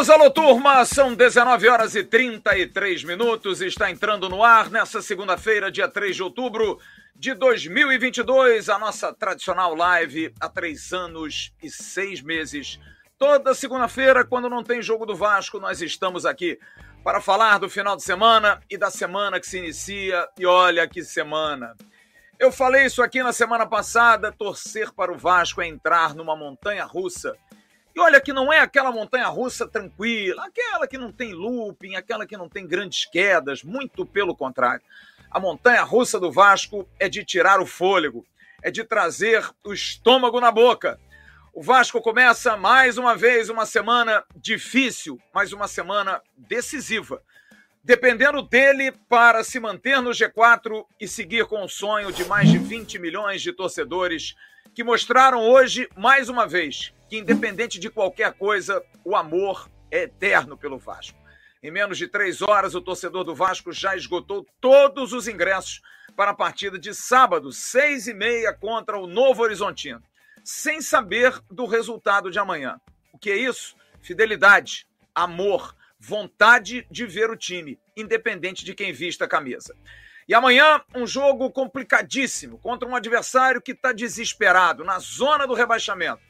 amigos, alô turma, são 19 horas e 33 minutos, está entrando no ar nessa segunda-feira, dia 3 de outubro de 2022, a nossa tradicional live há três anos e seis meses. Toda segunda-feira, quando não tem jogo do Vasco, nós estamos aqui para falar do final de semana e da semana que se inicia. E olha que semana! Eu falei isso aqui na semana passada: torcer para o Vasco é entrar numa montanha russa e olha que não é aquela montanha russa tranquila, aquela que não tem looping, aquela que não tem grandes quedas, muito pelo contrário. A montanha russa do Vasco é de tirar o fôlego, é de trazer o estômago na boca. O Vasco começa mais uma vez uma semana difícil, mas uma semana decisiva. Dependendo dele para se manter no G4 e seguir com o sonho de mais de 20 milhões de torcedores que mostraram hoje, mais uma vez, que, independente de qualquer coisa, o amor é eterno pelo Vasco. Em menos de três horas, o torcedor do Vasco já esgotou todos os ingressos para a partida de sábado, seis e meia, contra o Novo Horizontino, sem saber do resultado de amanhã. O que é isso? Fidelidade, amor, vontade de ver o time, independente de quem vista a camisa. E amanhã, um jogo complicadíssimo contra um adversário que está desesperado, na zona do rebaixamento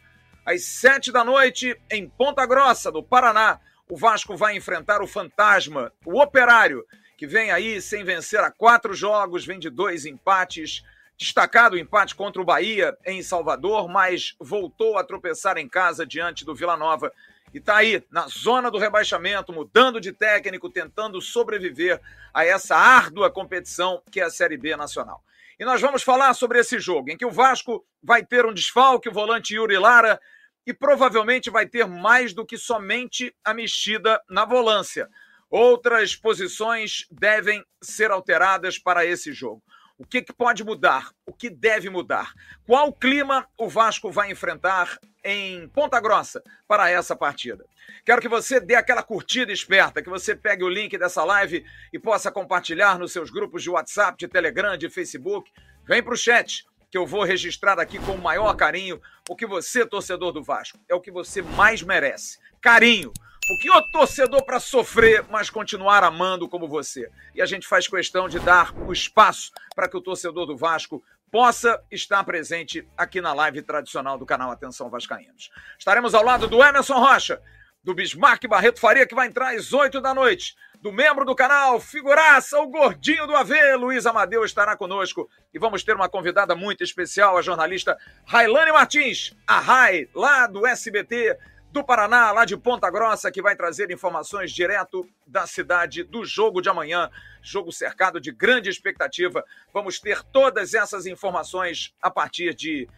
às sete da noite, em Ponta Grossa, do Paraná, o Vasco vai enfrentar o Fantasma, o Operário, que vem aí sem vencer a quatro jogos, vem de dois empates. Destacado o empate contra o Bahia em Salvador, mas voltou a tropeçar em casa diante do Vila Nova e está aí na zona do rebaixamento, mudando de técnico, tentando sobreviver a essa árdua competição que é a Série B nacional. E nós vamos falar sobre esse jogo, em que o Vasco vai ter um desfalque, o volante Yuri Lara, e provavelmente vai ter mais do que somente a mexida na volância. Outras posições devem ser alteradas para esse jogo. O que, que, pode mudar? O que deve mudar? Qual clima o Vasco vai enfrentar em Ponta Grossa para essa partida? Quero que você dê aquela curtida esperta, que você pegue o link dessa live e possa compartilhar nos seus grupos de WhatsApp, de Telegram, de Facebook. Vem para o chat, que eu vou registrar aqui com o maior carinho, porque você, torcedor do Vasco, é o que você mais merece. Carinho porque o torcedor para sofrer, mas continuar amando como você. E a gente faz questão de dar o espaço para que o torcedor do Vasco possa estar presente aqui na live tradicional do canal Atenção Vascaínos. Estaremos ao lado do Emerson Rocha, do Bismarck Barreto Faria, que vai entrar às 8 da noite. Do membro do canal, figuraça, o gordinho do AV, Luiz Amadeu estará conosco. E vamos ter uma convidada muito especial, a jornalista Railane Martins, a Rai, lá do SBT, do Paraná, lá de Ponta Grossa, que vai trazer informações direto da cidade do jogo de amanhã. Jogo cercado de grande expectativa. Vamos ter todas essas informações a partir de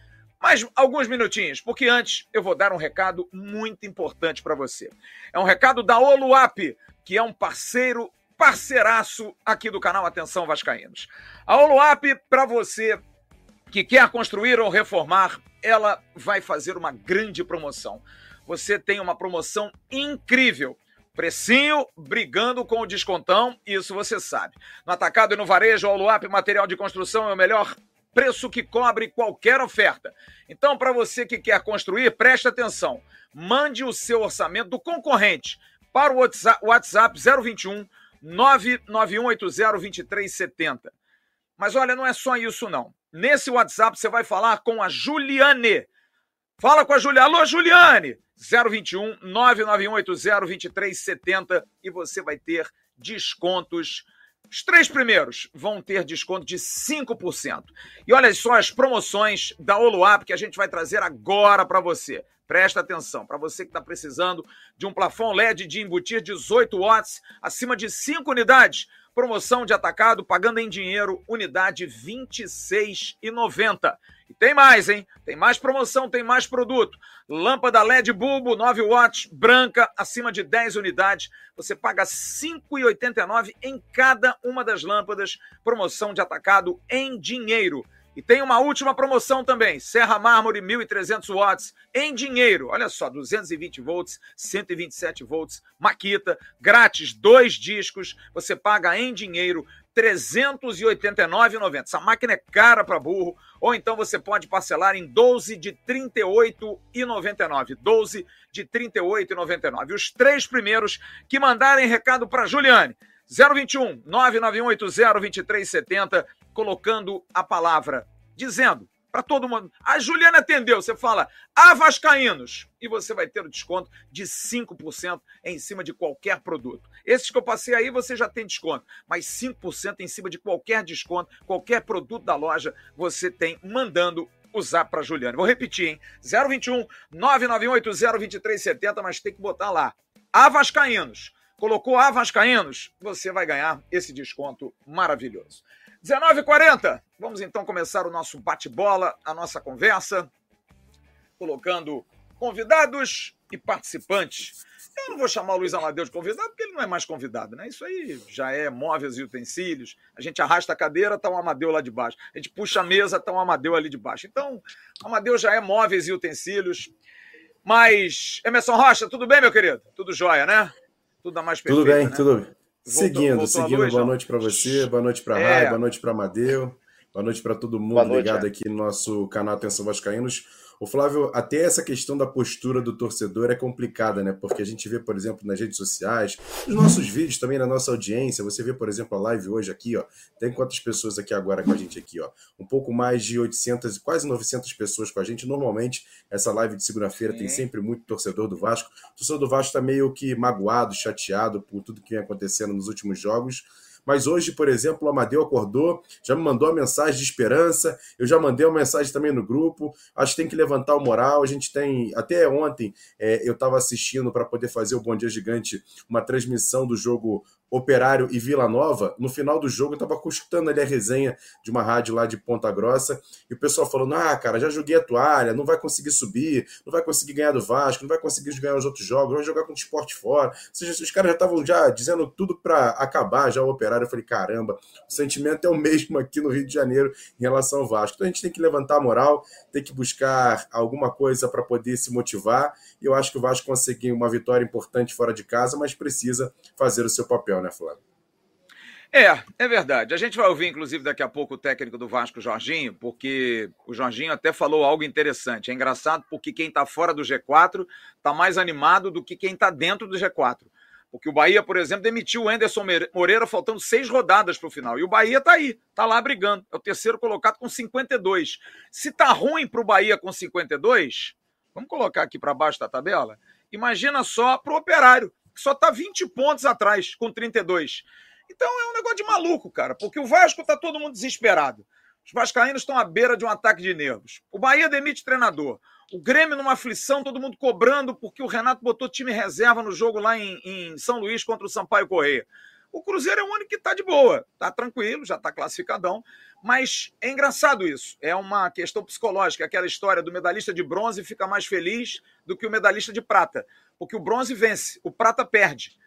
mais alguns minutinhos, porque antes eu vou dar um recado muito importante para você. É um recado da Oluap, que é um parceiro, parceiraço aqui do canal Atenção Vascaínos. A Oluap, para você que quer construir ou reformar, ela vai fazer uma grande promoção você tem uma promoção incrível. Precinho brigando com o descontão, isso você sabe. No atacado e no varejo, o Luap Material de Construção é o melhor preço que cobre qualquer oferta. Então, para você que quer construir, preste atenção. Mande o seu orçamento do concorrente para o WhatsApp 021 991802370. Mas olha, não é só isso não. Nesse WhatsApp você vai falar com a Juliane. Fala com a Juliane. Alô, Juliane! 021 991802370 e você vai ter descontos. Os três primeiros vão ter desconto de 5%. E olha só as promoções da Oluap que a gente vai trazer agora para você. Presta atenção, para você que está precisando de um plafond LED de embutir 18 watts acima de 5 unidades, promoção de atacado pagando em dinheiro, unidade R$ 26,90. E tem mais, hein? Tem mais promoção, tem mais produto. Lâmpada LED bulbo 9 watts, branca, acima de 10 unidades. Você paga R$ 5,89 em cada uma das lâmpadas. Promoção de atacado em dinheiro. E tem uma última promoção também: Serra Mármore 1.300 watts em dinheiro. Olha só, 220 volts, 127 volts, Maquita, grátis, dois discos. Você paga em dinheiro 389,90. Essa máquina é cara para burro. Ou então você pode parcelar em 12 de 38,99. 12 de 38,99. Os três primeiros que mandarem recado para Juliane. 021 99180 2370, colocando a palavra, dizendo para todo mundo. A Juliana atendeu, você fala Avascaínos e você vai ter o desconto de 5% em cima de qualquer produto. Esses que eu passei aí você já tem desconto, mas 5% em cima de qualquer desconto, qualquer produto da loja você tem mandando usar para Juliana. Vou repetir, hein? 021 991802370, mas tem que botar lá. Avascaínos. Colocou Avascaínos, você vai ganhar esse desconto maravilhoso. 19h40. Vamos então começar o nosso bate-bola, a nossa conversa, colocando convidados e participantes. Eu não vou chamar o Luiz Amadeu de convidado, porque ele não é mais convidado, né? Isso aí já é móveis e utensílios. A gente arrasta a cadeira, tá um Amadeu lá de baixo. A gente puxa a mesa, tá um Amadeu ali de baixo. Então, Amadeu já é móveis e utensílios. Mas, Emerson Rocha, tudo bem, meu querido? Tudo jóia, né? Tudo da mais perfeita, Tudo bem, né? tudo bem. Voltou, seguindo, voltou seguindo. Luz, boa noite para você, boa noite para a é. Rai, boa noite para Amadeu, boa noite para todo mundo noite, ligado é. aqui no nosso canal Atenção Vascaínos. O Flávio, até essa questão da postura do torcedor é complicada, né? Porque a gente vê, por exemplo, nas redes sociais, nos nossos vídeos também, na nossa audiência, você vê, por exemplo, a live hoje aqui, ó. Tem quantas pessoas aqui agora com a gente aqui, ó? Um pouco mais de 800, quase 900 pessoas com a gente. Normalmente, essa live de segunda-feira tem sempre muito torcedor do Vasco. O torcedor do Vasco está meio que magoado, chateado por tudo que vem acontecendo nos últimos jogos. Mas hoje, por exemplo, o Amadeu acordou, já me mandou uma mensagem de esperança, eu já mandei uma mensagem também no grupo. Acho que tem que levantar o moral. A gente tem. Até ontem é, eu estava assistindo para poder fazer o Bom Dia Gigante uma transmissão do jogo Operário e Vila Nova, no final do jogo eu estava escutando ali a resenha de uma rádio lá de Ponta Grossa, e o pessoal falando: ah, cara, já joguei a toalha, não vai conseguir subir, não vai conseguir ganhar do Vasco, não vai conseguir ganhar os outros jogos, vai jogar com o esporte fora. Ou seja, os caras já estavam já dizendo tudo para acabar já o Operário. Eu falei: caramba, o sentimento é o mesmo aqui no Rio de Janeiro em relação ao Vasco. Então a gente tem que levantar a moral, tem que buscar alguma coisa para poder se motivar, eu acho que o Vasco conseguiu uma vitória importante fora de casa, mas precisa fazer o seu papel né, Flávio? É, é verdade. A gente vai ouvir, inclusive, daqui a pouco o técnico do Vasco, Jorginho, porque o Jorginho até falou algo interessante. É engraçado porque quem está fora do G4 está mais animado do que quem está dentro do G4. Porque o Bahia, por exemplo, demitiu o Anderson Moreira faltando seis rodadas para o final. E o Bahia está aí, está lá brigando. É o terceiro colocado com 52. Se tá ruim para o Bahia com 52, vamos colocar aqui para baixo da tabela. Imagina só para o operário, que só está 20 pontos atrás, com 32. Então é um negócio de maluco, cara, porque o Vasco está todo mundo desesperado. Os vascaínos estão à beira de um ataque de nervos. O Bahia demite treinador. O Grêmio numa aflição, todo mundo cobrando porque o Renato botou time reserva no jogo lá em, em São Luís contra o Sampaio Correia. O Cruzeiro é o único que está de boa, está tranquilo, já está classificadão. Mas é engraçado isso. É uma questão psicológica, aquela história do medalhista de bronze fica mais feliz do que o medalhista de prata. Porque o bronze vence, o prata perde.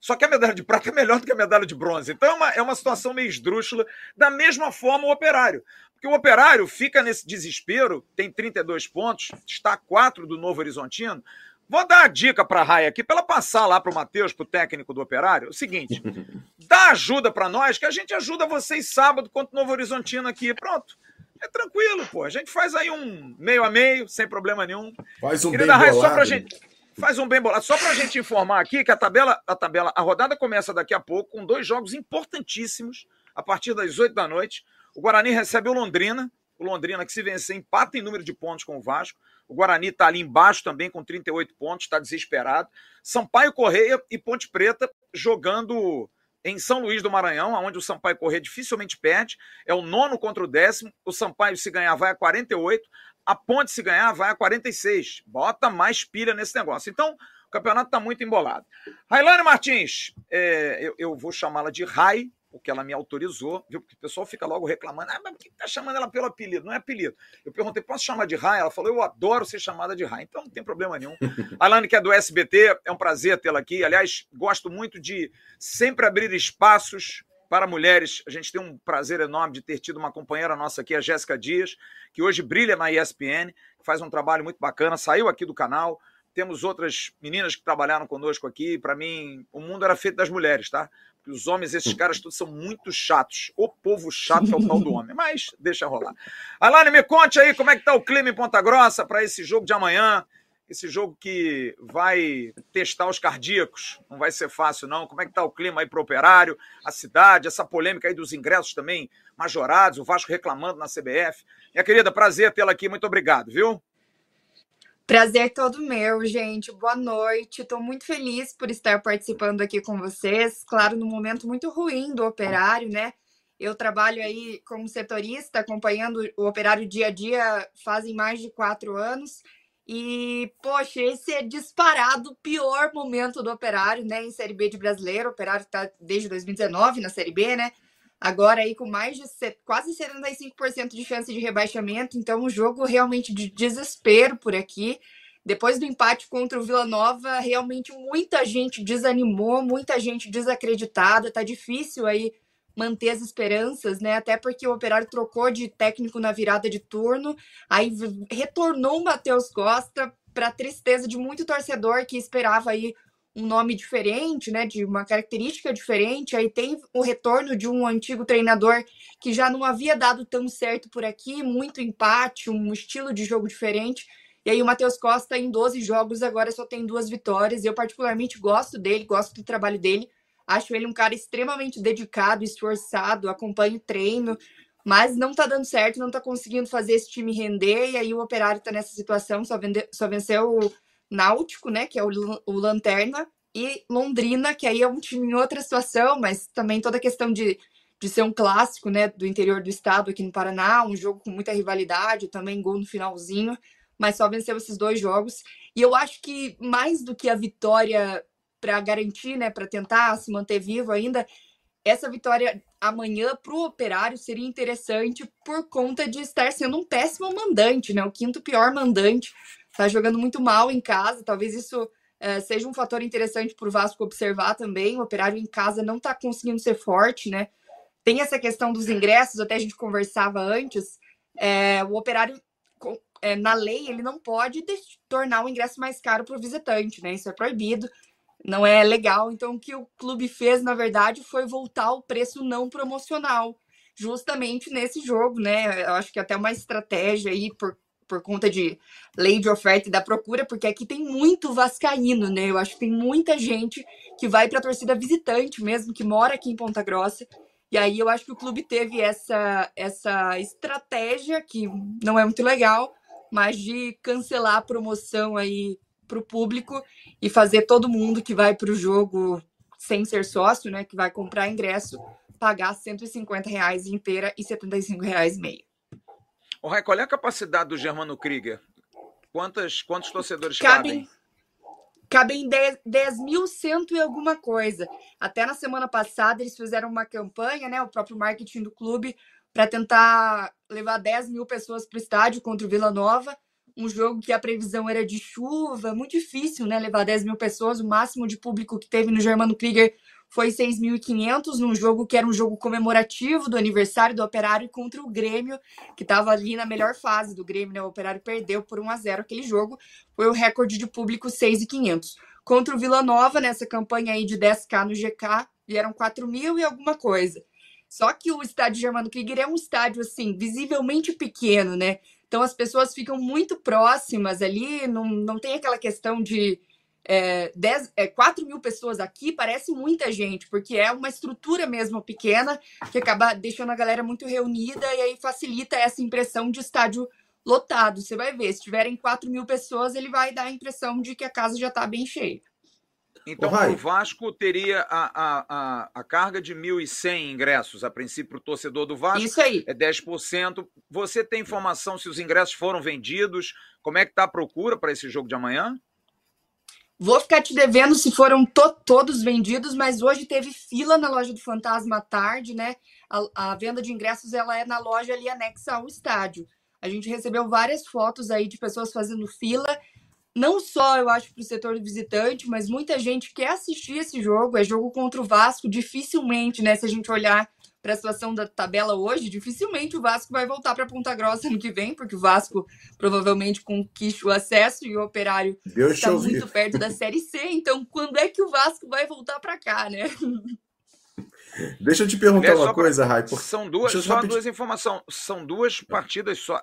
Só que a medalha de prata é melhor do que a medalha de bronze. Então é uma, é uma situação meio esdrúxula. Da mesma forma, o operário. Porque o operário fica nesse desespero, tem 32 pontos, está a 4 do Novo Horizontino, Vou dar a dica para a Raia aqui, para ela passar lá para o Matheus, para o técnico do Operário. É o seguinte: dá ajuda para nós, que a gente ajuda vocês sábado contra o Novo Horizontino aqui. Pronto. É tranquilo, pô. A gente faz aí um meio a meio, sem problema nenhum. Faz um Querida bem Raia, bolado. só pra gente. Faz um bem bolado. Só para a gente informar aqui que a tabela, a tabela, a rodada começa daqui a pouco com dois jogos importantíssimos a partir das 8 da noite. O Guarani recebe o Londrina. O Londrina que se vencer empata em número de pontos com o Vasco. O Guarani está ali embaixo também com 38 pontos, está desesperado. Sampaio Correia e Ponte Preta jogando em São Luís do Maranhão, onde o Sampaio Correia dificilmente perde. É o nono contra o décimo. O Sampaio, se ganhar, vai a 48. A Ponte, se ganhar, vai a 46. Bota mais pilha nesse negócio. Então, o campeonato está muito embolado. Railane Martins, é, eu, eu, vou chamá-la de Rai, porque ela me autorizou, viu? Porque o pessoal fica logo reclamando, ah, mas por que tá chamando ela pelo apelido? Não é apelido. Eu perguntei, posso chamar de Rai? Ela falou, eu adoro ser chamada de Rai, então não tem problema nenhum. A Alane, que é do SBT, é um prazer tê-la aqui. Aliás, gosto muito de sempre abrir espaços para mulheres. A gente tem um prazer enorme de ter tido uma companheira nossa aqui, a Jéssica Dias, que hoje brilha na ESPN, faz um trabalho muito bacana, saiu aqui do canal, temos outras meninas que trabalharam conosco aqui. Para mim, o mundo era feito das mulheres, tá? Os homens, esses caras todos são muito chatos. O povo chato é o tal do homem. Mas deixa rolar. Alane, me conte aí como é que tá o clima em Ponta Grossa para esse jogo de amanhã. Esse jogo que vai testar os cardíacos. Não vai ser fácil, não. Como é que tá o clima aí pro operário, a cidade, essa polêmica aí dos ingressos também majorados, o Vasco reclamando na CBF. Minha querida, prazer tê-la aqui. Muito obrigado, viu? Prazer todo meu, gente. Boa noite. Estou muito feliz por estar participando aqui com vocês. Claro, num momento muito ruim do operário, né? Eu trabalho aí como setorista, acompanhando o operário dia a dia fazem mais de quatro anos. E, poxa, esse é disparado o pior momento do operário, né? Em Série B de brasileiro. O operário está desde 2019 na Série B, né? Agora aí com mais de quase 75% de chance de rebaixamento, então um jogo realmente de desespero por aqui. Depois do empate contra o Vila Nova, realmente muita gente desanimou, muita gente desacreditada, tá difícil aí manter as esperanças, né? Até porque o Operário trocou de técnico na virada de turno, aí retornou o Matheus Costa para tristeza de muito torcedor que esperava aí um nome diferente, né, de uma característica diferente. Aí tem o retorno de um antigo treinador que já não havia dado tão certo por aqui, muito empate, um estilo de jogo diferente. E aí o Matheus Costa em 12 jogos agora só tem duas vitórias. Eu particularmente gosto dele, gosto do trabalho dele. Acho ele um cara extremamente dedicado, esforçado, acompanho o treino, mas não tá dando certo, não tá conseguindo fazer esse time render. E aí o Operário tá nessa situação, só, vende, só venceu Náutico, né, que é o, o Lanterna, e Londrina, que aí é um time em outra situação, mas também toda a questão de, de ser um clássico, né, do interior do estado aqui no Paraná, um jogo com muita rivalidade, também gol no finalzinho, mas só venceu esses dois jogos. E eu acho que mais do que a vitória para garantir, né, para tentar se manter vivo ainda, essa vitória amanhã para o Operário seria interessante por conta de estar sendo um péssimo mandante, né, o quinto pior mandante está jogando muito mal em casa. Talvez isso é, seja um fator interessante para o Vasco observar também. O operário em casa não está conseguindo ser forte, né? Tem essa questão dos ingressos, até a gente conversava antes. É, o operário, é, na lei, ele não pode tornar o ingresso mais caro para o visitante, né? Isso é proibido, não é legal. Então, o que o clube fez, na verdade, foi voltar ao preço não promocional, justamente nesse jogo, né? Eu acho que até uma estratégia aí por por conta de lei de oferta e da procura, porque aqui tem muito vascaíno, né? Eu acho que tem muita gente que vai para a torcida visitante mesmo, que mora aqui em Ponta Grossa. E aí eu acho que o clube teve essa essa estratégia que não é muito legal, mas de cancelar a promoção aí para o público e fazer todo mundo que vai para o jogo sem ser sócio, né, que vai comprar ingresso, pagar 150 reais inteira e 75 reais meio. O Rai, qual é a capacidade do Germano Krieger? Quantas, quantos torcedores cabem? Cabem 10.100 e alguma coisa. Até na semana passada eles fizeram uma campanha, né? O próprio marketing do clube, para tentar levar 10 mil pessoas para o estádio contra o Vila Nova. Um jogo que a previsão era de chuva, muito difícil, né? Levar 10 mil pessoas. O máximo de público que teve no Germano Krieger foi 6.500 num jogo que era um jogo comemorativo do aniversário do Operário contra o Grêmio, que estava ali na melhor fase do Grêmio, né? O Operário perdeu por 1 a 0 aquele jogo, foi o recorde de público 6.500. Contra o Vila Nova, nessa campanha aí de 10k no GK, vieram 4 mil e alguma coisa. Só que o estádio Germano Krieger é um estádio, assim, visivelmente pequeno, né? Então as pessoas ficam muito próximas ali, não, não tem aquela questão de é, 10, é, 4 mil pessoas aqui parece muita gente, porque é uma estrutura mesmo pequena que acaba deixando a galera muito reunida e aí facilita essa impressão de estádio lotado. Você vai ver, se tiverem 4 mil pessoas, ele vai dar a impressão de que a casa já está bem cheia. Então, o Vasco teria a, a, a, a carga de 1.100 ingressos, a princípio, o torcedor do Vasco. Isso aí. É 10%. Você tem informação se os ingressos foram vendidos? Como é que está a procura para esse jogo de amanhã? Vou ficar te devendo se foram to todos vendidos, mas hoje teve fila na loja do Fantasma à tarde, né? A, a, venda de ingressos ela é na loja ali anexa ao estádio. A gente recebeu várias fotos aí de pessoas fazendo fila, não só eu acho para o setor visitante, mas muita gente quer assistir esse jogo. É jogo contra o Vasco, dificilmente, né? Se a gente olhar para a situação da tabela hoje, dificilmente o Vasco vai voltar para Ponta Grossa ano que vem, porque o Vasco provavelmente conquista o acesso e o Operário está muito perto da Série C. Então, quando é que o Vasco vai voltar para cá, né? Deixa eu te perguntar uma coisa, Rai. Por... São duas, só duas informações. São duas partidas só.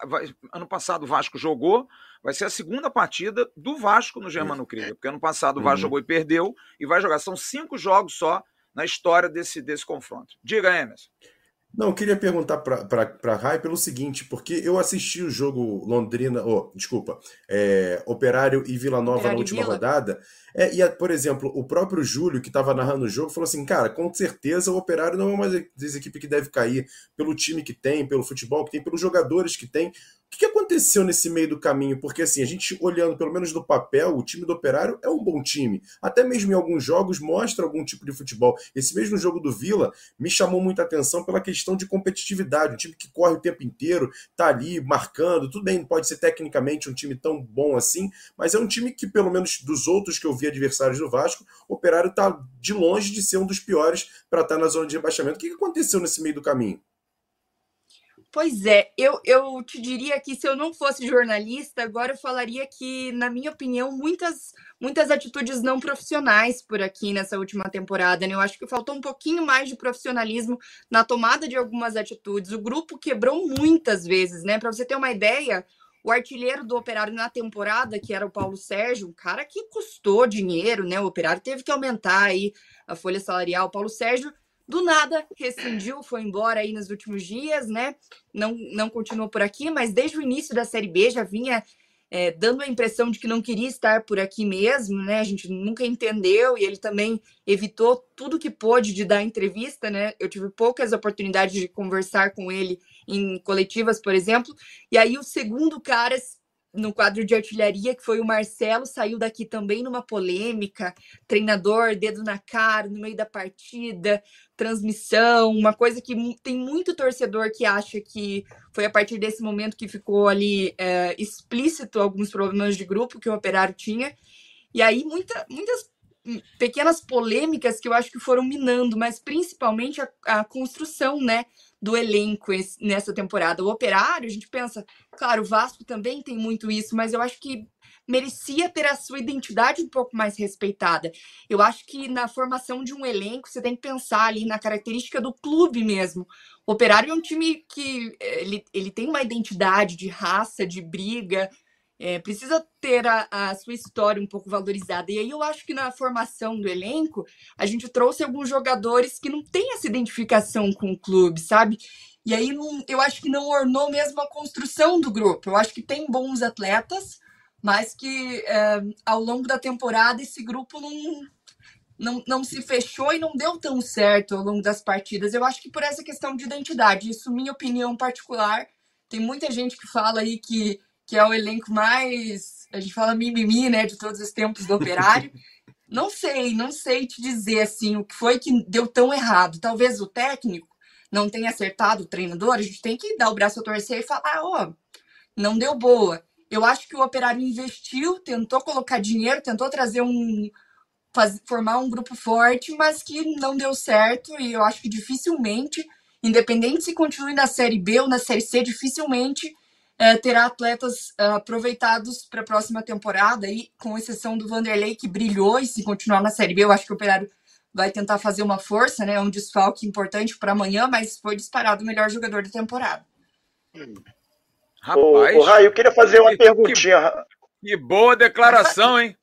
Ano passado o Vasco jogou, vai ser a segunda partida do Vasco no Germano Krieger, porque ano passado o Vasco uhum. jogou e perdeu, e vai jogar. São cinco jogos só na história desse, desse confronto. Diga, Emerson. Não, eu queria perguntar para a Rai pelo seguinte, porque eu assisti o jogo Londrina, oh, desculpa, é, Operário e Vila Nova Operário na última Vila. rodada. É, e, por exemplo, o próprio Júlio, que estava narrando o jogo, falou assim: cara, com certeza o Operário não é uma das equipes que deve cair pelo time que tem, pelo futebol que tem, pelos jogadores que tem. O que aconteceu nesse meio do caminho? Porque, assim, a gente olhando, pelo menos no papel, o time do Operário é um bom time. Até mesmo em alguns jogos mostra algum tipo de futebol. Esse mesmo jogo do Vila me chamou muita atenção pela questão de competitividade. Um time que corre o tempo inteiro, tá ali marcando. Tudo bem, pode ser tecnicamente um time tão bom assim, mas é um time que, pelo menos dos outros que eu vi adversários do Vasco, o Operário tá de longe de ser um dos piores para estar tá na zona de rebaixamento. O que aconteceu nesse meio do caminho? Pois é, eu, eu te diria que se eu não fosse jornalista, agora eu falaria que, na minha opinião, muitas, muitas atitudes não profissionais por aqui nessa última temporada. Né? Eu acho que faltou um pouquinho mais de profissionalismo na tomada de algumas atitudes. O grupo quebrou muitas vezes, né? Para você ter uma ideia, o artilheiro do Operário na temporada, que era o Paulo Sérgio, um cara que custou dinheiro, né? O Operário teve que aumentar aí a folha salarial. O Paulo Sérgio do nada rescindiu, foi embora aí nos últimos dias, né? Não, não continuou por aqui, mas desde o início da Série B já vinha é, dando a impressão de que não queria estar por aqui mesmo, né? A gente nunca entendeu e ele também evitou tudo que pôde de dar entrevista, né? Eu tive poucas oportunidades de conversar com ele em coletivas, por exemplo. E aí o segundo cara no quadro de artilharia, que foi o Marcelo, saiu daqui também numa polêmica, treinador, dedo na cara, no meio da partida, transmissão, uma coisa que tem muito torcedor que acha que foi a partir desse momento que ficou ali é, explícito alguns problemas de grupo que o Operário tinha. E aí muita, muitas pequenas polêmicas que eu acho que foram minando, mas principalmente a, a construção, né, do elenco nessa temporada. O Operário, a gente pensa, claro, o Vasco também tem muito isso, mas eu acho que merecia ter a sua identidade um pouco mais respeitada. Eu acho que na formação de um elenco você tem que pensar ali na característica do clube mesmo. O Operário é um time que eh, ele, ele tem uma identidade de raça, de briga, é, precisa ter a, a, sua história um pouco valorizada. E aí eu acho que na formação do elenco, a gente trouxe alguns jogadores que não têm essa identificação com o clube, sabe? E aí não, eu acho que não ornou mesmo a construção do grupo. Eu acho que tem bons atletas, mas que é, ao longo da temporada esse grupo não, não, não se fechou e não deu tão certo ao longo das partidas. Eu acho que por essa questão de identidade, isso minha opinião particular. Tem muita gente que fala aí que que é o elenco mais, a gente fala mimimi, né, de todos os tempos do Operário. não sei, não sei te dizer assim o que foi que deu tão errado. Talvez o técnico não tenha acertado o treinador, a gente tem que dar o braço a torcer e falar, ó, oh, não deu boa. Eu acho que o Operário investiu, tentou colocar dinheiro, tentou trazer um faz, formar um grupo forte, mas que não deu certo e eu acho que dificilmente, independente se continue na Série B ou na Série C, dificilmente é, terá atletas é, aproveitados para a próxima temporada, aí, com exceção do Vanderlei, que brilhou, e se continuar na Série B, eu acho que o Operário vai tentar fazer uma força, né? Um desfalque importante para amanhã, mas foi disparado o melhor jogador da temporada. Rapaz, ô, ô Raio, eu queria fazer uma que, perguntinha. Que, que, boa declaração, hein?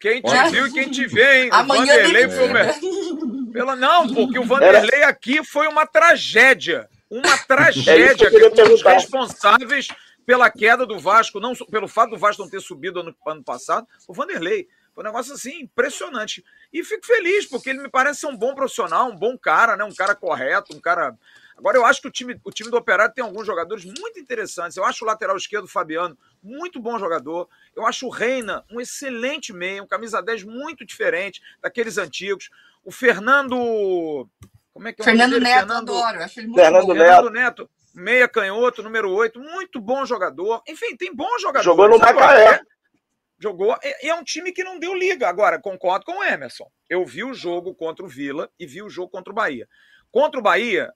Quem te viu e quem te vê, hein? Amanhã o Vanderlei foi o... Pela... Não, porque o Vanderlei aqui foi uma tragédia. Uma tragédia. É que, que os responsáveis pela queda do Vasco, não pelo fato do Vasco não ter subido ano, ano passado, o Vanderlei. Foi um negócio assim impressionante. E fico feliz, porque ele me parece ser um bom profissional, um bom cara, né? Um cara correto, um cara. Agora, eu acho que o time, o time do Operário tem alguns jogadores muito interessantes. Eu acho o lateral esquerdo, Fabiano, muito bom jogador. Eu acho o Reina um excelente meio, um camisa 10 muito diferente daqueles antigos. O Fernando. Como é que é o Fernando Neto, Fernando... adoro. Acho ele muito Fernando bom. Neto. Fernando Neto meia canhoto, número 8, muito bom jogador. Enfim, tem bons jogadores. Jogou no Macaé. Jogou, e é um time que não deu liga. Agora, concordo com o Emerson. Eu vi o jogo contra o Vila e vi o jogo contra o Bahia. Contra o Bahia,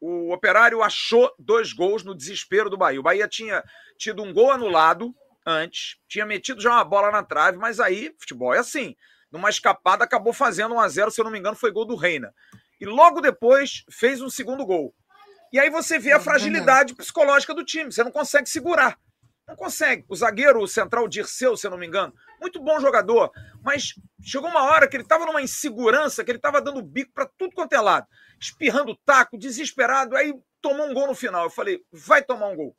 o Operário achou dois gols no desespero do Bahia. O Bahia tinha tido um gol anulado antes, tinha metido já uma bola na trave, mas aí, futebol é assim. Numa escapada, acabou fazendo 1 a 0 se eu não me engano, foi gol do Reina. E logo depois fez um segundo gol. E aí você vê a fragilidade psicológica do time. Você não consegue segurar. Não consegue. O zagueiro, o central Dirceu, se eu não me engano, muito bom jogador, mas chegou uma hora que ele estava numa insegurança, que ele estava dando bico para tudo quanto é lado, espirrando taco, desesperado, aí tomou um gol no final. Eu falei, vai tomar um gol.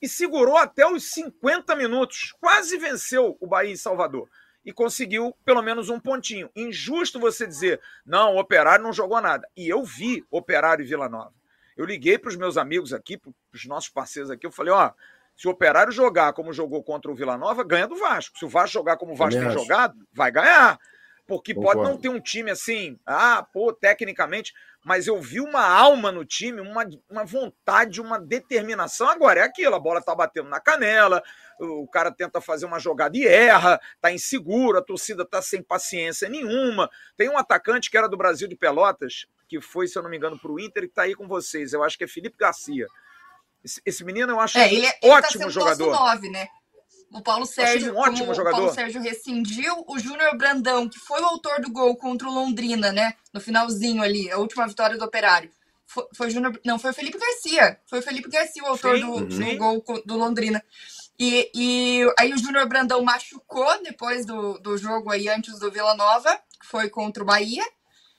E segurou até os 50 minutos, quase venceu o Bahia em Salvador e conseguiu pelo menos um pontinho. Injusto você dizer, não, o Operário não jogou nada. E eu vi Operário e Vila Nova. Eu liguei para os meus amigos aqui, para os nossos parceiros aqui, eu falei, ó, se o Operário jogar como jogou contra o Vila Nova, ganha do Vasco. Se o Vasco jogar como o Vasco tem jogado, vai ganhar. Porque Concordo. pode não ter um time assim, ah, pô, tecnicamente, mas eu vi uma alma no time, uma, uma vontade, uma determinação. Agora é aquilo, a bola tá batendo na canela, o cara tenta fazer uma jogada e erra, tá inseguro, a torcida tá sem paciência nenhuma. Tem um atacante que era do Brasil de Pelotas, que foi, se eu não me engano, para o Inter e tá aí com vocês. Eu acho que é Felipe Garcia. Esse, esse menino eu acho é, ele, é, ótimo ele tá jogador. 9, né? O Paulo Sérgio, um ótimo jogador. o Paulo Sérgio rescindiu, o Júnior Brandão, que foi o autor do gol contra o Londrina, né? No finalzinho ali, a última vitória do Operário. Foi, foi Júnior, não, foi o Felipe Garcia. Foi o Felipe Garcia o autor sim, do, sim. do gol do Londrina. E, e aí o Júnior Brandão machucou depois do, do jogo aí antes do Vila Nova, que foi contra o Bahia.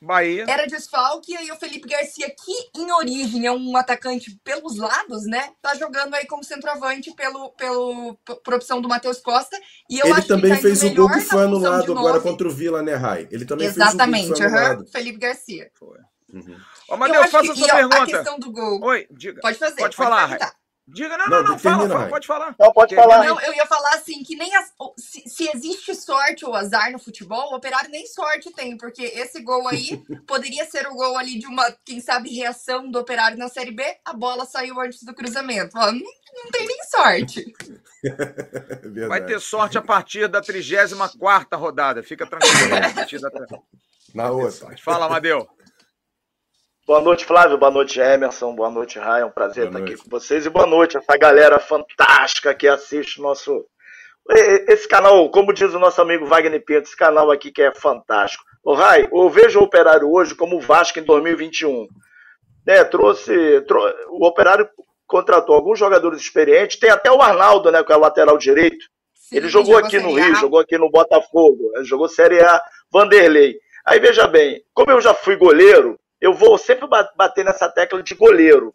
Bahia. Era desfalque, e aí o Felipe Garcia, que em origem é um atacante pelos lados, né? Tá jogando aí como centroavante pelo, pelo, por opção do Matheus Costa. E eu Ele acho também que tá fez o gol que foi anulado agora contra o Vila, né, Rai? Ele também Exatamente, fez o gol que foi anulado. Uhum, Felipe Garcia. Foi. Uhum. Ô, Manel, faça a sua pergunta. A questão do gol. Oi, diga. Pode fazer. Pode, pode falar, Rai. Diga, não, não, não, não fala, fala, pode falar. Não, pode falar. Não, eu ia falar assim, que nem as, se, se, existe sorte ou azar no futebol, o Operário nem sorte tem, porque esse gol aí poderia ser o gol ali de uma, quem sabe, reação do Operário na Série B, a bola saiu antes do cruzamento. Ó, não, não tem nem sorte. Vai ter sorte a partir da 34 rodada, fica tranquilo. a partir da... Na outra. Fala, Amadeu. Boa noite, Flávio. Boa noite, Emerson. Boa noite, Ryan. Um prazer boa estar noite. aqui com vocês. E boa noite essa galera fantástica que assiste nosso. Esse canal, como diz o nosso amigo Wagner Pinto, esse canal aqui que é fantástico. Ô, Rai, eu vejo o Operário hoje como o Vasco em 2021. Né, trouxe, trouxe. O Operário contratou alguns jogadores experientes. Tem até o Arnaldo, né, que é o lateral direito. Sim, ele jogou, jogou aqui no Rio, jogou aqui no Botafogo, jogou Série A, Vanderlei. Aí veja bem, como eu já fui goleiro, eu vou sempre bater nessa tecla de goleiro.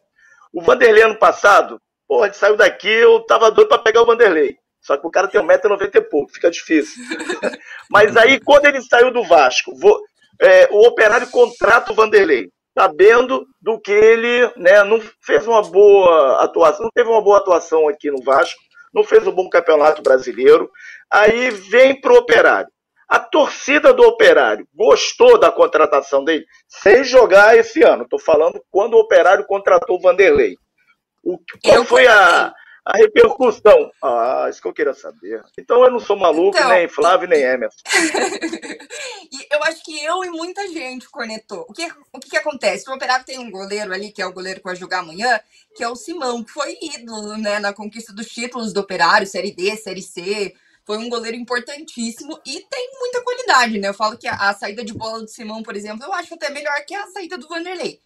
O Vanderlei ano passado, porra, ele saiu daqui, eu tava doido para pegar o Vanderlei. Só que o cara tem 1,90m e pouco, fica difícil. Mas aí, quando ele saiu do Vasco, vou, é, o operário contrata o Vanderlei, sabendo do que ele né, não fez uma boa atuação, não teve uma boa atuação aqui no Vasco, não fez um bom campeonato brasileiro. Aí vem pro operário. A torcida do Operário gostou da contratação dele sem jogar esse ano. Estou falando quando o Operário contratou o Vanderlei. O, qual eu foi a, a repercussão? Ah, isso que eu queria saber. Então eu não sou maluco, então, nem Flávio, nem Emerson. eu acho que eu e muita gente cornetou. O que, o que, que acontece? O Operário tem um goleiro ali, que é o goleiro que vai jogar amanhã, que é o Simão, que foi ídolo né, na conquista dos títulos do Operário, Série D, Série C foi um goleiro importantíssimo e tem muita qualidade, né? Eu falo que a, a, saída de bola do Simão, por exemplo, eu acho até melhor que a saída do Vanderlei.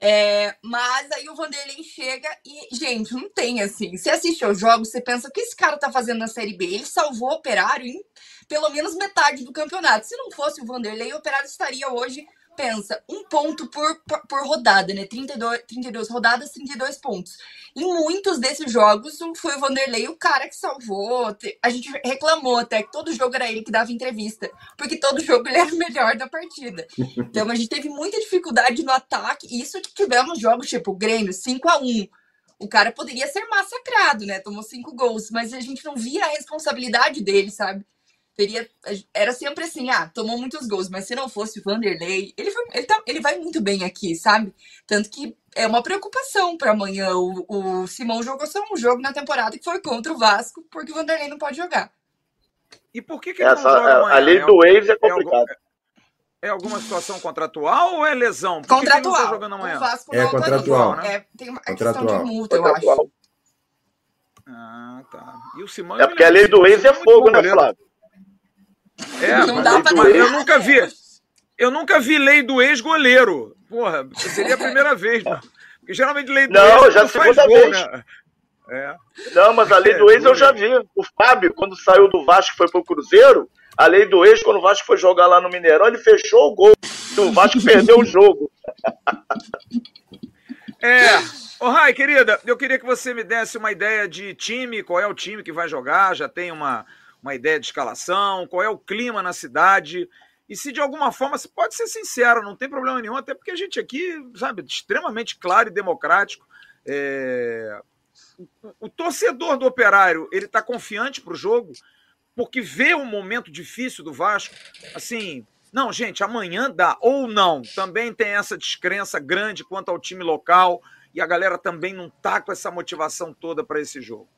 É, mas aí o Vanderlei chega e, gente, não tem assim. Você assiste aos jogos, você pensa o que esse cara tá fazendo na Série B? Ele salvou o Operário em pelo menos metade do campeonato. Se não fosse o Vanderlei, o Operário estaria hoje pensa, um ponto por, por, por, rodada, né? 32, 32 rodadas, 32 pontos. Em muitos desses jogos, foi o Vanderlei o cara que salvou. A gente reclamou até que todo jogo era ele que dava entrevista, porque todo jogo ele era o melhor da partida. Então a gente teve muita dificuldade no ataque. Isso que tivemos jogos tipo o Grêmio, 5 a 1 o cara poderia ser massacrado, né? Tomou cinco gols, mas a gente não via a responsabilidade dele, sabe? Teria. Era sempre assim, ah, tomou muitos gols, mas se não fosse o Vanderlei, ele, foi, ele, tá, ele vai muito bem aqui, sabe? Tanto que é uma preocupação para amanhã. O, o Simão jogou só um jogo na temporada que foi contra o Vasco, porque o Vanderlei não pode jogar. E por que, que ele Essa, não joga amanhã? A lei do Waves é complicado. É, alguma situação contratual ou é lesão? Por contratual. Que tá jogando amanhã? O Vasco é não contratual, né? É, tem uma contratual. questão de multa, contratual. eu acho. Ah, tá. E o Simão. É porque a lei do Waves é fogo, né, Flávio? É, não dá pra eu nunca vi. Eu nunca vi lei do ex-goleiro. Porra, seria a primeira vez? Porque geralmente lei do não, ex já não segunda vez. né? É. Não, mas a lei é, do ex eu já vi. O Fábio, quando saiu do Vasco foi pro Cruzeiro, a lei do ex, quando o Vasco foi jogar lá no Mineirão, ele fechou o gol. O Vasco perdeu o jogo. É. Ô, Rai, querida, eu queria que você me desse uma ideia de time, qual é o time que vai jogar, já tem uma, uma ideia de escalação, qual é o clima na cidade. E se de alguma forma, você pode ser sincero, não tem problema nenhum, até porque a gente aqui, sabe, extremamente claro e democrático. É... O, o torcedor do Operário, ele está confiante para o jogo, porque vê um momento difícil do Vasco. Assim, não, gente, amanhã dá, ou não. Também tem essa descrença grande quanto ao time local, e a galera também não tá com essa motivação toda para esse jogo.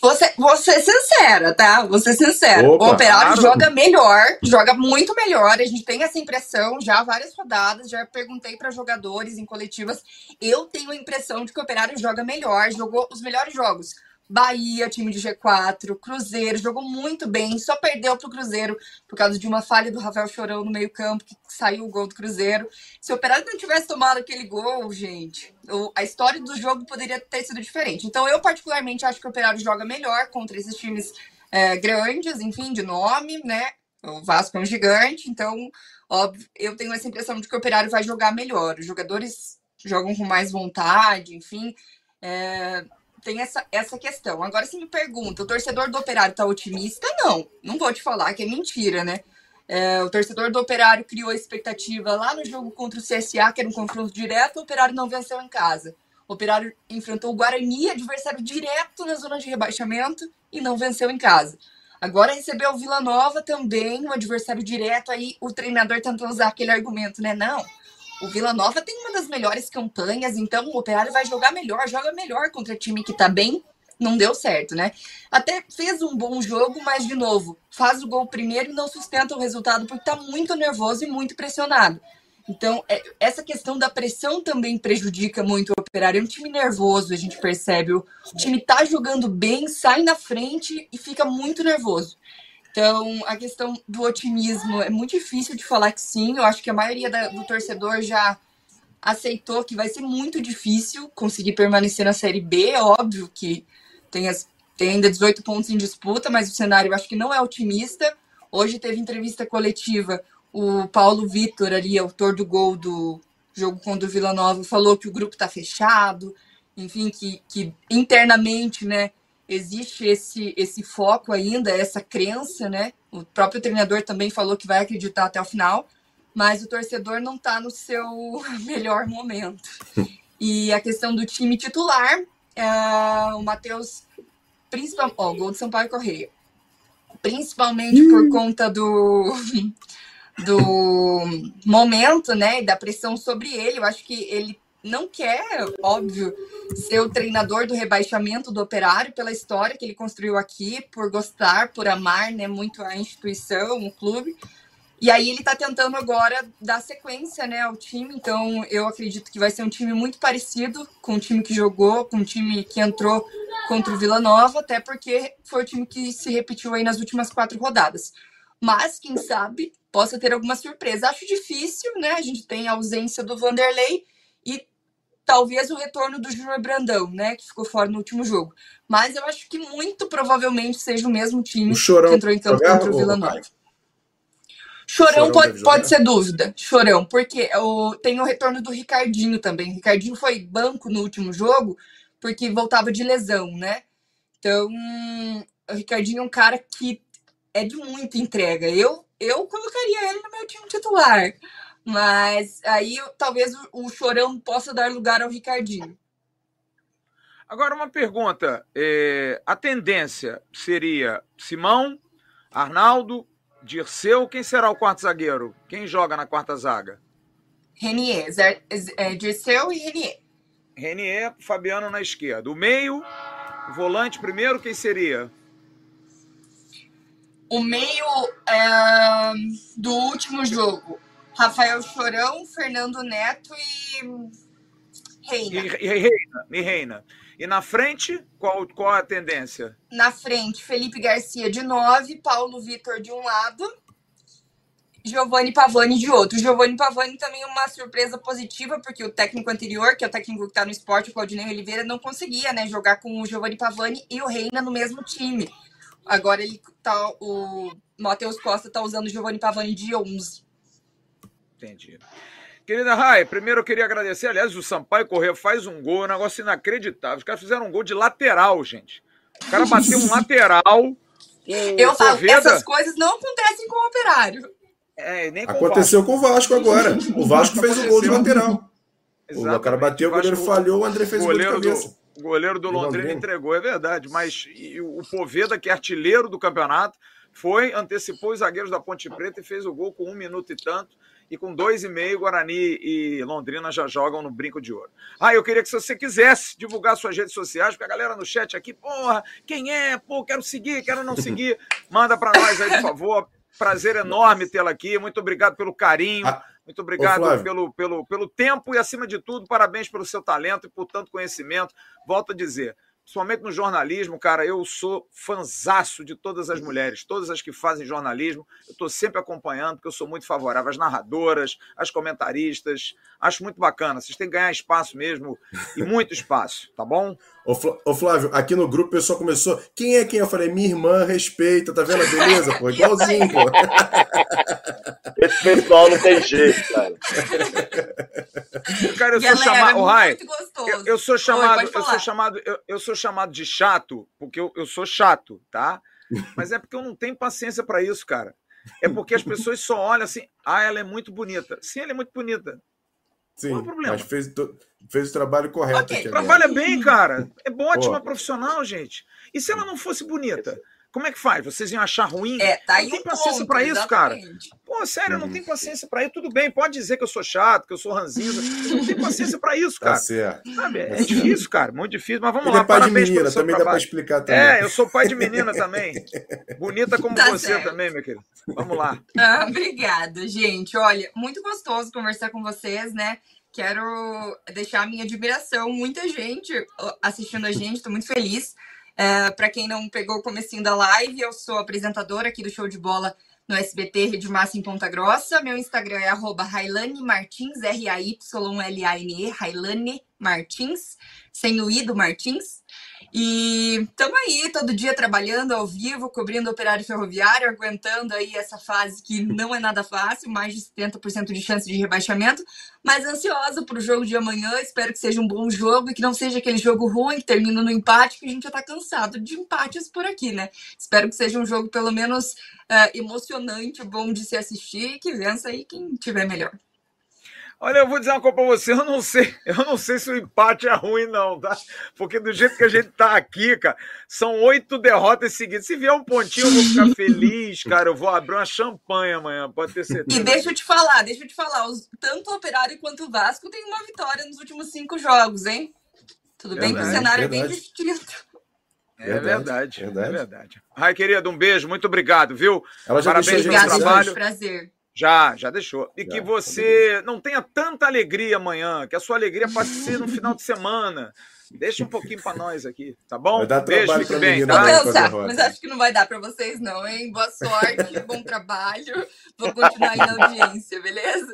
Você, você sincera, tá? Você sincera. Opa, o Operário claro. joga melhor, joga muito melhor. A gente tem essa impressão já várias rodadas. Já perguntei para jogadores em coletivas. Eu tenho a impressão de que o Operário joga melhor, jogou os melhores jogos. Bahia, time de G4, Cruzeiro, jogou muito bem, só perdeu pro Cruzeiro por causa de uma falha do Rafael Chorão no meio-campo, que saiu o gol do Cruzeiro. Se o Operário não tivesse tomado aquele gol, gente, a história do jogo poderia ter sido diferente. Então, eu, particularmente, acho que o Operário joga melhor contra esses times é, grandes, enfim, de nome, né? O Vasco é um gigante, então, óbvio, eu tenho essa impressão de que o Operário vai jogar melhor. Os jogadores jogam com mais vontade, enfim. É, tem essa, essa questão. Agora, se me pergunta, o torcedor do Operário tá otimista? Não, não vou te falar que é mentira, né? É, o torcedor do Operário criou a expectativa lá no jogo contra o CSA, que era um confronto direto, o Operário não venceu em casa. O Operário enfrentou o Guarani, adversário direto na zona de rebaixamento, e não venceu em casa. Agora recebeu o Vila Nova também, um adversário direto, aí o treinador tentou usar aquele argumento, né? Não, o Vila Nova tem uma das melhores campanhas, então o Operário vai jogar melhor, joga melhor contra time que tá bem. Não deu certo, né? Até fez um bom jogo, mas de novo, faz o gol primeiro e não sustenta o resultado porque tá muito nervoso e muito pressionado. Então, é, essa questão da pressão também prejudica muito o Operário. É um time nervoso, a gente percebe. O time tá jogando bem, sai na frente e fica muito nervoso. Então, a questão do otimismo é muito difícil de falar que sim. Eu acho que a maioria da, do torcedor já aceitou que vai ser muito difícil conseguir permanecer na Série B. É óbvio que tem, as, tem ainda 18 pontos em disputa, mas o cenário eu acho que não é otimista. Hoje teve entrevista coletiva. O Paulo Vitor, ali, autor do gol do jogo contra o Vila Nova, falou que o grupo está fechado, enfim, que, que internamente, né, existe esse, esse foco ainda, essa crença, né? O próprio treinador também falou que vai acreditar até o final, mas o torcedor não está no seu melhor momento. E a questão do time titular, é, o Matheus, principalmente, ó, gol de São Paulo e Correia, principalmente por conta do do momento, né, e da pressão sobre ele, eu acho que ele não quer, óbvio, ser o treinador do rebaixamento do operário pela história que ele construiu aqui, por gostar, por amar né, muito a instituição, o clube. E aí ele está tentando agora dar sequência né, ao time, então eu acredito que vai ser um time muito parecido com o time que jogou, com o time que entrou contra o Vila Nova, até porque foi o time que se repetiu aí nas últimas quatro rodadas. Mas, quem sabe, possa ter alguma surpresa. Acho difícil, né? A gente tem a ausência do Vanderlei, e talvez o retorno do Júnior Brandão, né, que ficou fora no último jogo. Mas eu acho que muito provavelmente seja o mesmo time o que entrou em campo contra o Vila Nova. Chorão, Chorão pode, pode ser dúvida, Chorão, porque o, tem o retorno do Ricardinho também. O Ricardinho foi banco no último jogo porque voltava de lesão, né? Então, o Ricardinho é um cara que é de muita entrega. Eu, eu colocaria ele no meu time titular. Mas aí talvez o, Chorão possa dar lugar ao Ricardinho. Agora, uma pergunta. É, a tendência seria Simão, Arnaldo, Dirceu. Quem será o quarto zagueiro? Quem joga na quarta zaga? Renier. É, Dirceu e Renier. Renier, Fabiano na esquerda. O meio, volante primeiro, quem seria? O meio é, do último jogo. Rafael Chorão, Fernando Neto e Reina. E, e Reina, e Reina. E na frente, qual, qual a tendência? Na frente, Felipe Garcia de 9, Paulo Vitor de um lado, Giovanni Pavani de outro. Giovanni Pavani também é uma surpresa positiva, porque o técnico anterior, que é o técnico que está no esporte, o Claudinei Oliveira, não conseguia né, jogar com o Giovanni Pavani e o Reina no mesmo time. Agora ele tá, o Matheus Costa está usando o Giovanni Pavani de 11. Entendi. Querida Rai, primeiro eu queria agradecer. Aliás, o Sampaio Corrêa faz um gol, um negócio inacreditável. Os caras fizeram um gol de lateral, gente. O cara bateu um lateral. Eu falo, essas coisas não acontecem com o operário. É, nem com Aconteceu o com o Vasco agora. O Vasco fez o gol de lateral. Exatamente. O cara bateu, o goleiro falhou, o André fez o gol de cabeça. O goleiro do Londrina entregou, é verdade. Mas o Poveda, que é artilheiro do campeonato, foi, antecipou os zagueiros da Ponte Preta e fez o gol com um minuto e tanto. E com dois e meio, Guarani e Londrina já jogam no brinco de ouro. Ah, eu queria que se você quisesse divulgar suas redes sociais, porque a galera no chat aqui, porra, quem é? Pô, quero seguir, quero não seguir. Manda para nós aí, por favor. Prazer enorme tê-la aqui. Muito obrigado pelo carinho. Ah, muito obrigado pelo, pelo, pelo tempo e, acima de tudo, parabéns pelo seu talento e por tanto conhecimento. Volto a dizer, Somente no jornalismo, cara, eu sou fanzaço de todas as mulheres, todas as que fazem jornalismo. Eu estou sempre acompanhando, porque eu sou muito favorável às narradoras, às comentaristas. Acho muito bacana. Vocês têm que ganhar espaço mesmo, e muito espaço, tá bom? Ô Flávio, aqui no grupo o pessoal começou. Quem é quem? Eu falei, minha irmã respeita, tá vendo a beleza, pô? Igualzinho, pô. Esse pessoal não tem jeito, cara. Cara, eu sou chamado. É eu, eu, sou chamado, Oi, eu sou chamado, eu, eu, sou chamado de chato, porque eu, eu sou chato, tá? Mas é porque eu não tenho paciência para isso, cara. É porque as pessoas só olham assim, ah, ela é muito bonita. Sim, ela é muito bonita. Sim, Qual é o problema? mas fez, fez o trabalho correto. Okay, trabalha bem, cara. É ótima Pô. profissional, gente. E se ela não fosse bonita? Como é que faz? Vocês iam achar ruim? É, tá não tem paciência para isso, cara. Pô, sério, eu não uhum. tenho paciência para isso. Tudo bem, pode dizer que eu sou chato, que eu sou ranzinza. não tenho paciência para isso, tá cara. Tá certo. Sabe? É tá difícil, certo. cara, muito difícil. Mas vamos Ele lá. É pai de menina, também trabalho. dá para explicar também. É, eu sou pai de menina também. Bonita como tá você certo. também, meu querido. Vamos lá. Ah, obrigada, gente. Olha, muito gostoso conversar com vocês, né? Quero deixar a minha admiração. Muita gente assistindo a gente, estou muito feliz. Uh, Para quem não pegou o comecinho da live, eu sou apresentadora aqui do Show de Bola no SBT Rede Massa em Ponta Grossa. Meu Instagram é arroba Railane Martins, R-A-Y-L-A-N-E, Railane Martins, sem o I do Martins. E estamos aí todo dia trabalhando ao vivo, cobrindo operário ferroviário, aguentando aí essa fase que não é nada fácil, mais de 70% de chance de rebaixamento, mas ansiosa para o jogo de amanhã. Espero que seja um bom jogo e que não seja aquele jogo ruim que termina no empate, que a gente já está cansado de empates por aqui, né? Espero que seja um jogo pelo menos uh, emocionante, bom de se assistir e que vença aí quem tiver melhor. Olha, eu vou dizer uma coisa pra você, eu não sei, eu não sei se o empate é ruim, não, tá? Porque do jeito que a gente tá aqui, cara, são oito derrotas seguidas. Se vier um pontinho, eu vou ficar feliz, cara. Eu vou abrir uma champanhe amanhã, pode ter certeza. E deixa eu te falar, deixa eu te falar, os, tanto o Operário quanto o Vasco tem uma vitória nos últimos cinco jogos, hein? Tudo bem que o cenário é bem distinto. É verdade, verdade, é verdade. Ai, querido, um beijo, muito obrigado, viu? Ela já Parabéns pelo trabalho. Prazer. Já, já deixou. E já, que você não tenha tanta alegria amanhã, que a sua alegria passe ser no final de semana. Deixa um pouquinho para nós aqui, tá bom? Vai dar Beijo, fique bem, tá? Mas acho que não vai dar para vocês não, hein? Boa sorte, bom trabalho. Vou continuar aí na audiência, beleza?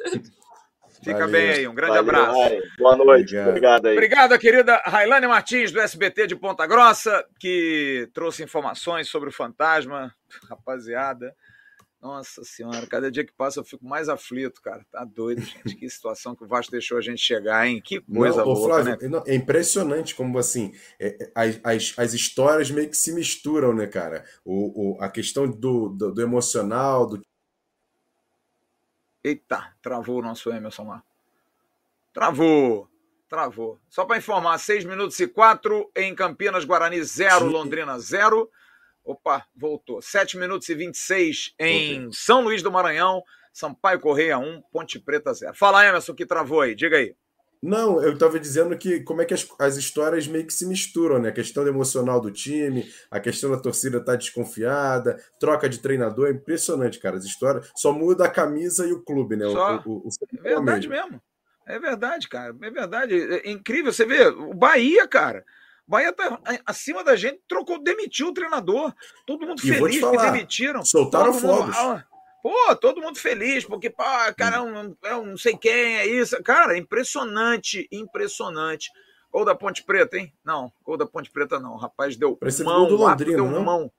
Fica Valeu. bem aí, um grande Valeu, abraço. Rai. Boa noite, obrigado. obrigado aí. Obrigado, querida Railane Martins, do SBT de Ponta Grossa, que trouxe informações sobre o fantasma. Rapaziada, nossa senhora, cada dia que passa eu fico mais aflito, cara. Tá doido, gente. Que situação que o Vasco deixou a gente chegar, hein? Que coisa não, louca, Flávio, né? É impressionante como, assim, é, é, as, as, as, histórias meio que se misturam, né, cara? O, o, a questão do, do, do emocional, do... Eita, travou o nosso Emerson lá. Travou, travou. Só para informar, 6 minutos e 4 em Campinas, Guarani 0, Londrina 0. Opa, voltou. 7 minutos e 26 em Voltei. São Luís do Maranhão. Sampaio Correia 1, Ponte Preta 0. Fala, Emerson, que travou aí. Diga aí. Não, eu estava dizendo que como é que as, as, histórias meio que se misturam, né? A questão emocional do time, a questão da torcida estar tá desconfiada, troca de treinador, é impressionante, cara. As histórias só muda a camisa e o clube, né? Só. O, o, o é verdade mesmo. mesmo. É verdade, cara. É verdade. É incrível. Você vê, o Bahia, cara. Bahia tá acima da gente, trocou, demitiu o treinador. Todo mundo e feliz falar, que demitiram. Soltaram fogos. Pô, todo mundo feliz, porque, pô, cara, é um, é um não sei quem, é isso. Cara, impressionante, impressionante. Gol da Ponte Preta, hein? Não, gol da Ponte Preta não. O rapaz deu Parece mão, do Londrina, deu não? mão.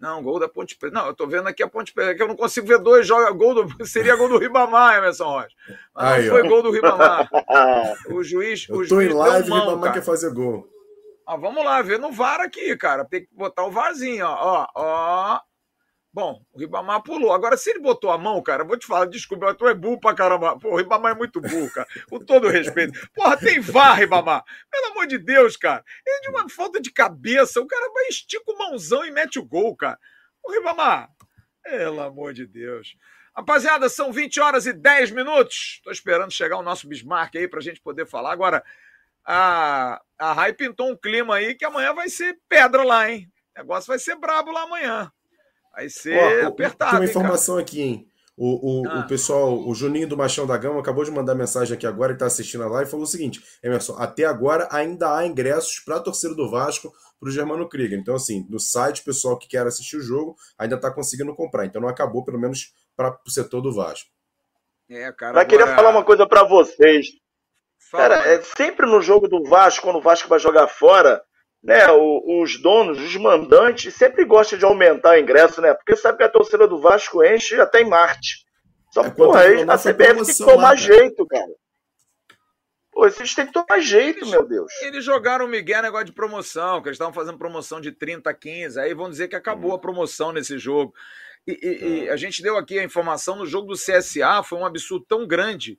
Não, gol da Ponte Preta. Não, eu tô vendo aqui a Ponte Preta, que eu não consigo ver dois joga gol do seria gol do Ribamar, Emerson Rocha. Mas Aí, não foi ó. gol do Ribamar. O juiz, eu o tô juiz em live, mão, o Ribamar quer fazer gol. Ah, vamos lá, ver no VAR aqui, cara. Tem que botar o VARzinho, ó, ó, ó. Bom, o Ribamar pulou. Agora, se ele botou a mão, cara, vou te falar, desculpa, tu é burro pra caramba. Pô, o Ribamar é muito burro, cara. Com todo respeito. Porra, tem vá, Ribamar. Pelo amor de Deus, cara. É de uma falta de cabeça. O cara vai estica o mãozão e mete o gol, cara. O Ribamar, pelo amor de Deus. Rapaziada, são 20 horas e 10 minutos. Tô esperando chegar o nosso Bismarck aí pra gente poder falar. Agora, a, a Rai pintou um clima aí que amanhã vai ser pedra lá, hein? O negócio vai ser brabo lá amanhã. Vai ser Ó, apertado. Tem uma informação aqui, hein? O, o, ah. o, pessoal, o Juninho do Machão da Gama acabou de mandar mensagem aqui agora e está assistindo a live e falou o seguinte: Emerson, até agora ainda há ingressos para a torcida do Vasco para o Germano Krieger. Então, assim, no site, o pessoal que quer assistir o jogo ainda está conseguindo comprar. Então, não acabou, pelo menos, para o setor do Vasco. É, cara. Mas agora... queria falar uma coisa para vocês. Cara, é sempre no jogo do Vasco, quando o Vasco vai jogar fora, né, os donos, os mandantes, sempre gostam de aumentar o ingresso, né? Porque sabe que a torcida do Vasco enche até em Marte. Só que, é, porra, aí a CBF tem que tomar lá, jeito, cara. Pô, vocês têm que tomar jeito, eles, meu Deus. Eles jogaram o Miguel negócio de promoção, que eles estavam fazendo promoção de 30 a 15, aí vão dizer que acabou hum. a promoção nesse jogo. E, e, hum. e, a gente deu aqui a informação no jogo do CSA, foi um absurdo tão grande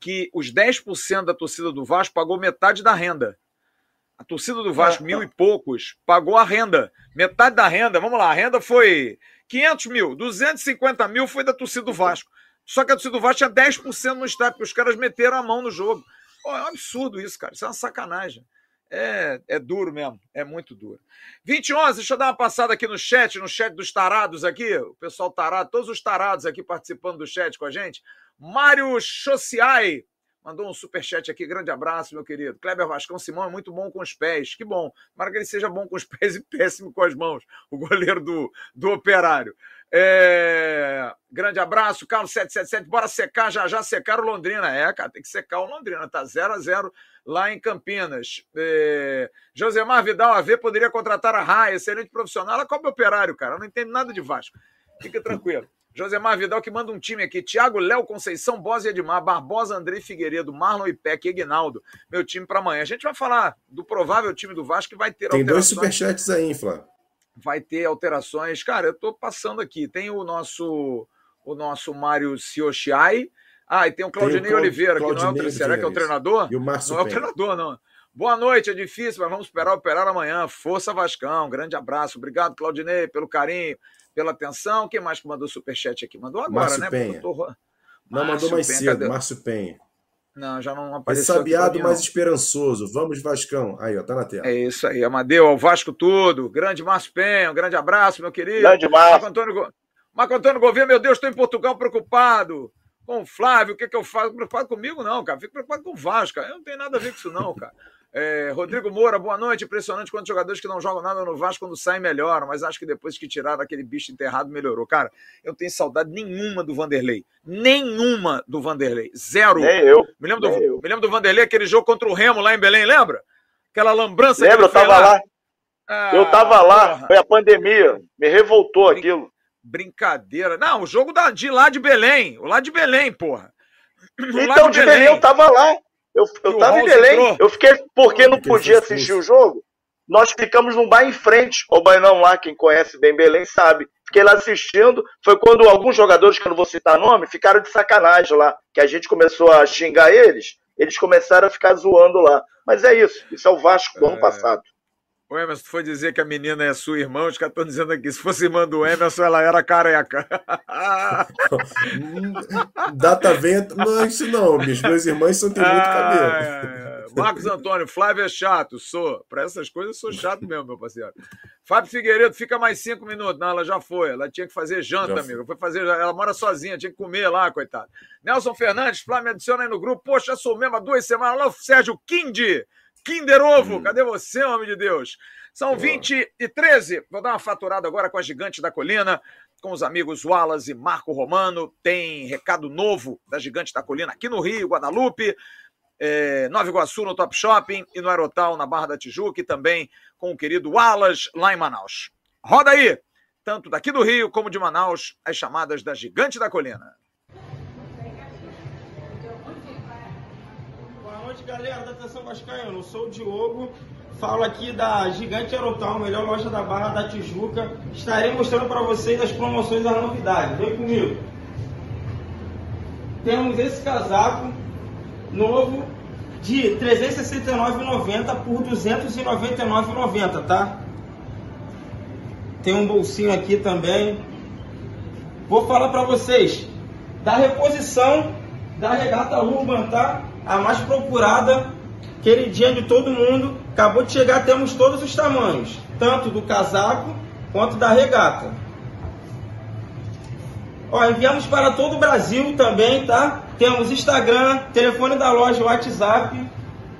que os 10% da torcida do Vasco pagou metade da renda. A torcida do Vasco, mil e poucos, pagou a renda. Metade da renda, vamos lá, a renda foi 500 mil, 250 mil foi da torcida do Vasco. Só que a torcida do Vasco tinha 10% no estádio, porque os caras meteram a mão no jogo. Pô, é um absurdo isso, cara. Isso é uma sacanagem. É, é duro mesmo, é muito duro. 20 11, deixa eu dar uma passada aqui no chat, no chat dos tarados aqui, o pessoal tarado, todos os tarados aqui participando do chat com a gente. Mário Chociai, Mandou um superchat aqui, grande abraço, meu querido. Kleber Vascão Simão é muito bom com os pés. Que bom. Tomara que ele seja bom com os pés e péssimo com as mãos. O goleiro do, do operário. É... Grande abraço, Carlos 777. Bora secar já já, secar o Londrina. É, cara, tem que secar o Londrina. Tá 0 a 0 lá em Campinas. É... Josemar Vidal AV poderia contratar a Raia, excelente profissional. Ela cobra operário, cara. não entende nada de Vasco. Fique tranquilo. Josemar Vidal que manda um time aqui. Thiago, Léo Conceição, Bosa e Edmar, Barbosa, Andrei Figueiredo, Marlon Ipec e Ignaldo. Meu time para amanhã. A gente vai falar do provável time do Vasco que vai ter Tem dois superchats aí, Flávio. Vai ter alterações. Cara, eu tô passando aqui. Tem o nosso o nosso Mário Sioshiai. Ah, e tem o Claudinei Oliveira, que não é o, será que é o treinador? E o Márcio Não é o treinador, não. Boa noite, é difícil, mas vamos esperar operar amanhã. Força Vascão, grande abraço. Obrigado, Claudinei, pelo carinho pela atenção. Quem mais que mandou superchat aqui? Mandou agora, Márcio né? Penha. Tô... Não, mandou mais Penha, cedo, cadê? Márcio Penha. Não, já não apareceu. Sabiado mais esperançoso. Vamos, Vascão. Aí, ó, tá na tela. É isso aí. Amadeu, ao Vasco tudo. Grande Márcio Penha, um grande abraço, meu querido. Grande Márcio. Marco Antônio. Marco Antônio Gouveia, meu Deus, estou em Portugal preocupado. Com o Flávio, o que, que eu faço? Preocupado comigo, não, cara. Fico preocupado com o Vasco, cara. Eu não tenho nada a ver com isso, não, cara. É, Rodrigo Moura, boa noite. Impressionante quantos jogadores que não jogam nada no Vasco quando saem melhoram, mas acho que depois que tiraram aquele bicho enterrado melhorou. Cara, eu não tenho saudade nenhuma do Vanderlei. Nenhuma do Vanderlei. Zero. Nem eu. Me lembro, do, eu. me lembro do Vanderlei, aquele jogo contra o Remo lá em Belém, lembra? Aquela lembrança Lembra, eu tava lá. lá. Ah, eu tava lá, porra. foi a pandemia. Me revoltou Brin aquilo. Brincadeira. Não, o jogo da, de lá de Belém. O lá de Belém, porra. O então, de, de Belém. Belém eu tava lá. Eu, eu tava em Belém, entrou. eu fiquei, porque não podia assistir o jogo, nós ficamos num bar em frente ao Bainão lá, quem conhece bem Belém sabe. Fiquei lá assistindo, foi quando alguns jogadores, que eu não vou citar nome, ficaram de sacanagem lá, que a gente começou a xingar eles, eles começaram a ficar zoando lá. Mas é isso, isso é o Vasco do é... ano passado. O Emerson foi dizer que a menina é sua irmã, os caras estão dizendo aqui, se fosse irmã do Emerson, ela era careca. Data vento, não, isso não, minhas duas irmãs são tem muito cabelo. Ah, é. Marcos Antônio, Flávio é chato, sou. Para essas coisas, sou chato mesmo, meu parceiro. Fábio Figueiredo, fica mais cinco minutos. Não, ela já foi, ela tinha que fazer janta, amigo. Foi fazer, ela mora sozinha, tinha que comer lá, coitado. Nelson Fernandes, Flávio, me adiciona aí no grupo. Poxa, sou mesmo há duas semanas. Lá o Sérgio Kindi. Kinder Ovo, hum. cadê você, homem de Deus? São Boa. 20 e 13. Vou dar uma faturada agora com a Gigante da Colina. com os amigos Wallace e Marco Romano. Tem recado novo da Gigante da Colina aqui no Rio, Guadalupe, é, Nova Iguaçu no Top Shopping e no Aerotal na Barra da Tijuca e também com o querido Wallace lá em Manaus. Roda aí, tanto daqui do Rio como de Manaus, as chamadas da Gigante da Colina. Noite, galera da Atenção Vascaíno. Eu sou o Diogo, falo aqui da Gigante Aerotal, melhor loja da Barra da Tijuca. Estarei mostrando para vocês as promoções e as novidades. Vem comigo. Temos esse casaco novo de R$ 369,90 por R$ 299,90, tá? Tem um bolsinho aqui também. Vou falar para vocês da reposição da regata Urban, tá? A mais procurada, queridinha de todo mundo. Acabou de chegar, temos todos os tamanhos, tanto do casaco quanto da regata. Ó, enviamos para todo o Brasil também, tá? Temos Instagram, telefone da loja, WhatsApp.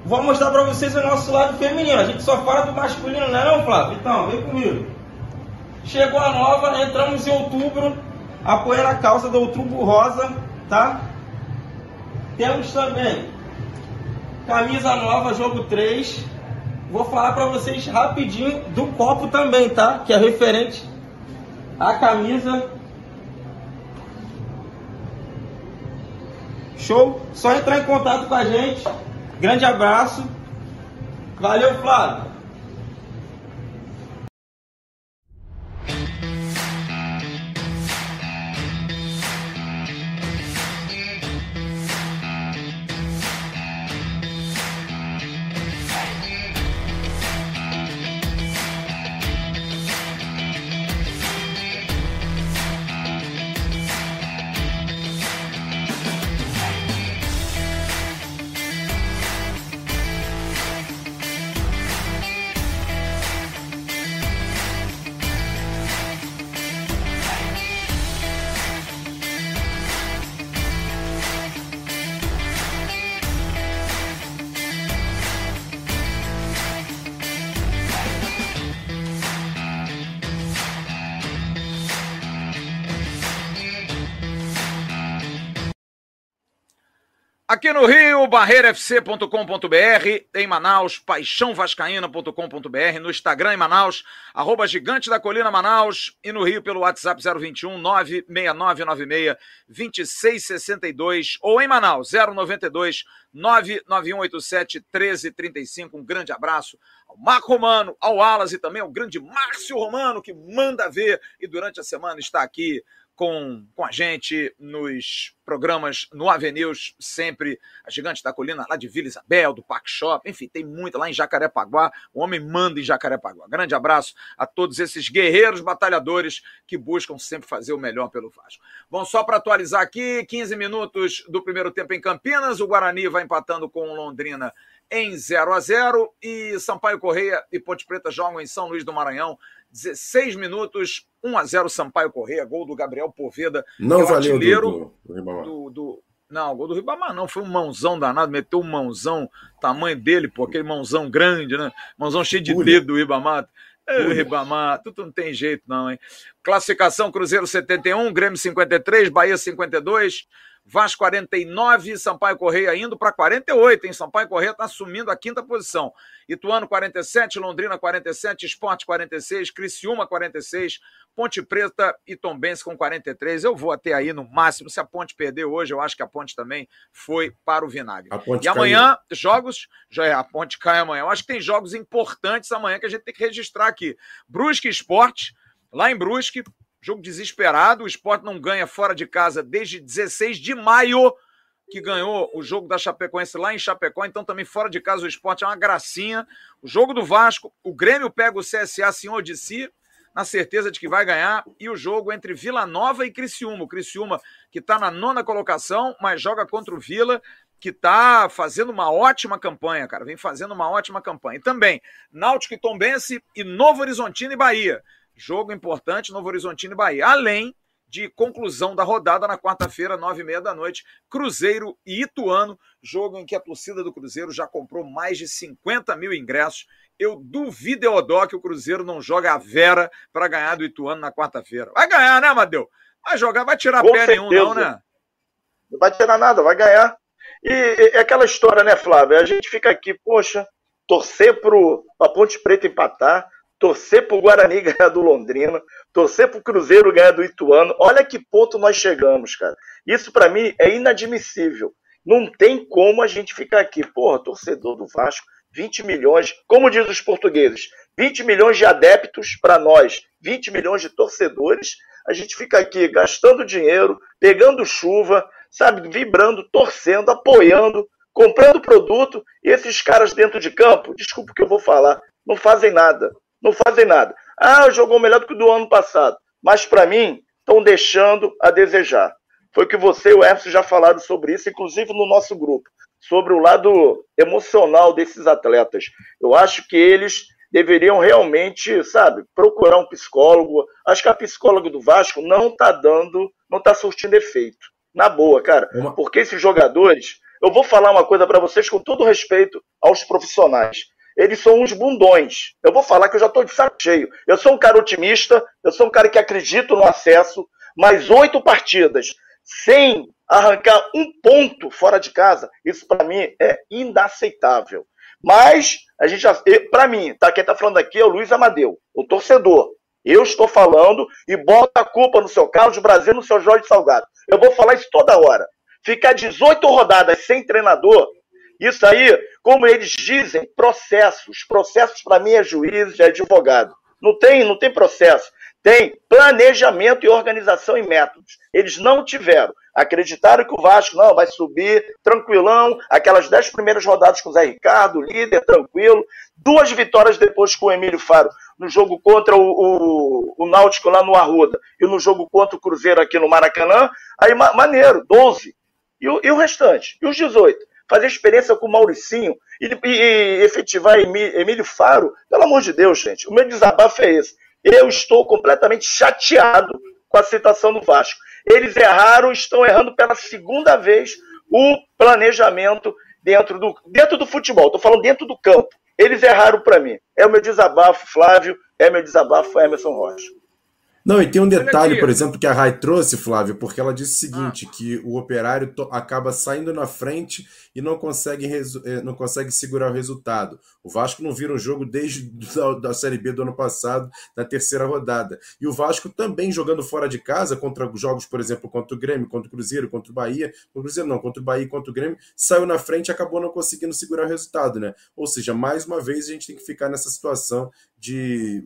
Vou mostrar para vocês o nosso lado feminino. A gente só fala do masculino, não é Flávio? Então, vem comigo. Chegou a nova, entramos em outubro, apoiando a causa do Outubro Rosa, tá? Temos também camisa nova, jogo 3. Vou falar para vocês rapidinho do copo também, tá? Que é referente à camisa Show? Só entrar em contato com a gente. Grande abraço. Valeu, Flávio. Aqui no Rio, barreirafc.com.br, em Manaus, paixãovascaína.com.br, no Instagram em Manaus, arroba Gigante da Colina Manaus, e no Rio pelo WhatsApp 021 96996 2662, ou em Manaus, 092 99187 1335. Um grande abraço ao Marco Romano, ao Alas e também ao grande Márcio Romano, que manda ver e durante a semana está aqui com, com a gente nos programas no Avenews, sempre a Gigante da Colina, lá de Vila Isabel, do Parque Shop, enfim, tem muita lá em Jacarepaguá. O homem manda em Jacarepaguá. Grande abraço a todos esses guerreiros batalhadores que buscam sempre fazer o melhor pelo Vasco. Bom, só para atualizar aqui, 15 minutos do primeiro tempo em Campinas, o Guarani vai empatando com o Londrina em 0 a 0 e Sampaio Correia e Ponte Preta jogam em São Luís do Maranhão 16 minutos, 1 a 0 Sampaio Correia, gol do Gabriel Poveda. Não é o valeu do, do, do, do, Não, gol do Ribamar não, foi um mãozão danado, meteu um mãozão, tamanho dele, pô, aquele mãozão grande, né? Mãozão cheio de dedo do Ribamar. É, Ribamar, tudo não tem jeito não, hein? Classificação Cruzeiro 71, Grêmio 53, Bahia 52, Vasco 49, Sampaio Correia indo para 48, hein? Sampaio Correia está assumindo a quinta posição. Ituano 47, Londrina 47, Esporte 46, Criciúma 46, Ponte Preta e Tombense com 43. Eu vou até aí no máximo. Se a Ponte perder hoje, eu acho que a Ponte também foi para o vinagre. e amanhã, caiu. jogos. Já é, a Ponte cai amanhã. Eu acho que tem jogos importantes amanhã que a gente tem que registrar aqui. Brusque Esporte, lá em Brusque, Jogo desesperado. O esporte não ganha fora de casa desde 16 de maio, que ganhou o jogo da Chapecoense lá em Chapecó. Então, também fora de casa, o esporte é uma gracinha. O jogo do Vasco, o Grêmio pega o CSA senhor de si, na certeza de que vai ganhar. E o jogo entre Vila Nova e Criciúma. O Criciúma, que está na nona colocação, mas joga contra o Vila que está fazendo uma ótima campanha, cara. Vem fazendo uma ótima campanha. E também, Náutico e Tombense e Novo Horizontino e Bahia. Jogo importante, Novo Horizontino e Bahia. Além de conclusão da rodada na quarta-feira, nove e meia da noite. Cruzeiro e Ituano, jogo em que a torcida do Cruzeiro já comprou mais de 50 mil ingressos. Eu duvido, Eodó, que o Cruzeiro não joga a Vera para ganhar do Ituano na quarta-feira. Vai ganhar, né, Madeu? Vai jogar, vai tirar Com pé certeza. nenhum, não, né? Não vai tirar nada, vai ganhar. E, é aquela história, né, Flávio? A gente fica aqui, poxa, torcer para a Ponte Preta empatar, torcer para o Guarani ganhar do Londrina, torcer para o Cruzeiro ganhar do Ituano. Olha que ponto nós chegamos, cara. Isso para mim é inadmissível. Não tem como a gente ficar aqui, porra, torcedor do Vasco, 20 milhões, como diz os portugueses, 20 milhões de adeptos para nós, 20 milhões de torcedores. A gente fica aqui gastando dinheiro, pegando chuva, sabe, vibrando, torcendo, apoiando, comprando produto, e esses caras dentro de campo, desculpa o que eu vou falar, não fazem nada. Não fazem nada. Ah, jogou melhor do que o do ano passado. Mas para mim, estão deixando a desejar. Foi que você e o Everson já falaram sobre isso, inclusive no nosso grupo, sobre o lado emocional desses atletas. Eu acho que eles deveriam realmente, sabe, procurar um psicólogo. Acho que a psicóloga do Vasco não está dando, não está surtindo efeito. Na boa, cara. Porque esses jogadores, eu vou falar uma coisa para vocês com todo respeito aos profissionais eles são uns bundões. Eu vou falar que eu já estou de saco cheio. Eu sou um cara otimista, eu sou um cara que acredito no acesso, mas oito partidas sem arrancar um ponto fora de casa, isso para mim é inaceitável. Mas a gente para mim, tá quem está falando aqui é o Luiz Amadeu, o torcedor. Eu estou falando e bota a culpa no seu Carlos Brasil, no seu Jorge Salgado. Eu vou falar isso toda hora. Ficar 18 rodadas sem treinador isso aí, como eles dizem, processos. Processos para mim é juiz, é advogado. Não tem, não tem processo. Tem planejamento e organização e métodos. Eles não tiveram. Acreditaram que o Vasco não vai subir tranquilão, aquelas dez primeiras rodadas com o Zé Ricardo, líder, tranquilo. Duas vitórias depois com o Emílio Faro no jogo contra o, o, o Náutico lá no Arruda e no jogo contra o Cruzeiro aqui no Maracanã. Aí, maneiro, 12. E o, e o restante? E os 18? Fazer experiência com o Mauricinho e, e, e efetivar Emílio Faro, pelo amor de Deus, gente, o meu desabafo é esse. Eu estou completamente chateado com a situação do Vasco. Eles erraram, estão errando pela segunda vez o planejamento dentro do, dentro do futebol. Estou falando dentro do campo. Eles erraram para mim. É o meu desabafo, Flávio. É meu desabafo, Emerson Rocha. Não, e tem um detalhe, por exemplo, que a Rai trouxe, Flávio, porque ela disse o seguinte, ah. que o operário acaba saindo na frente e não consegue, eh, não consegue segurar o resultado. O Vasco não vira um jogo desde a da Série B do ano passado, na terceira rodada. E o Vasco também jogando fora de casa, contra jogos, por exemplo, contra o Grêmio, contra o Cruzeiro, contra o Bahia, contra o Cruzeiro não, contra o Bahia e contra o Grêmio, saiu na frente e acabou não conseguindo segurar o resultado, né? Ou seja, mais uma vez a gente tem que ficar nessa situação de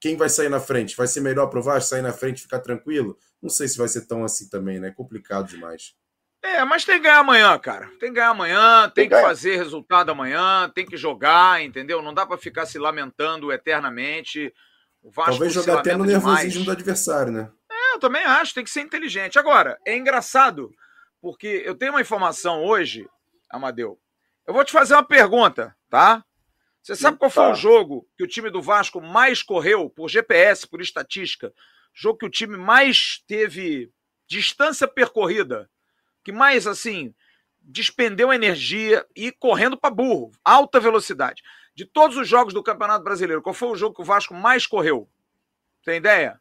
quem vai sair na frente? Vai ser melhor para o Vasco sair na frente e ficar tranquilo? Não sei se vai ser tão assim também, né? É complicado demais. É, mas tem que ganhar amanhã, cara. Tem que ganhar amanhã, tem, tem que fazer resultado amanhã, tem que jogar, entendeu? Não dá para ficar se lamentando eternamente. O Vasco Talvez jogar até no nervosismo demais. do adversário, né? É, eu também acho, tem que ser inteligente. Agora, é engraçado, porque eu tenho uma informação hoje, Amadeu. Eu vou te fazer uma pergunta, tá? Você sabe qual foi o jogo que o time do Vasco mais correu por GPS, por estatística? Jogo que o time mais teve distância percorrida, que mais assim despendeu energia e correndo para burro, alta velocidade. De todos os jogos do Campeonato Brasileiro, qual foi o jogo que o Vasco mais correu? Tem ideia?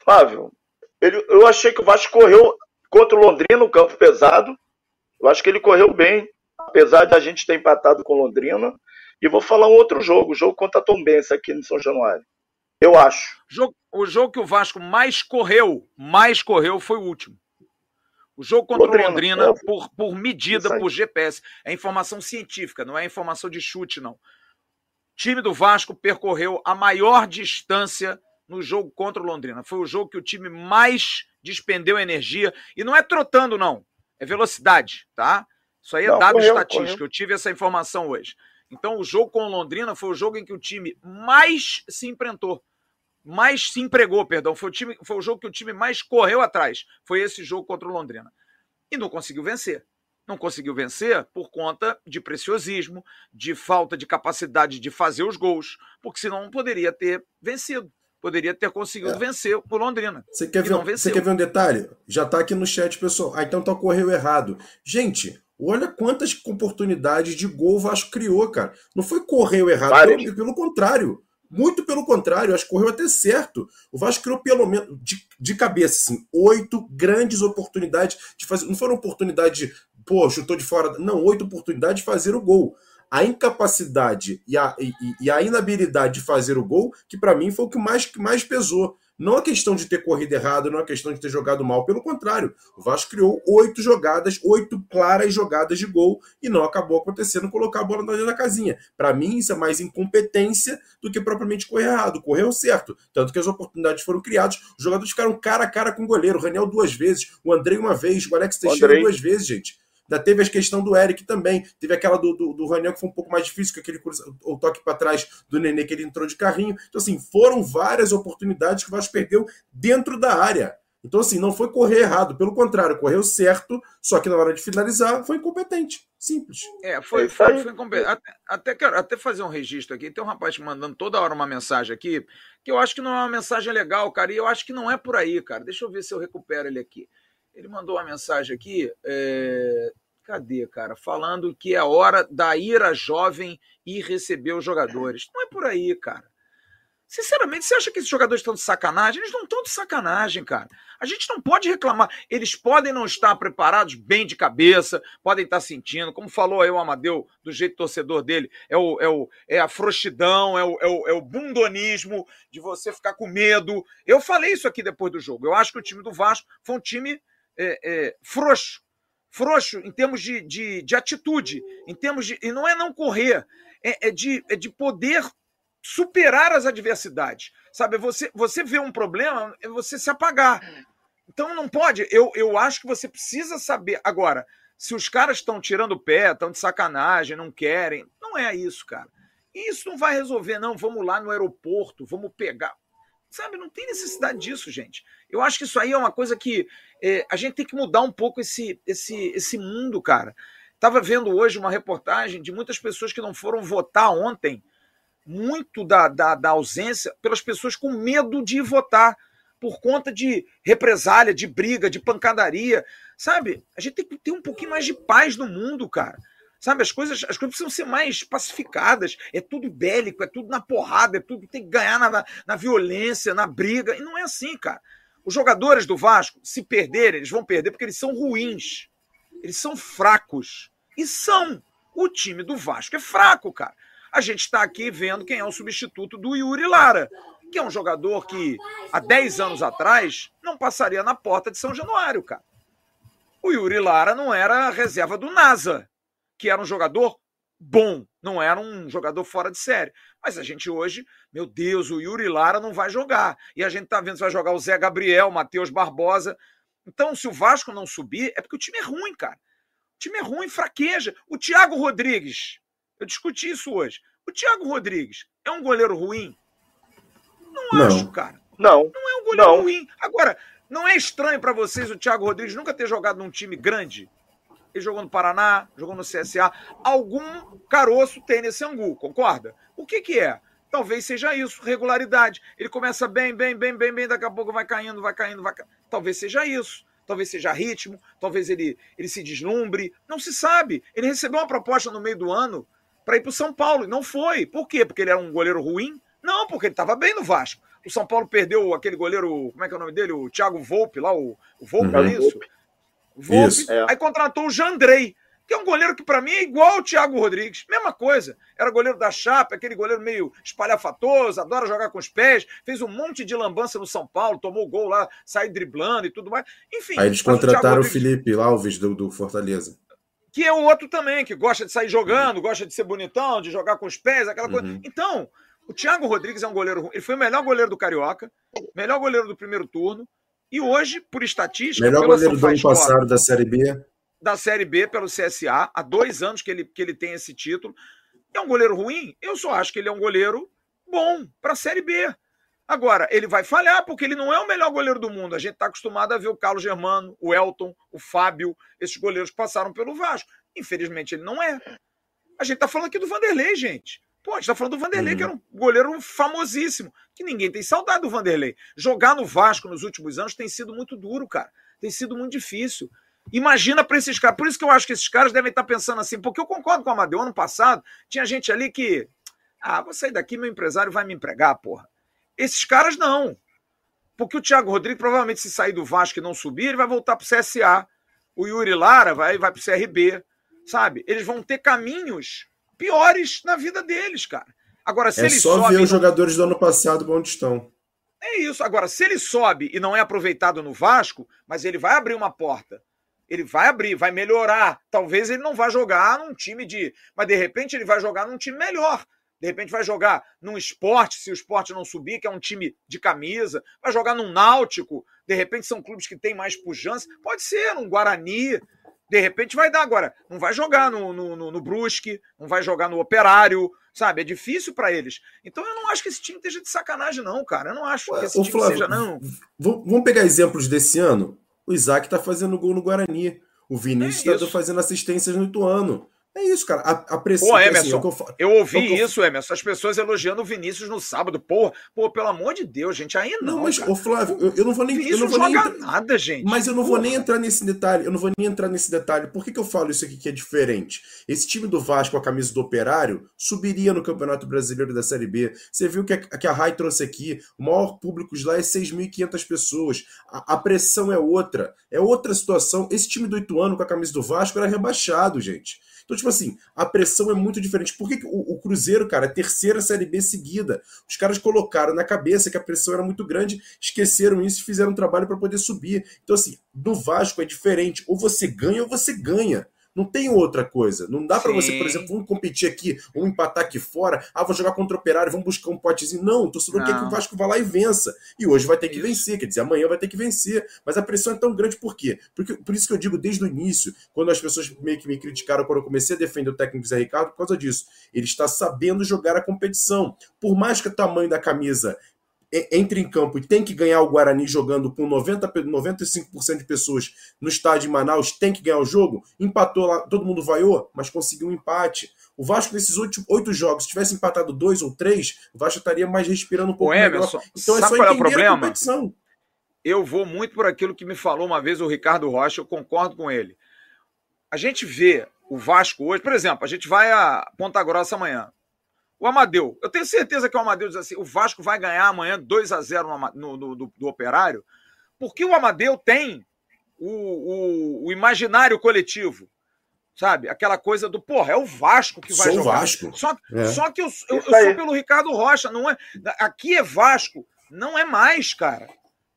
Flávio, ele, eu achei que o Vasco correu contra o Londrina no campo pesado. Eu acho que ele correu bem apesar de a gente ter empatado com Londrina. E vou falar um outro jogo, o jogo contra a Tombense aqui no São Januário. Eu acho. O jogo que o Vasco mais correu, mais correu foi o último. O jogo contra Londrina, Londrina, é. por, por medida, por GPS. É informação científica, não é informação de chute, não. O time do Vasco percorreu a maior distância no jogo contra o Londrina. Foi o jogo que o time mais despendeu energia. E não é trotando, não. É velocidade, tá? Isso aí é Não, dado correu, estatístico. Correu. Eu tive essa informação hoje. Então, o jogo com o Londrina foi o jogo em que o time mais se enfrentou. Mais se empregou, perdão. Foi o, time, foi o jogo que o time mais correu atrás. Foi esse jogo contra o Londrina. E não conseguiu vencer. Não conseguiu vencer por conta de preciosismo, de falta de capacidade de fazer os gols, porque senão não poderia ter vencido. poderia ter conseguido é. vencer o Londrina. Você quer, ver, você quer ver um detalhe? Já está aqui no chat, pessoal. Ah, então tá correu errado. Gente, olha quantas oportunidades de gol o Vasco criou, cara. Não foi correu errado, pelo, pelo contrário. Muito pelo contrário, acho que correu até certo. O Vasco criou pelo menos, de, de cabeça, assim, oito grandes oportunidades de fazer. Não foram oportunidades de, pô, chutou de fora. Não, oito oportunidades de fazer o gol. A incapacidade e a, e, e a inabilidade de fazer o gol, que para mim foi o que mais, que mais pesou. Não a questão de ter corrido errado, não a questão de ter jogado mal, pelo contrário. O Vasco criou oito jogadas, oito claras jogadas de gol e não acabou acontecendo colocar a bola dentro da casinha. Para mim, isso é mais incompetência do que propriamente correr errado. Correu certo. Tanto que as oportunidades foram criadas, os jogadores ficaram cara a cara com o goleiro. O Raniel duas vezes, o Andrei uma vez, o Alex Teixeira duas vezes, gente. Ainda teve a questão do Eric também. Teve aquela do, do, do Raniel que foi um pouco mais difícil, que aquele o toque para trás do Nenê que ele entrou de carrinho. Então, assim, foram várias oportunidades que o Vasco perdeu dentro da área. Então, assim, não foi correr errado, pelo contrário, correu certo, só que na hora de finalizar foi incompetente. Simples. É, foi, foi, foi incompetente. Até, até, quero até fazer um registro aqui. Tem um rapaz mandando toda hora uma mensagem aqui, que eu acho que não é uma mensagem legal, cara, e eu acho que não é por aí, cara. Deixa eu ver se eu recupero ele aqui. Ele mandou uma mensagem aqui. É... Cadê, cara? Falando que é hora da ira jovem e receber os jogadores. Não é por aí, cara. Sinceramente, você acha que esses jogadores estão de sacanagem? Eles não estão de sacanagem, cara. A gente não pode reclamar. Eles podem não estar preparados bem de cabeça, podem estar sentindo, como falou aí o Amadeu, do jeito torcedor dele, é, o, é, o, é a frouxidão, é o, é, o, é o bundonismo de você ficar com medo. Eu falei isso aqui depois do jogo. Eu acho que o time do Vasco foi um time é, é, frouxo. Frouxo em termos de, de, de, atitude, em termos de. E não é não correr, é, é de, é de poder superar as adversidades. Sabe, você, você vê um problema, é você se apagar. Então não pode. Eu, eu acho que você precisa saber. Agora, se os caras estão tirando o pé, estão de sacanagem, não querem, não é isso, cara. Isso não vai resolver, não. Vamos lá no aeroporto, vamos pegar. Sabe, não tem necessidade disso, gente. Eu acho que isso aí é uma coisa que é, a gente tem que mudar um pouco esse, esse, esse mundo, cara. Estava vendo hoje uma reportagem de muitas pessoas que não foram votar ontem muito da, da, da ausência pelas pessoas com medo de votar por conta de represália, de briga, de pancadaria. Sabe? A gente tem que ter um pouquinho mais de paz no mundo, cara. Sabe, as coisas, as coisas precisam ser mais pacificadas. É tudo bélico, é tudo na porrada, é tudo tem que ganhar na, na violência, na briga. E não é assim, cara. Os jogadores do Vasco, se perderem, eles vão perder porque eles são ruins. Eles são fracos. E são. O time do Vasco é fraco, cara a gente está aqui vendo quem é o substituto do Yuri Lara, que é um jogador que há 10 anos atrás não passaria na porta de São Januário, cara. O Yuri Lara não era reserva do NASA, que era um jogador bom, não era um jogador fora de série. Mas a gente hoje, meu Deus, o Yuri Lara não vai jogar. E a gente tá vendo se vai jogar o Zé Gabriel, o Matheus Barbosa. Então, se o Vasco não subir, é porque o time é ruim, cara. O time é ruim, fraqueja. O Thiago Rodrigues, eu discuti isso hoje. O Thiago Rodrigues é um goleiro ruim? Não, não. acho, cara. Não. Não é um goleiro não. ruim. Agora, não é estranho para vocês o Thiago Rodrigues nunca ter jogado num time grande? Ele jogou no Paraná, jogou no CSA. Algum caroço tem nesse angu, concorda? O que, que é? Talvez seja isso, regularidade. Ele começa bem, bem, bem, bem, bem, daqui a pouco vai caindo, vai caindo, vai caindo. Talvez seja isso. Talvez seja ritmo, talvez ele, ele se deslumbre. Não se sabe. Ele recebeu uma proposta no meio do ano para ir para o São Paulo. E não foi. Por quê? Porque ele era um goleiro ruim? Não, porque ele estava bem no Vasco. O São Paulo perdeu aquele goleiro, como é que é o nome dele? O Thiago Volpe, lá, o, o Volpe, uhum. é isso? Volpe. É. Aí contratou o Jandrei, que é um goleiro que para mim é igual ao Thiago Rodrigues. Mesma coisa. Era goleiro da Chapa, aquele goleiro meio espalhafatoso, adora jogar com os pés, fez um monte de lambança no São Paulo, tomou gol lá, saiu driblando e tudo mais. Enfim. Aí eles contrataram o, o Felipe Alves do, do Fortaleza que é o outro também, que gosta de sair jogando, gosta de ser bonitão, de jogar com os pés, aquela coisa. Uhum. Então, o Thiago Rodrigues é um goleiro. Ele foi o melhor goleiro do Carioca, melhor goleiro do primeiro turno. E hoje, por estatística. Melhor goleiro do ano passado da Série B. Da Série B pelo CSA. Há dois anos que ele, que ele tem esse título. É um goleiro ruim? Eu só acho que ele é um goleiro bom para a Série B. Agora, ele vai falhar porque ele não é o melhor goleiro do mundo. A gente está acostumado a ver o Carlos Germano, o Elton, o Fábio, esses goleiros que passaram pelo Vasco. Infelizmente, ele não é. A gente está falando aqui do Vanderlei, gente. Pô, a gente tá falando do Vanderlei, uhum. que era um goleiro famosíssimo, que ninguém tem saudade do Vanderlei. Jogar no Vasco nos últimos anos tem sido muito duro, cara. Tem sido muito difícil. Imagina para esses caras. Por isso que eu acho que esses caras devem estar tá pensando assim, porque eu concordo com o Amadeu. Ano passado, tinha gente ali que. Ah, vou sair daqui, meu empresário vai me empregar, porra. Esses caras não. Porque o Thiago Rodrigues, provavelmente, se sair do Vasco e não subir, ele vai voltar para o CSA. O Yuri Lara vai, vai para o CRB. Sabe? Eles vão ter caminhos piores na vida deles, cara. Agora, se é ele só sobe. ver os jogadores do ano passado onde estão. É isso. Agora, se ele sobe e não é aproveitado no Vasco, mas ele vai abrir uma porta. Ele vai abrir, vai melhorar. Talvez ele não vá jogar num time de. Mas de repente ele vai jogar num time melhor. De repente vai jogar num esporte, se o esporte não subir, que é um time de camisa. Vai jogar num náutico. De repente são clubes que têm mais pujança. Pode ser, num Guarani. De repente vai dar agora. Não vai jogar no, no, no, no Brusque, não vai jogar no Operário, sabe? É difícil para eles. Então eu não acho que esse time esteja de sacanagem, não, cara. Eu não acho que esse Ô, time Flávio, seja, não. Vamos pegar exemplos desse ano? O Isaac tá fazendo gol no Guarani. O Vinícius é tá fazendo assistências no Ituano. É isso, cara. A, a pressão. Pô, Emerson, assim, é eu, eu, ouvi é eu... isso, Emerson. As pessoas elogiando o Vinícius no sábado. Pô, pô, pelo amor de Deus, gente. Aí não. Não, mas, cara. ô Flávio, eu, eu, não vou nem. Vinícius eu não vou joga nem, nada, gente. Mas eu não Porra. vou nem entrar nesse detalhe. Eu não vou nem entrar nesse detalhe. Por que, que eu falo isso aqui que é diferente? Esse time do Vasco, a camisa do Operário, subiria no Campeonato Brasileiro da Série B. Você viu que a, que a Rai trouxe aqui. O maior público de lá é 6.500 pessoas. A, a pressão é outra. É outra situação. Esse time do Ituano com a camisa do Vasco era rebaixado, gente. Então, tipo assim, a pressão é muito diferente. Por que, que o, o, Cruzeiro, cara, é terceira Série B seguida? Os caras colocaram na cabeça que a pressão era muito grande, esqueceram isso e fizeram um trabalho para poder subir. Então, assim, do Vasco é diferente. Ou você ganha ou você ganha. Não tem outra coisa. Não dá para você, por exemplo, vamos competir aqui, vamos empatar aqui fora. Ah, vou jogar contra o Operário, vamos buscar um potezinho. Não, o torcedor quer que o Vasco vá lá e vença. E hoje vai ter que isso. vencer, quer dizer, amanhã vai ter que vencer. Mas a pressão é tão grande por quê? Porque, por isso que eu digo desde o início, quando as pessoas meio que me criticaram quando eu comecei a defender o técnico Zé Ricardo, por causa disso. Ele está sabendo jogar a competição. Por mais que o tamanho da camisa entre em campo e tem que ganhar o Guarani jogando com 90, 95% de pessoas no estádio de Manaus, tem que ganhar o jogo, empatou lá, todo mundo vaiou, mas conseguiu um empate. O Vasco, nesses oito, oito jogos, se tivesse empatado dois ou três, o Vasco estaria mais respirando um pouco melhor. Então é só entender é o problema? a competição. Eu vou muito por aquilo que me falou uma vez o Ricardo Rocha, eu concordo com ele. A gente vê o Vasco hoje, por exemplo, a gente vai a Ponta Grossa amanhã. O Amadeu, eu tenho certeza que o Amadeu diz assim: o Vasco vai ganhar amanhã 2 a 0 no, no, do, do, Operário, porque o Amadeu tem o, o, o, imaginário coletivo, sabe? Aquela coisa do, porra, é o Vasco que vai sou jogar. Vasco. Só, é. só que eu, eu, eu sou pelo Ricardo Rocha, não é? Aqui é Vasco, não é mais, cara.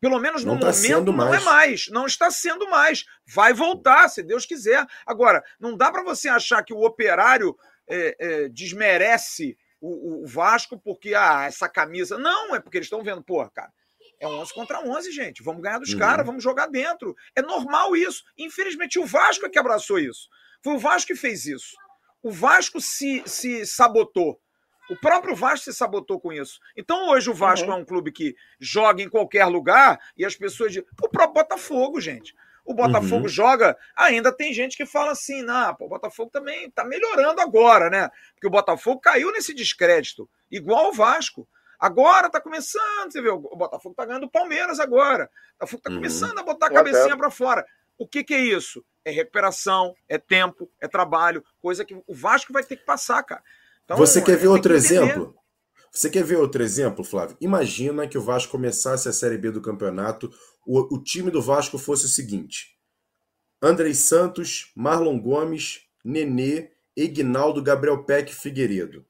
Pelo menos no tá momento não é mais, não está sendo mais. Vai voltar, se Deus quiser. Agora, não dá para você achar que o operário é, é, desmerece o, o Vasco porque, ah, essa camisa. Não, é porque eles estão vendo, pô, cara, é 11 contra 11, gente. Vamos ganhar dos uhum. caras, vamos jogar dentro. É normal isso. Infelizmente, o Vasco é que abraçou isso. Foi o Vasco que fez isso. O Vasco se, se sabotou. O próprio Vasco se sabotou com isso. Então, hoje, o Vasco uhum. é um clube que joga em qualquer lugar e as pessoas dizem. O próprio Botafogo, gente. O Botafogo uhum. joga, ainda tem gente que fala assim, não, pô, o Botafogo também tá melhorando agora, né? Porque o Botafogo caiu nesse descrédito, igual o Vasco. Agora tá começando, você vê, o Botafogo tá ganhando o Palmeiras agora. O Botafogo tá uhum. começando a botar a cabecinha para fora. O que, que é isso? É recuperação, é tempo, é trabalho, coisa que o Vasco vai ter que passar, cara. Então, Você quer ver outro que exemplo? Você quer ver outro exemplo, Flávio? Imagina que o Vasco começasse a Série B do campeonato, o, o time do Vasco fosse o seguinte: Andrei Santos, Marlon Gomes, Nenê, Ignaldo, Gabriel Peck Figueiredo.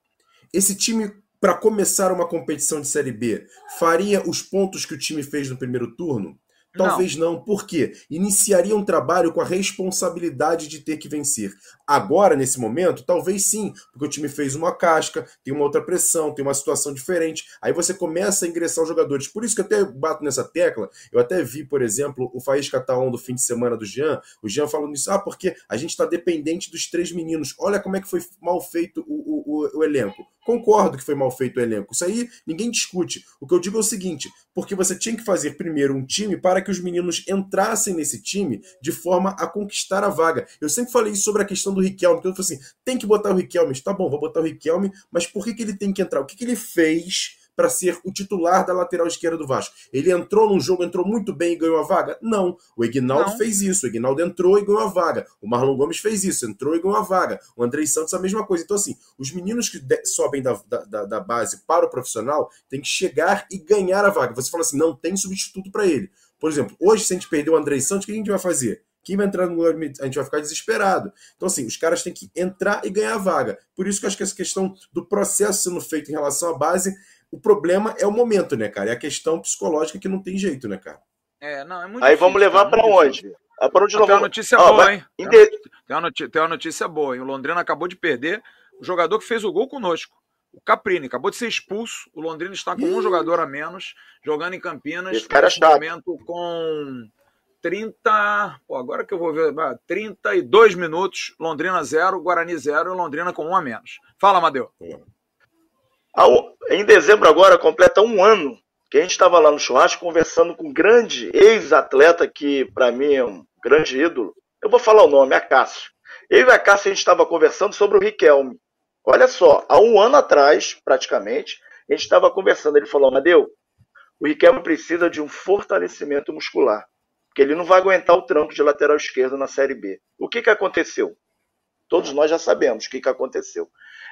Esse time, para começar uma competição de Série B, faria os pontos que o time fez no primeiro turno? Talvez não. não. Por quê? Iniciaria um trabalho com a responsabilidade de ter que vencer. Agora, nesse momento, talvez sim, porque o time fez uma casca, tem uma outra pressão, tem uma situação diferente. Aí você começa a ingressar os jogadores. Por isso que eu até bato nessa tecla. Eu até vi, por exemplo, o Faísca Taon do fim de semana do Jean. O Jean falando isso, ah, porque a gente está dependente dos três meninos. Olha como é que foi mal feito o, o, o, o elenco. Concordo que foi mal feito o elenco. Isso aí ninguém discute. O que eu digo é o seguinte: porque você tinha que fazer primeiro um time para que os meninos entrassem nesse time de forma a conquistar a vaga. Eu sempre falei sobre a questão do Riquelme. Porque eu falei assim: tem que botar o Riquelme. Tá bom, vou botar o Riquelme, mas por que, que ele tem que entrar? O que, que ele fez para ser o titular da lateral esquerda do Vasco. Ele entrou num jogo, entrou muito bem e ganhou a vaga? Não. O Ignaldo fez isso. O Ignaldo entrou e ganhou a vaga. O Marlon Gomes fez isso, entrou e ganhou a vaga. O Andrei Santos a mesma coisa. Então, assim, os meninos que sobem da, da, da base para o profissional têm que chegar e ganhar a vaga. Você fala assim, não tem substituto para ele. Por exemplo, hoje, se a gente perder o Andrei Santos, o que a gente vai fazer? Quem vai entrar no lugar A gente vai ficar desesperado. Então, assim, os caras têm que entrar e ganhar a vaga. Por isso que eu acho que essa questão do processo sendo feito em relação à base o problema é o momento, né, cara? É a questão psicológica que não tem jeito, né, cara? É, não, é muito Aí difícil, vamos levar para onde? Ah, para onde ah, tem uma notícia ah, boa, hein? Tem uma, notícia, tem uma notícia boa, hein? O Londrina acabou de perder o jogador que fez o gol conosco. O Caprini acabou de ser expulso. O Londrina está com um jogador a menos, jogando em Campinas. Esse cara é momento com 30. Pô, agora que eu vou ver. 32 minutos. Londrina 0, Guarani 0 e Londrina com um a menos. Fala, Amadeu. Em dezembro agora completa um ano que a gente estava lá no churrasco conversando com um grande ex-atleta que para mim é um grande ídolo. Eu vou falar o nome, é Cássio. Eu e a Cássio a gente estava conversando sobre o Riquelme. Olha só, há um ano atrás, praticamente, a gente estava conversando. Ele falou, Amadeu, o Riquelme precisa de um fortalecimento muscular, porque ele não vai aguentar o tranco de lateral esquerdo na Série B. O que, que aconteceu? Todos nós já sabemos o que, que aconteceu.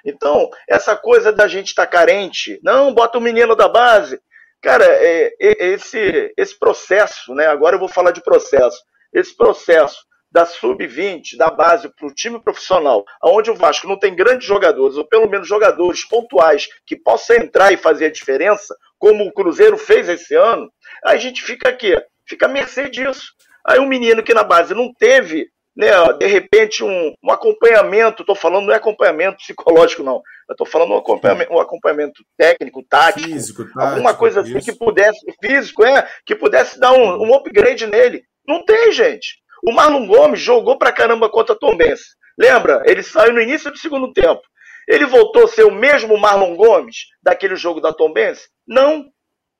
Então, essa coisa da gente estar tá carente, não, bota o menino da base. Cara, é, é, esse, esse processo, né? Agora eu vou falar de processo. Esse processo da sub-20, da base para o time profissional, onde o Vasco não tem grandes jogadores, ou pelo menos jogadores pontuais que possam entrar e fazer a diferença, como o Cruzeiro fez esse ano, a gente fica aqui, fica a mercê disso. Aí um menino que na base não teve né, de repente um, um acompanhamento, estou falando não é acompanhamento psicológico não, eu estou falando um acompanhamento, um acompanhamento técnico, tático, físico, tático, alguma coisa assim isso. que pudesse, físico, é, que pudesse dar um, um upgrade nele. Não tem, gente. O Marlon Gomes jogou pra caramba contra a Tombense. Lembra? Ele saiu no início do segundo tempo. Ele voltou a ser o mesmo Marlon Gomes daquele jogo da Tombense? Não.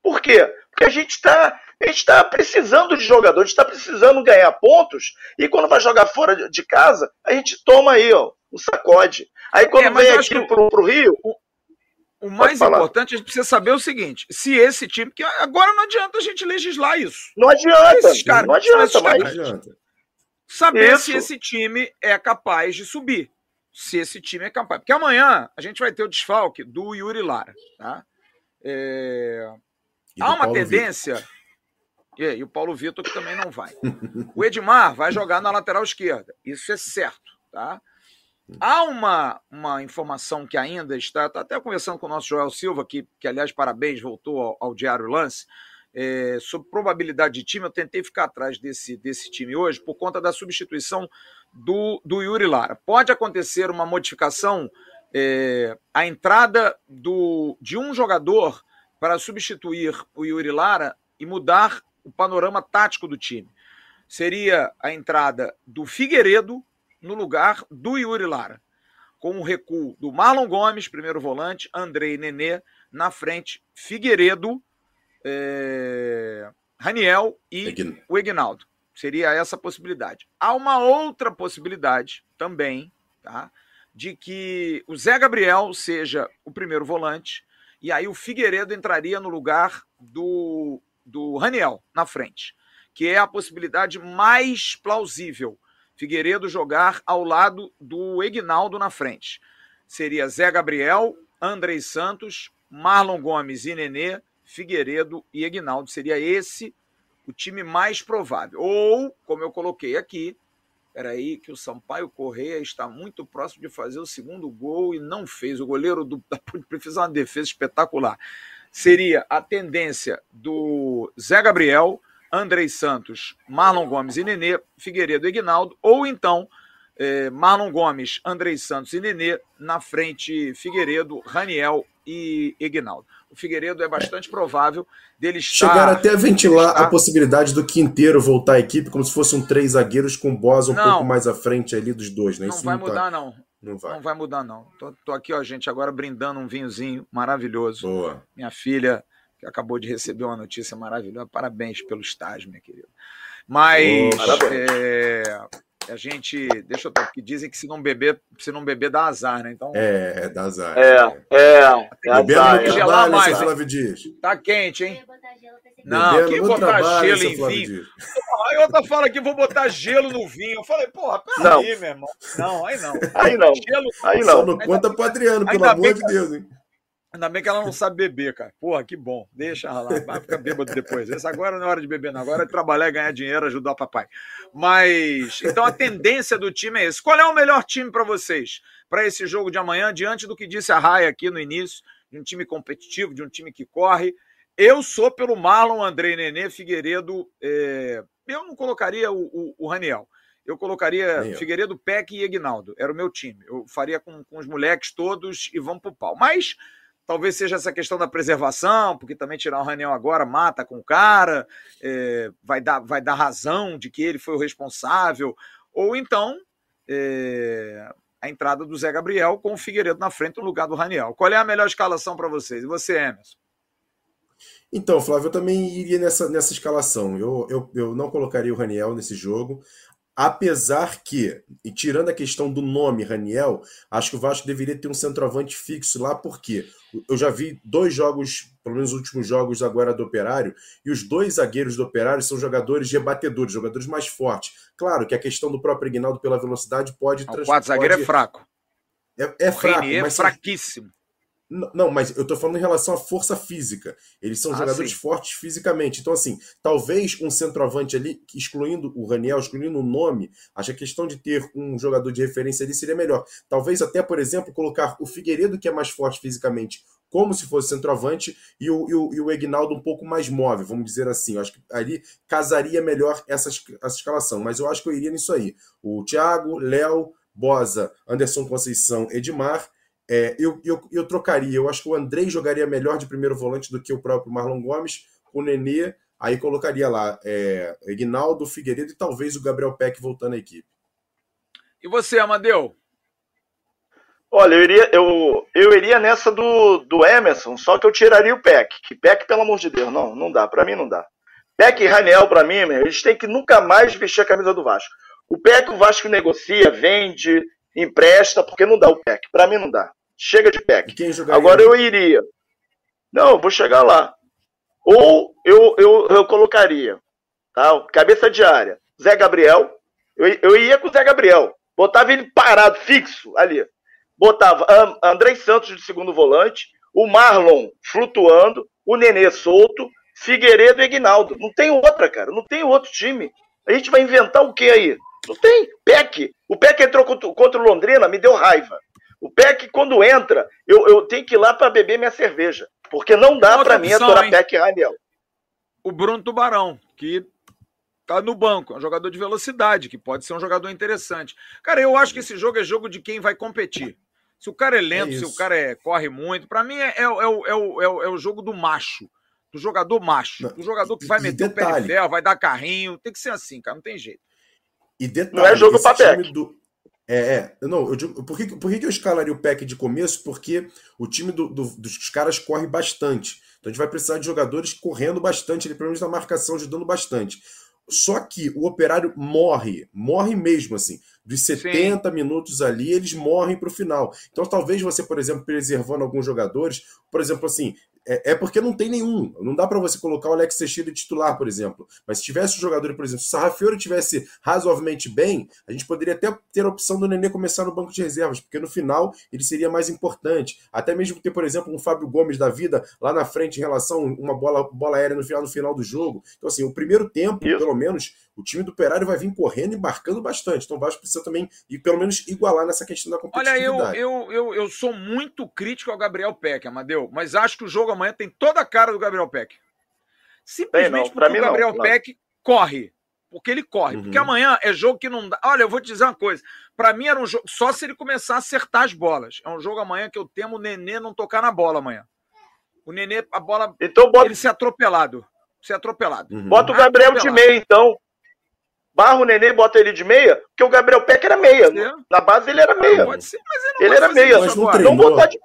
Por quê? Porque a gente está a gente está precisando de jogador, a gente está precisando ganhar pontos, e quando vai jogar fora de casa, a gente toma aí, ó, um sacode. Aí quando é, vem aqui pro, pro Rio. O, o mais importante, a gente precisa saber o seguinte: se esse time. que agora não adianta a gente legislar isso. Não adianta, esses caras, não adianta, mas. Não adianta. Saber isso. se esse time é capaz de subir. Se esse time é capaz. Porque amanhã a gente vai ter o desfalque do Yuri Lara. Tá? É... Há uma Paulo tendência. Vitor e, e o Paulo Vitor, que também não vai. O Edmar vai jogar na lateral esquerda. Isso é certo, tá? Há uma, uma informação que ainda está, está até conversando com o nosso Joel Silva, que, que aliás, parabéns, voltou ao, ao Diário Lance, é, sobre probabilidade de time. Eu tentei ficar atrás desse, desse time hoje por conta da substituição do, do Yuri Lara. Pode acontecer uma modificação, é, a entrada do, de um jogador para substituir o Yuri Lara e mudar o panorama tático do time. Seria a entrada do Figueiredo no lugar do Yuri Lara, com o recuo do Marlon Gomes, primeiro volante, Andrei Nenê, na frente, Figueiredo, é... Raniel e o Egnaldo. Seria essa a possibilidade. Há uma outra possibilidade também, tá? De que o Zé Gabriel seja o primeiro volante, e aí o Figueiredo entraria no lugar do do Raniel na frente, que é a possibilidade mais plausível. Figueiredo jogar ao lado do Egnaldo na frente. Seria Zé Gabriel, Andrei Santos, Marlon Gomes e Nenê, Figueiredo e Egnaldo. Seria esse o time mais provável. Ou, como eu coloquei aqui, aí que o Sampaio Correia está muito próximo de fazer o segundo gol e não fez. O goleiro do, da fez uma defesa espetacular seria a tendência do Zé Gabriel, Andrei Santos, Marlon Gomes e Nenê, Figueiredo e Ignaldo, ou então eh, Marlon Gomes, Andrei Santos e Nenê, na frente Figueiredo, Raniel e Ignaldo. O Figueiredo é bastante provável dele estar. Chegar até a ventilar estar... a possibilidade do Quinteiro voltar à equipe como se fossem três zagueiros com Bosa um não, pouco mais à frente ali dos dois, né? Não Isso vai não tá... mudar, não. Não vai. Não vai mudar, não. Tô, tô, aqui, ó, gente, agora brindando um vinhozinho maravilhoso. Boa. Minha filha, que acabou de receber uma notícia maravilhosa. Parabéns pelo estágio, minha querida. Mas é, a gente. Deixa eu ver, porque dizem que se não beber, se não beber, dá azar, né? Então. É, é dá azar. É, é. é Beber azar, trabalho, mais. Tá quente, hein? Não, quem botar trabalho, gelo em vinho? Aí outra fala que vou botar gelo no vinho. Eu falei, porra, peraí, meu irmão. Não, aí não. Aí não. Gelo... Aí não. Só não conta pro Adriano, pelo amor de Deus, hein? Ainda bem que ela não sabe beber, cara. Porra, que bom. Deixa ela lá. Vai ficar bêbado depois. Essa agora não é hora de beber, não. Agora é trabalhar, ganhar dinheiro, ajudar o papai. Mas, então a tendência do time é esse. Qual é o melhor time para vocês? Para esse jogo de amanhã, diante do que disse a Raia aqui no início, de um time competitivo, de um time que corre. Eu sou pelo Marlon, André Nenê, Figueiredo. É... Eu não colocaria o, o, o Raniel. Eu colocaria Figueiredo, Peck e Egnaldo. Era o meu time. Eu faria com, com os moleques todos e vamos pro pau. Mas Talvez seja essa questão da preservação, porque também tirar o Raniel agora mata com o cara, é, vai, dar, vai dar razão de que ele foi o responsável. Ou então é, a entrada do Zé Gabriel com o Figueiredo na frente no lugar do Raniel. Qual é a melhor escalação para vocês? E você, Emerson? Então, Flávio, eu também iria nessa, nessa escalação. Eu, eu, eu não colocaria o Raniel nesse jogo. Apesar que, e tirando a questão do nome Raniel, acho que o Vasco deveria ter um centroavante fixo lá, porque eu já vi dois jogos, pelo menos os últimos jogos agora do Operário, e os dois zagueiros do Operário são jogadores rebatedores, jogadores mais fortes. Claro que a questão do próprio Ignaldo pela velocidade pode... O quatro zagueiro é fraco. É, é fraco, é mas... fraquíssimo. Não, mas eu tô falando em relação à força física. Eles são ah, jogadores sim. fortes fisicamente. Então, assim, talvez um centroavante ali, excluindo o Raniel, excluindo o nome, acho que a questão de ter um jogador de referência ali seria melhor. Talvez até, por exemplo, colocar o Figueiredo, que é mais forte fisicamente, como se fosse centroavante, e o, e o, e o Egnaldo um pouco mais móvel, vamos dizer assim. Eu acho que ali casaria melhor essa, essa escalação. Mas eu acho que eu iria nisso aí. O Thiago, Léo, Bosa, Anderson Conceição, Edmar é, eu, eu, eu trocaria. Eu acho que o Andrei jogaria melhor de primeiro volante do que o próprio Marlon Gomes. O Nenê, aí colocaria lá é, Ignaldo, Figueiredo e talvez o Gabriel Peck voltando à equipe. E você, Amadeu? Olha, eu iria, eu, eu iria nessa do, do Emerson, só que eu tiraria o Peck. Que Peck, pelo amor de Deus, não, não dá. Para mim não dá. Peck e Raniel, para mim, eles têm que nunca mais vestir a camisa do Vasco. O Peck, o Vasco negocia, vende, empresta, porque não dá o PEC. Para mim não dá. Chega de PEC. Agora eu iria. Não, vou chegar lá. Ou eu, eu, eu colocaria, tá? cabeça de área, Zé Gabriel. Eu, eu ia com o Zé Gabriel. Botava ele parado, fixo ali. Botava André Santos de segundo volante, o Marlon flutuando, o Nenê solto, Figueiredo e Ignaldo. Não tem outra, cara. Não tem outro time. A gente vai inventar o que aí? Não tem. PEC. O PEC entrou contra o Londrina, me deu raiva. O PEC, quando entra, eu, eu tenho que ir lá para beber minha cerveja. Porque não dá para mim aturar PEC e Raniel. O Bruno Tubarão, que tá no banco, é um jogador de velocidade, que pode ser um jogador interessante. Cara, eu acho que esse jogo é jogo de quem vai competir. Se o cara é lento, é se o cara é, corre muito, para mim é, é, é, o, é, o, é o jogo do macho. Do jogador macho. Do jogador que vai meter o pé de ferro, vai dar carrinho. Tem que ser assim, cara, não tem jeito. E detalhe, não é jogo para do é, é, não, eu digo, por, que, por que eu escalaria o pack de começo? Porque o time do, do, dos caras corre bastante. Então a gente vai precisar de jogadores correndo bastante, ele pelo menos na marcação, ajudando bastante. Só que o operário morre, morre mesmo, assim. Dos 70 Sim. minutos ali, eles morrem para o final. Então, talvez você, por exemplo, preservando alguns jogadores, por exemplo, assim, é, é, porque não tem nenhum. Não dá para você colocar o Alex Teixeira de titular, por exemplo. Mas se tivesse um jogador, por exemplo, se o Sarrafiori tivesse razoavelmente bem, a gente poderia até ter a opção do Nenê começar no banco de reservas, porque no final ele seria mais importante. Até mesmo ter, por exemplo, um Fábio Gomes da vida lá na frente em relação a uma bola, bola aérea no final, no final do jogo. Então, assim, o primeiro tempo, Isso. pelo menos, o time do Operário vai vir correndo e marcando bastante. Então o Vasco precisa também, e pelo menos, igualar nessa questão da competitividade. Olha, eu, eu, eu, eu sou muito crítico ao Gabriel Peck, Amadeu, mas acho que o jogo amanhã tem toda a cara do Gabriel Peck. Simplesmente não, porque o Gabriel não, Peck corre. Porque ele corre. Uhum. Porque amanhã é jogo que não dá. Olha, eu vou te dizer uma coisa. Para mim era um jogo. Só se ele começar a acertar as bolas. É um jogo amanhã que eu temo o Nenê não tocar na bola amanhã. O Nenê, a bola. Então bota... Ele ser atropelado. Ser atropelado. Uhum. Bota o Gabriel de meia, então. Barra o Nenê e bota ele de meia, porque o Gabriel Peck era meia. Na base ele era meia. Pode ser, mas ele, ele era meia. Mas não, não botar de.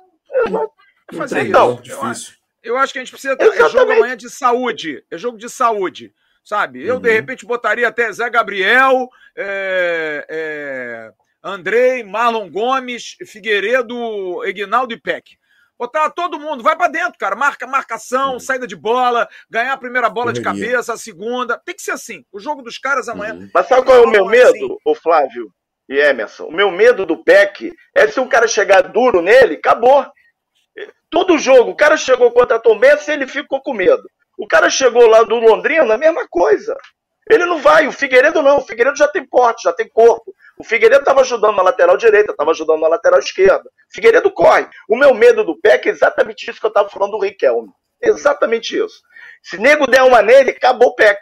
Não, fazer então, isso. Eu acho que a gente precisa. Exatamente. É jogo amanhã de saúde. É jogo de saúde. sabe? Eu, uhum. de repente, botaria até Zé Gabriel, é, é, Andrei, Marlon Gomes, Figueiredo, Egnaldo e Peck. Botar todo mundo, vai para dentro, cara. Marca, marcação, uhum. saída de bola, ganhar a primeira bola Correria. de cabeça, a segunda. Tem que ser assim. O jogo dos caras amanhã. Uhum. Mas sabe qual é o meu medo, assim. ô Flávio e Emerson? O meu medo do Peck é se um cara chegar duro nele, acabou. Todo jogo, o cara chegou contra a Tom Benz, ele ficou com medo. O cara chegou lá do Londrina, a mesma coisa. Ele não vai, o Figueiredo não, o Figueiredo já tem porte, já tem corpo. O Figueiredo estava ajudando na lateral direita, estava ajudando na lateral esquerda. Figueiredo corre. O meu medo do PEC é exatamente isso que eu estava falando do Riquelme. Exatamente isso. Se nego der uma nele, acabou o PEC.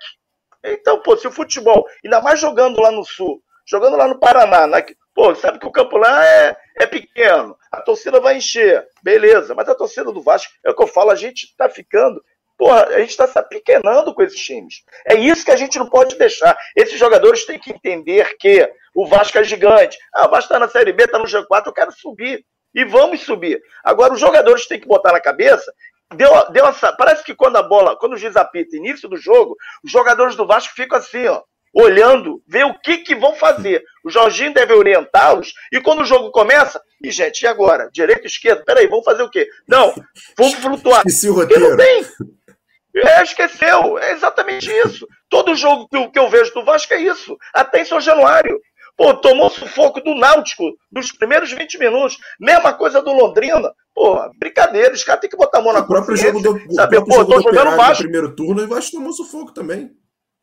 Então, pô, se o futebol, ainda mais jogando lá no Sul, jogando lá no Paraná, na, pô, sabe que o campo lá é, é pequeno, a torcida vai encher, beleza, mas a torcida do Vasco, é o que eu falo, a gente está ficando Porra, a gente está se apequenando com esses times. É isso que a gente não pode deixar. Esses jogadores têm que entender que o Vasco é gigante. Ah, o Vasco está na Série B, está no G4, eu quero subir. E vamos subir. Agora, os jogadores têm que botar na cabeça. Deu, deu essa, parece que quando a bola, quando o juiz apita início do jogo, os jogadores do Vasco ficam assim, ó, olhando, ver o que, que vão fazer. O Jorginho deve orientá-los, e quando o jogo começa, e gente, e agora? Direita, esquerda? Peraí, vamos fazer o quê? Não, vamos flutuar. Esqueci o roteiro. não tem. É, esqueceu. É exatamente isso. Todo jogo que eu, que eu vejo do Vasco é isso. Até em São Januário. Pô, tomou sufoco do Náutico nos primeiros 20 minutos. Mesma coisa do Londrina. Pô, brincadeira. Os caras têm que botar a mão na o próprio jogo do, sabe? Pô, jogo tô jogando Vasco. No primeiro turno e o Vasco tomou sufoco também.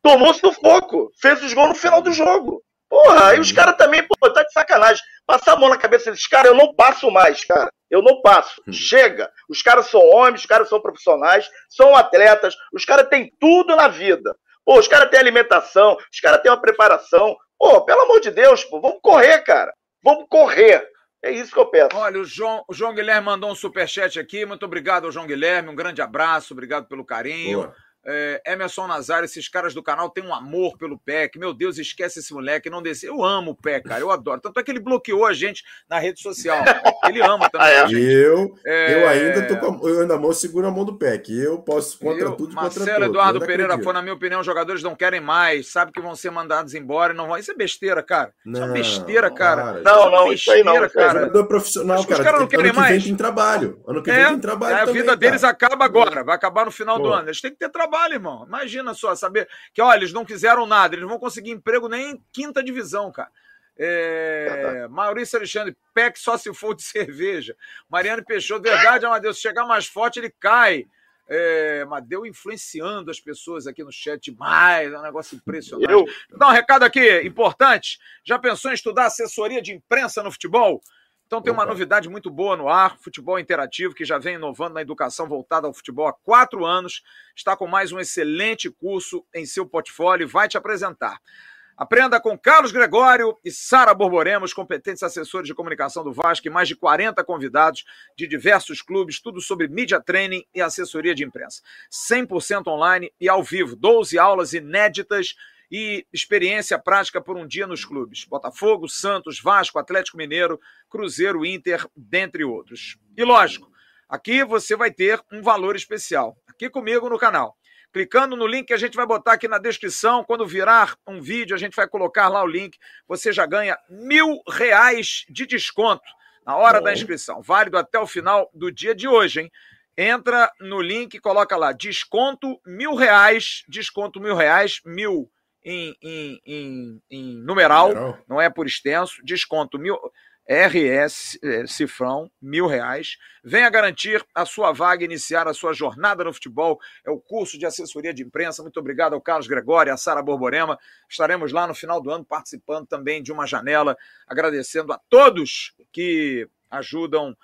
Tomou sufoco. Fez os gols no final do jogo. Porra, aí os caras também, pô, tá de sacanagem. Passar a mão na cabeça desses caras, eu não passo mais, cara. Eu não passo. Hum. Chega. Os caras são homens, os caras são profissionais, são atletas, os caras têm tudo na vida. Pô, os caras têm alimentação, os caras têm uma preparação. Pô, pelo amor de Deus, pô, vamos correr, cara. Vamos correr. É isso que eu peço. Olha, o João, o João Guilherme mandou um superchat aqui. Muito obrigado ao João Guilherme. Um grande abraço. Obrigado pelo carinho. Boa é, Emerson Nazário, esses caras do canal têm um amor pelo PEC. Meu Deus, esquece esse moleque, não desce. Eu amo o PEC, cara, eu adoro. Tanto é que ele bloqueou a gente na rede social. Ele ama também. Ah, é. Eu, é... eu ainda tô com a, eu ainda mão, seguro a mão do PEC. Eu posso contra eu, tudo e contra tudo. Marcelo Eduardo Pereira foi, na minha opinião, os jogadores não querem mais, sabe que vão ser mandados embora e não vão. Isso é besteira, cara. Não, isso é besteira, cara. não, não, isso aí não. Cara. Jogador profissional, cara. Os caras não querem ano mais. Que vem tem trabalho. Ano que é, vem tem trabalho. A vida deles acaba agora, vai acabar no final Pô. do ano. Eles têm que ter trabalho, irmão. Imagina só, saber que, olha, eles não fizeram nada, eles não vão conseguir emprego nem em quinta divisão, cara. É, Maurício Alexandre, PEC só se for de cerveja. Mariano Peixoto, verdade, Amadeus, se chegar mais forte, ele cai. É, Madeu influenciando as pessoas aqui no chat demais, é um negócio impressionante. Eu... Vou dar um recado aqui importante. Já pensou em estudar assessoria de imprensa no futebol? Então tem uma novidade muito boa no ar, futebol interativo, que já vem inovando na educação voltada ao futebol há quatro anos, está com mais um excelente curso em seu portfólio e vai te apresentar. Aprenda com Carlos Gregório e Sara Borborema, os competentes assessores de comunicação do Vasco e mais de 40 convidados de diversos clubes, tudo sobre media training e assessoria de imprensa. 100% online e ao vivo, 12 aulas inéditas e experiência prática por um dia nos clubes. Botafogo, Santos, Vasco, Atlético Mineiro, Cruzeiro, Inter, dentre outros. E lógico, aqui você vai ter um valor especial. Aqui comigo no canal. Clicando no link que a gente vai botar aqui na descrição, quando virar um vídeo, a gente vai colocar lá o link. Você já ganha mil reais de desconto na hora Bom. da inscrição. Válido até o final do dia de hoje, hein? Entra no link, coloca lá desconto mil reais, desconto mil reais, mil em, em, em, em numeral, numeral, não é por extenso, desconto mil. RS é, Cifrão, mil reais. Venha garantir a sua vaga, iniciar a sua jornada no futebol. É o curso de assessoria de imprensa. Muito obrigado ao Carlos Gregório, a Sara Borborema. Estaremos lá no final do ano participando também de uma janela, agradecendo a todos que ajudam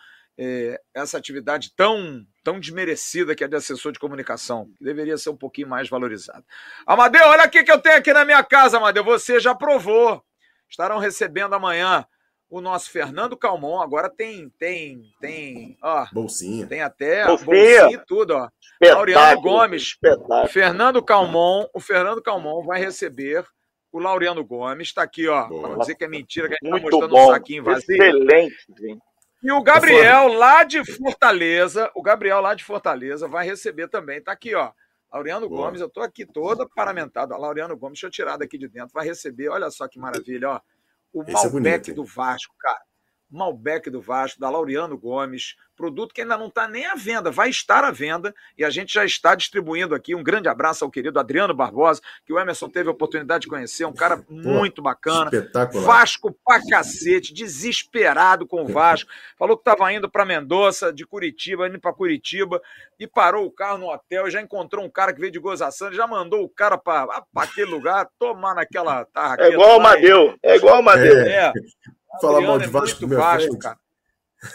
é, essa atividade tão, tão desmerecida que é de assessor de comunicação, que deveria ser um pouquinho mais valorizada. Amadeu, olha aqui que eu tenho aqui na minha casa, Amadeu. Você já provou. Estarão recebendo amanhã o nosso Fernando Calmon. Agora tem, tem, tem, ó. Bolsinha. Tem até bolsinha, bolsinha e tudo, ó. Laureano Gomes. Espetáculo. Fernando Calmon, o Fernando Calmon vai receber o Laureano Gomes. Está aqui, ó. Para dizer que é mentira, que a gente está mostrando bom. um saquinho vazio. Excelente, gente. E o Gabriel, lá de Fortaleza, o Gabriel lá de Fortaleza vai receber também, tá aqui, ó. Laureano Boa. Gomes, eu estou aqui toda paramentado. Laureano Gomes, deixa eu tirar daqui de dentro, vai receber, olha só que maravilha, ó. O Esse Malbec é do Vasco, cara. Malbec do Vasco, da Laureano Gomes, produto que ainda não está nem à venda, vai estar à venda e a gente já está distribuindo aqui. Um grande abraço ao querido Adriano Barbosa, que o Emerson teve a oportunidade de conhecer, um cara muito bacana. Espetacular. Vasco pra cacete, desesperado com o Vasco. Falou que estava indo para Mendoza, de Curitiba, indo para Curitiba, e parou o carro no hotel, já encontrou um cara que veio de Gozaçã, já mandou o cara para aquele lugar, tomar naquela tarraqueta. É igual o Madeu, é igual o Madeu. É. é. Falar mal de é Vasco, muito Vasco, cara.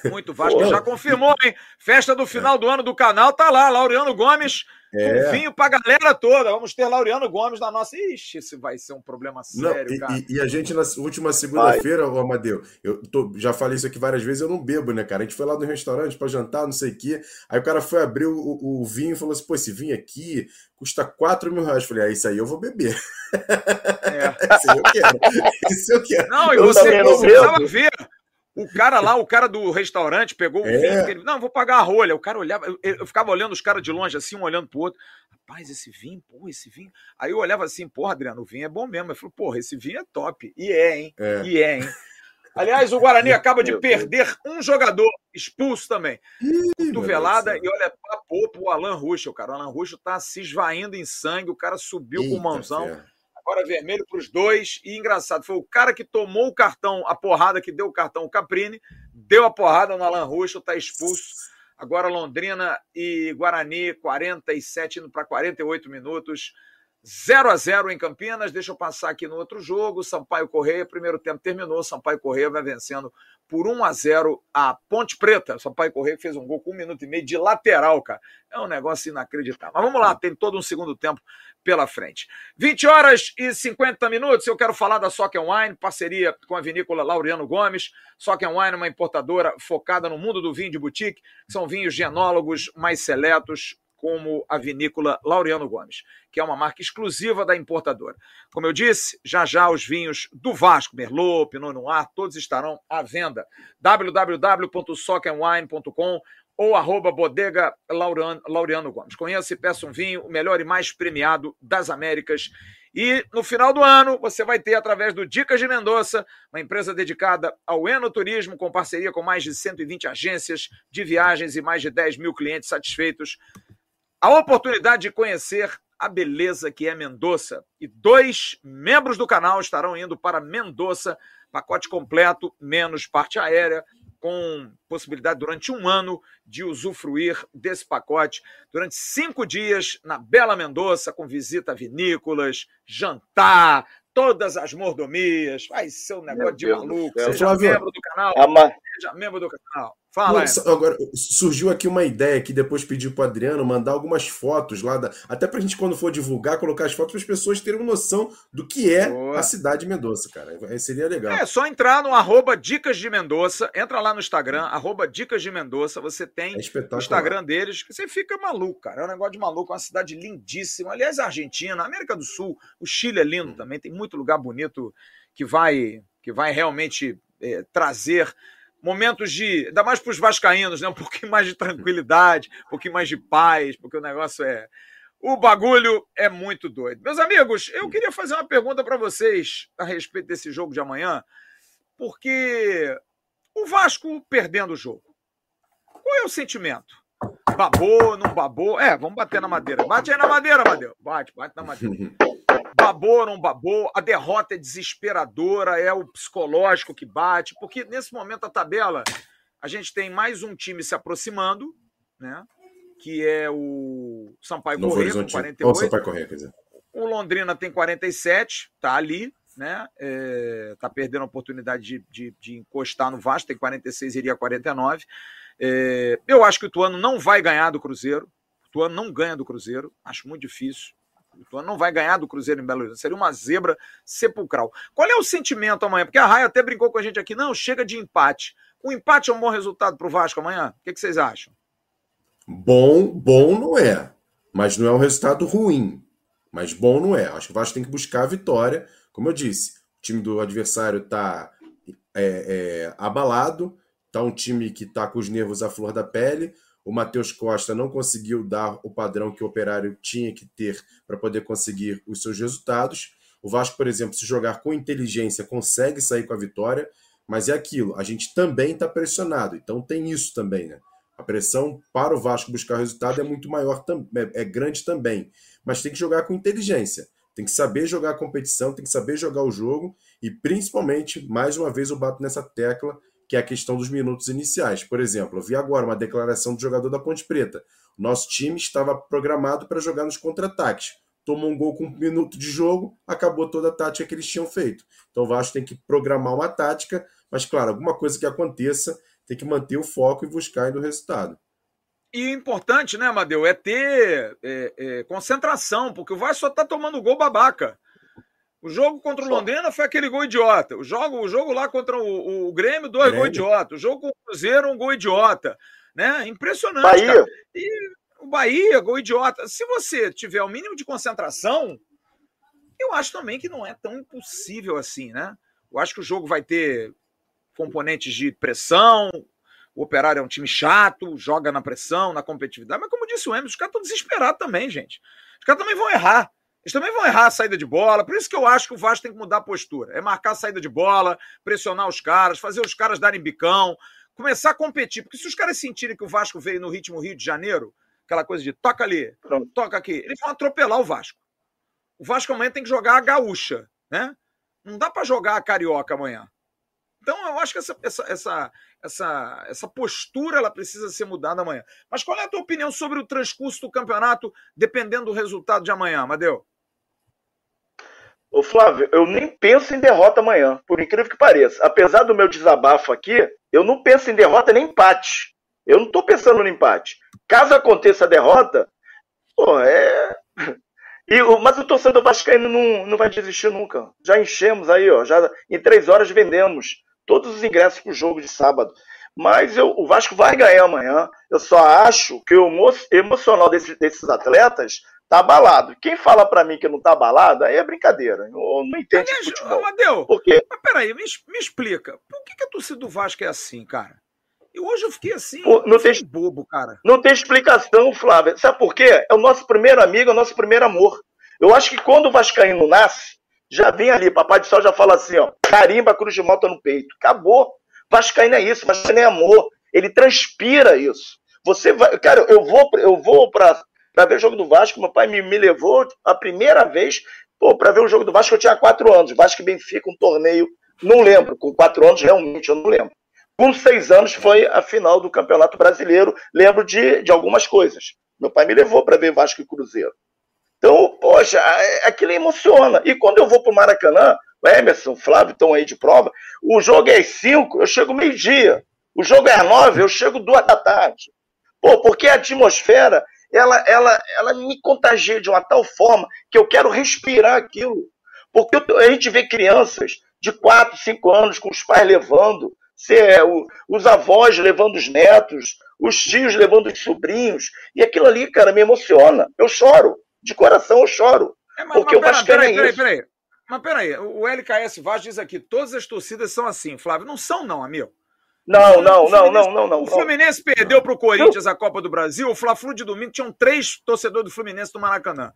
Muito Vasco. Pô. Já confirmou, hein? Festa do final é. do ano do canal tá lá, Laureano Gomes. É. Um vinho pra galera toda. Vamos ter Laureano Gomes na nossa. Ixi, isso vai ser um problema sério, não, e, cara. E, e, a gente, na última segunda-feira, o Amadeu, eu tô, já falei isso aqui várias vezes, eu não bebo, né, cara? A gente foi lá no restaurante para jantar, não sei o quê. Aí o cara foi abrir o, o, o vinho e falou assim: pô, esse vinho aqui custa 4 mil reais. Eu falei, ah, isso aí eu vou beber. É. esse aí eu quero. Esse eu quero. Não, e você precisava ver o cara lá, o cara do restaurante, pegou o é. vinho. Ele, não, vou pagar a rolha. O cara olhava, eu, eu ficava olhando os caras de longe, assim, um olhando pro outro. Rapaz, esse vinho, pô, esse vinho. Aí eu olhava assim, porra, Adriano, o vinho é bom mesmo. Eu falei, porra, esse vinho é top. E é, hein? É. E é, hein? Aliás, o Guarani acaba de perder um jogador expulso também. Ih, Cotovelada e olha, papou pro Alan Ruschel, cara. O Alan Ruschel tá se esvaindo em sangue, o cara subiu Eita, com o mãozão. Fé agora vermelho para os dois. E engraçado, foi o cara que tomou o cartão, a porrada que deu o cartão, o Caprini, deu a porrada no Alan Russo, está expulso. Agora Londrina e Guarani, 47 indo para 48 minutos. 0 a 0 em Campinas. Deixa eu passar aqui no outro jogo. Sampaio Correia, primeiro tempo terminou. Sampaio Correia vai vencendo por 1 a 0 a Ponte Preta. Sampaio Correia fez um gol com um minuto e meio de lateral, cara. É um negócio inacreditável. Mas vamos lá, tem todo um segundo tempo pela frente. 20 horas e 50 minutos. Eu quero falar da Sock Wine, parceria com a vinícola Laureano Gomes. Sock Wine é uma importadora focada no mundo do vinho de boutique. São vinhos genólogos mais seletos, como a vinícola Laureano Gomes, que é uma marca exclusiva da importadora. Como eu disse, já já os vinhos do Vasco, Merlot, Pinot Noir, todos estarão à venda. www.sockandwine.com ou arroba bodega Laureano, Laureano Gomes. Conheça e peça um vinho, o melhor e mais premiado das Américas. E no final do ano, você vai ter, através do Dicas de Mendonça, uma empresa dedicada ao enoturismo, com parceria com mais de 120 agências de viagens e mais de 10 mil clientes satisfeitos a oportunidade de conhecer a beleza que é Mendoza. E dois membros do canal estarão indo para Mendoza, pacote completo, menos parte aérea, com possibilidade durante um ano de usufruir desse pacote durante cinco dias na Bela Mendoza, com visita a vinícolas, jantar, todas as mordomias. Vai ser um negócio de maluco. Seja membro do canal. Seja membro do canal. Fala, Não, agora surgiu aqui uma ideia que depois pediu para Adriano mandar algumas fotos lá da, até para a gente quando for divulgar colocar as fotos para as pessoas terem uma noção do que é Boa. a cidade de Mendoza, cara. Aí seria legal. É só entrar no arroba Dicas de Mendoza, entra lá no Instagram, arroba Dicas de Mendoza, você tem é o Instagram deles, você fica maluco, cara. É um negócio de maluco, é uma cidade lindíssima. Aliás, a Argentina, a América do Sul, o Chile é lindo hum. também, tem muito lugar bonito que vai que vai realmente é, trazer momentos de. Ainda mais para os vascaínos, né? Um pouquinho mais de tranquilidade, um pouquinho mais de paz, porque o negócio é. O bagulho é muito doido. Meus amigos, eu queria fazer uma pergunta para vocês a respeito desse jogo de amanhã, porque o Vasco perdendo o jogo. Qual é o sentimento? Babou, não babou? É, vamos bater na madeira. Bate aí na madeira, Madeu. Bate, bate na madeira. babou ou não babou, a derrota é desesperadora, é o psicológico que bate, porque nesse momento a tabela, a gente tem mais um time se aproximando, né? Que é o Sampaio Novo Corrêa, com 48. O Sampaio quer dizer. O Londrina tem 47, tá ali, né? É, tá perdendo a oportunidade de, de, de, encostar no Vasco, tem 46, iria 49. É, eu acho que o Tuano não vai ganhar do Cruzeiro. O Tuano não ganha do Cruzeiro, acho muito difícil. O Ituano não vai ganhar do Cruzeiro em Belo Horizonte. Seria uma zebra sepulcral. Qual é o sentimento amanhã? Porque a Raia até brincou com a gente aqui. Não, chega de empate. O empate é um bom resultado para o Vasco amanhã? O que, que vocês acham? Bom, bom não é. Mas não é um resultado ruim. Mas bom não é. Acho que o Vasco tem que buscar a vitória. Como eu disse, o time do adversário está é, é, abalado. Está um time que está com os nervos à flor da pele. O Matheus Costa não conseguiu dar o padrão que o Operário tinha que ter para poder conseguir os seus resultados. O Vasco, por exemplo, se jogar com inteligência, consegue sair com a vitória, mas é aquilo, a gente também está pressionado, então tem isso também, né? A pressão para o Vasco buscar resultado é muito maior, é, é grande também, mas tem que jogar com inteligência, tem que saber jogar a competição, tem que saber jogar o jogo e principalmente, mais uma vez eu bato nessa tecla, que é a questão dos minutos iniciais. Por exemplo, eu vi agora uma declaração do jogador da Ponte Preta. Nosso time estava programado para jogar nos contra-ataques. Tomou um gol com um minuto de jogo, acabou toda a tática que eles tinham feito. Então o Vasco tem que programar uma tática, mas claro, alguma coisa que aconteça, tem que manter o foco e buscar ainda o resultado. E importante, né, Amadeu, é ter é, é, concentração, porque o Vasco só está tomando gol babaca. O jogo contra o Londrina foi aquele gol idiota. O jogo, o jogo lá contra o, o Grêmio, dois gols idiota. O jogo com o Cruzeiro, um gol idiota. Né? Impressionante. Bahia. Cara. E o Bahia, gol idiota. Se você tiver o mínimo de concentração, eu acho também que não é tão impossível assim, né? Eu acho que o jogo vai ter componentes de pressão. O Operário é um time chato, joga na pressão, na competitividade. Mas, como disse o Emerson, os caras estão desesperados também, gente. Os caras também vão errar. Eles também vão errar a saída de bola. Por isso que eu acho que o Vasco tem que mudar a postura. É marcar a saída de bola, pressionar os caras, fazer os caras darem bicão, começar a competir. Porque se os caras sentirem que o Vasco veio no ritmo Rio de Janeiro, aquela coisa de toca ali, Pronto. toca aqui, eles vão atropelar o Vasco. O Vasco amanhã tem que jogar a gaúcha, né? Não dá para jogar a carioca amanhã. Então eu acho que essa, essa, essa, essa, essa postura ela precisa ser mudada amanhã. Mas qual é a tua opinião sobre o transcurso do campeonato, dependendo do resultado de amanhã, Amadeu? Ô Flávio, eu nem penso em derrota amanhã, por incrível que pareça. Apesar do meu desabafo aqui, eu não penso em derrota nem empate. Eu não estou pensando no empate. Caso aconteça a derrota, pô, é. E, mas o torcedor vascaíno não, não vai desistir nunca. Já enchemos aí, ó. Já em três horas vendemos todos os ingressos para o jogo de sábado. Mas eu, o Vasco vai ganhar amanhã. Eu só acho que o emocional desse, desses atletas tá abalado. Quem fala para mim que não tá abalado, aí é brincadeira. Eu não entendo Aliás, futebol. Amadeu, Por quê? Mas peraí, me, me explica. Por que, que a torcida do Vasco é assim, cara? E hoje eu fiquei assim, Pô, não tem bobo, cara. Não tem explicação, Flávio. Sabe por quê? É o nosso primeiro amigo, é o nosso primeiro amor. Eu acho que quando o Vascaíno nasce, já vem ali, Papai do Céu já fala assim, ó, carimba cruz de moto no peito. Acabou. Vascaíno é isso, Vascaíno é amor. Ele transpira isso. Você vai, cara, eu vou, eu vou para para ver o jogo do Vasco. Meu pai me, me levou a primeira vez para ver o jogo do Vasco. Eu tinha quatro anos. Vasco e Benfica, um torneio. Não lembro. Com quatro anos, realmente, eu não lembro. Com seis anos foi a final do Campeonato Brasileiro. Lembro de, de algumas coisas. Meu pai me levou para ver Vasco e Cruzeiro. Então, poxa, é, aquilo emociona. E quando eu vou para o Maracanã, o Emerson, o Flávio estão aí de prova, o jogo é às cinco, eu chego meio-dia. O jogo é às nove, eu chego duas da tarde. Pô, porque a atmosfera ela, ela, ela me contagia de uma tal forma que eu quero respirar aquilo. Porque a gente vê crianças de 4, 5 anos com os pais levando, se é, os avós levando os netos, os tios levando os sobrinhos, e aquilo ali, cara, me emociona. Eu choro, de coração eu choro. É, mas, porque mas, o Vasco peraí, é peraí, peraí, Mas peraí, o LKS Vaz diz aqui, todas as torcidas são assim, Flávio. Não são não, amigo. Não, não, não, não, não, não. O Fluminense perdeu para o Corinthians a Copa do Brasil. O Fla-Flu de domingo tinham três torcedores do Fluminense do Maracanã.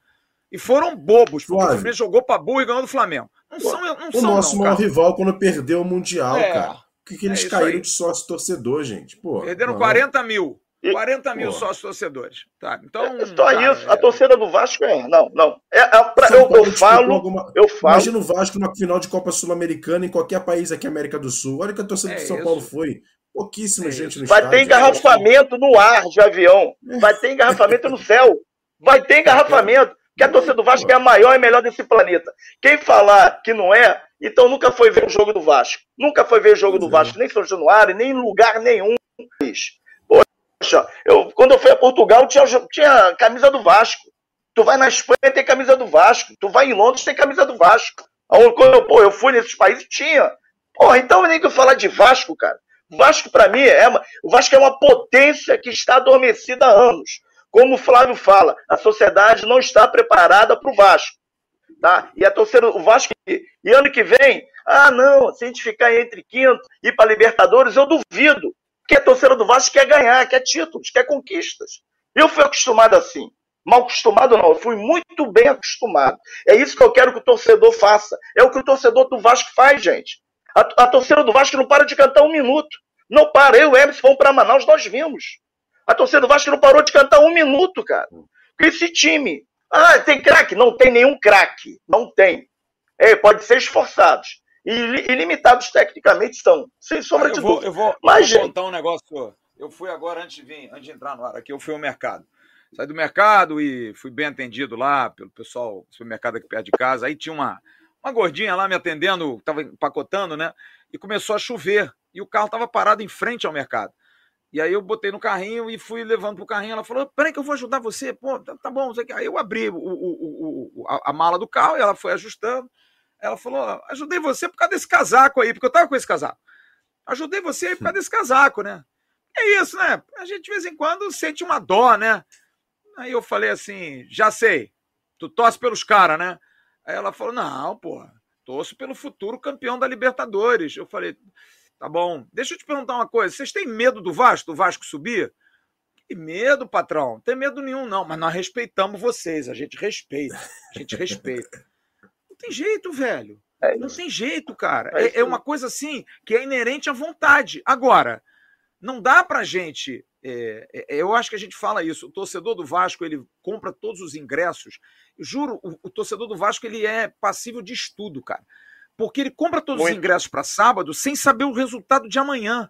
E foram bobos, porque Flávio. o Fluminense jogou para burro e ganhou do Flamengo. Não são, não o são, nosso não, maior rival quando perdeu o Mundial, é, cara. Por que, que eles é caíram aí. de sócio torcedor, gente? Pô, Perderam não. 40 mil. 40 mil sócios torcedores. Tá, então, é, só cara, isso. É... A torcida do Vasco é. Não, não. É, é pra, eu, eu falo, alguma... eu falo. Imagina o Vasco na final de Copa Sul-Americana em qualquer país aqui, América do Sul. Olha que a torcida é do São isso. Paulo foi. Pouquíssima é gente no Vai estádio. ter engarrafamento no ar de avião. Vai ter engarrafamento no céu. Vai ter engarrafamento. Que a torcida do Vasco é a maior e melhor desse planeta. Quem falar que não é, então nunca foi ver o jogo do Vasco. Nunca foi ver o jogo do Vasco, nem em São Januário, nem em lugar nenhum. Poxa, eu, quando eu fui a Portugal, tinha, tinha camisa do Vasco. Tu vai na Espanha, tem camisa do Vasco. Tu vai em Londres, tem camisa do Vasco. Quando eu, pô, eu fui nesses países, tinha. Porra, então nem que falar de Vasco, cara. Vasco, para mim, é uma, o Vasco é uma potência que está adormecida há anos. Como o Flávio fala, a sociedade não está preparada para o Vasco. Tá? E a torcida, o Vasco, e ano que vem, ah, não, se a gente ficar entre quinto e para Libertadores, eu duvido. Porque a torcida do Vasco quer ganhar, quer títulos, quer conquistas. Eu fui acostumado assim. Mal acostumado não, eu fui muito bem acostumado. É isso que eu quero que o torcedor faça. É o que o torcedor do Vasco faz, gente. A, a torcida do Vasco não para de cantar um minuto. Não para. Eu e o Emerson fomos para Manaus, nós vimos. A torcida do Vasco não parou de cantar um minuto, cara. Esse time. Ah, tem craque? Não tem nenhum craque. Não tem. É, pode ser esforçados. E ilimitados tecnicamente são. Sem sombra de dúvida. Eu vou, Mas, eu vou contar um negócio. Eu fui agora, antes de, vir, antes de entrar no ar aqui, eu fui ao mercado. Saí do mercado e fui bem atendido lá pelo pessoal do supermercado aqui perto de casa. Aí tinha uma, uma gordinha lá me atendendo, estava empacotando, né? E começou a chover. E o carro estava parado em frente ao mercado. E aí eu botei no carrinho e fui levando pro carrinho. Ela falou: peraí que eu vou ajudar você. Pô, tá, tá bom. Aí eu abri o, o, o, a, a, mala do carro e ela foi ajustando. Ela falou: ajudei você por causa desse casaco aí, porque eu tava com esse casaco. Ajudei você aí por causa desse casaco, né? É isso, né? A gente de vez em quando sente uma dó, né? Aí eu falei assim: já sei, tu torce pelos caras, né? Aí ela falou: não, porra, torço pelo futuro campeão da Libertadores. Eu falei: Tá bom. Deixa eu te perguntar uma coisa. Vocês têm medo do Vasco, do Vasco subir? Que medo, patrão. Não tem medo nenhum, não. Mas nós respeitamos vocês. A gente respeita. A gente respeita. Não tem jeito, velho. É não tem jeito, cara. É, é, é, uma coisa assim que é inerente à vontade. Agora, não dá pra gente. É, é, eu acho que a gente fala isso. O torcedor do Vasco ele compra todos os ingressos. Eu juro, o, o torcedor do Vasco ele é passível de estudo, cara porque ele compra todos Muito. os ingressos para sábado sem saber o resultado de amanhã.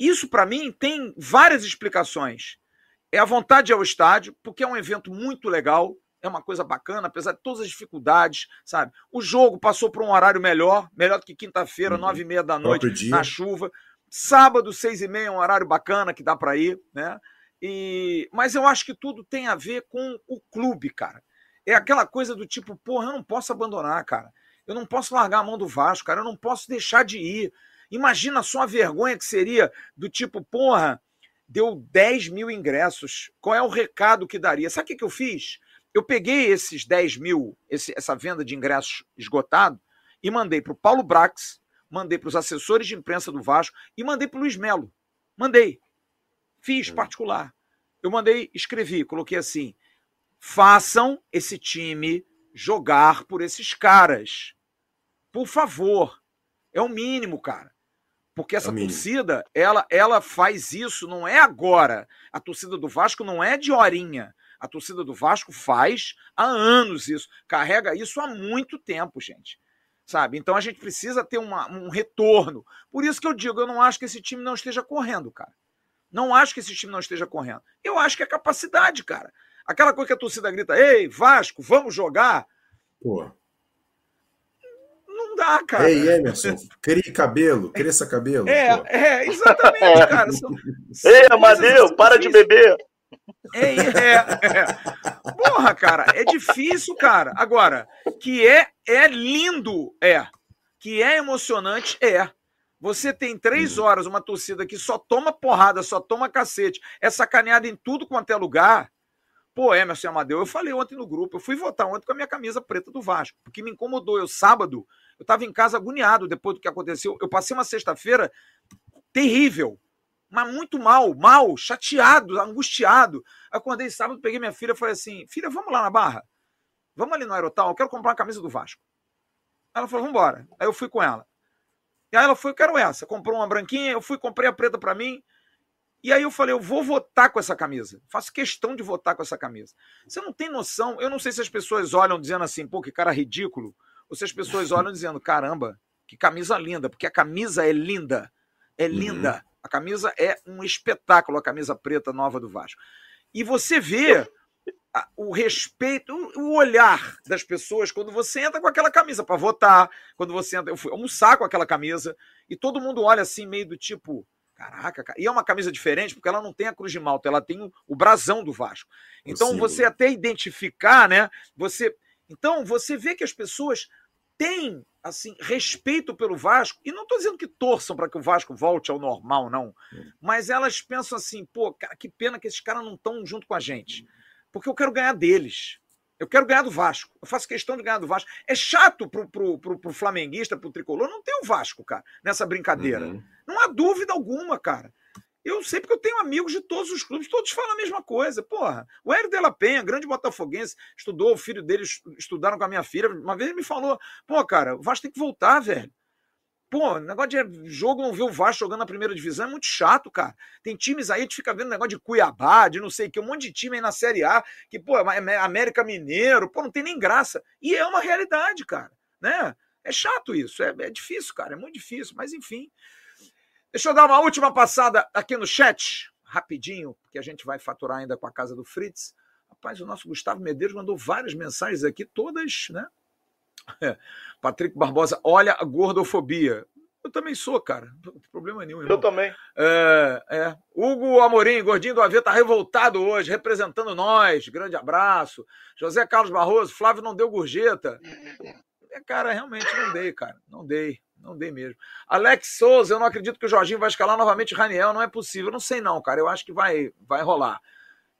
Isso, para mim, tem várias explicações. É a vontade ao estádio, porque é um evento muito legal, é uma coisa bacana, apesar de todas as dificuldades, sabe? O jogo passou por um horário melhor, melhor do que quinta-feira, uhum. nove e meia da noite, na chuva. Sábado, seis e meia, é um horário bacana que dá para ir, né? E... Mas eu acho que tudo tem a ver com o clube, cara. É aquela coisa do tipo, porra, eu não posso abandonar, cara. Eu não posso largar a mão do Vasco, cara. Eu não posso deixar de ir. Imagina só a vergonha que seria do tipo, porra, deu 10 mil ingressos. Qual é o recado que daria? Sabe o que, que eu fiz? Eu peguei esses 10 mil, esse, essa venda de ingressos esgotado, e mandei para o Paulo Brax, mandei para os assessores de imprensa do Vasco e mandei para o Luiz Melo. Mandei. Fiz hum. particular. Eu mandei, escrevi, coloquei assim: façam esse time jogar por esses caras. Por favor. É o mínimo, cara. Porque essa é torcida, ela, ela faz isso, não é agora. A torcida do Vasco não é de horinha. A torcida do Vasco faz há anos isso. Carrega isso há muito tempo, gente. Sabe? Então a gente precisa ter uma, um retorno. Por isso que eu digo, eu não acho que esse time não esteja correndo, cara. Não acho que esse time não esteja correndo. Eu acho que é capacidade, cara. Aquela coisa que a torcida grita: Ei, Vasco, vamos jogar. Pô. Não dá, cara. Ei, Emerson, crie cabelo, cresça cabelo. É, pô. é exatamente, cara. São, Ei, Amadeu, para de beber. É, é, é. Porra, cara, é difícil, cara. Agora, que é, é lindo, é. Que é emocionante, é. Você tem três uhum. horas uma torcida que só toma porrada, só toma cacete, é sacaneada em tudo quanto é lugar. Pô, Emerson Amadeu, eu falei ontem no grupo, eu fui votar ontem com a minha camisa preta do Vasco, porque me incomodou. Eu, sábado, eu estava em casa agoniado depois do que aconteceu. Eu passei uma sexta-feira terrível, mas muito mal, mal, chateado, angustiado. Acordei sábado, peguei minha filha e falei assim: filha, vamos lá na barra? Vamos ali no Aerotal, eu quero comprar uma camisa do Vasco. Ela falou, vamos embora. Aí eu fui com ela. E aí ela foi, eu quero essa. Comprou uma branquinha, eu fui, comprei a preta para mim. E aí eu falei, eu vou votar com essa camisa. Faço questão de votar com essa camisa. Você não tem noção, eu não sei se as pessoas olham dizendo assim, pô, que cara ridículo, ou se as pessoas olham dizendo, caramba, que camisa linda, porque a camisa é linda. É linda. Uhum. A camisa é um espetáculo, a camisa preta nova do Vasco. E você vê o respeito, o olhar das pessoas quando você entra com aquela camisa para votar, quando você entra, eu fui almoçar com aquela camisa, e todo mundo olha assim, meio do tipo, Caraca, cara. E é uma camisa diferente porque ela não tem a cruz de malta, ela tem o, brasão do Vasco. Então você até identificar, né? Você, então você vê que as pessoas têm assim respeito pelo Vasco e não estou dizendo que torçam para que o Vasco volte ao normal, não. Mas elas pensam assim, pô, cara, que pena que esses caras não estão junto com a gente, porque eu quero ganhar deles. Eu quero ganhar do Vasco. Eu faço questão de ganhar do Vasco. É chato pro, pro, pro, pro flamenguista, pro tricolor, não tem o Vasco, cara, nessa brincadeira. Uhum. Não há dúvida alguma, cara. Eu sei porque eu tenho amigos de todos os clubes, todos falam a mesma coisa. Porra, o Hélio de la Penha, grande botafoguense, estudou, o filho dele estudaram com a minha filha. Uma vez ele me falou: pô, cara, o Vasco tem que voltar, velho. Pô, negócio de jogo não ver o Vasco jogando na primeira divisão é muito chato, cara. Tem times aí, a gente fica vendo negócio de Cuiabá, de não sei o que, um monte de time aí na Série A, que, pô, é América Mineiro, pô, não tem nem graça. E é uma realidade, cara, né? É chato isso, é, é difícil, cara, é muito difícil, mas enfim. Deixa eu dar uma última passada aqui no chat, rapidinho, porque a gente vai faturar ainda com a casa do Fritz. Rapaz, o nosso Gustavo Medeiros mandou várias mensagens aqui, todas, né? Patrick Barbosa, olha a gordofobia. Eu também sou, cara. Não tem problema nenhum. Irmão. Eu também. É, é. Hugo Amorim, gordinho do AV, tá revoltado hoje, representando nós. Grande abraço. José Carlos Barroso, Flávio não deu gorjeta. É, cara, realmente não dei, cara. Não dei. Não dei mesmo. Alex Souza, eu não acredito que o Jorginho vai escalar novamente Raniel. Não é possível. Não sei, não, cara. Eu acho que vai, vai rolar.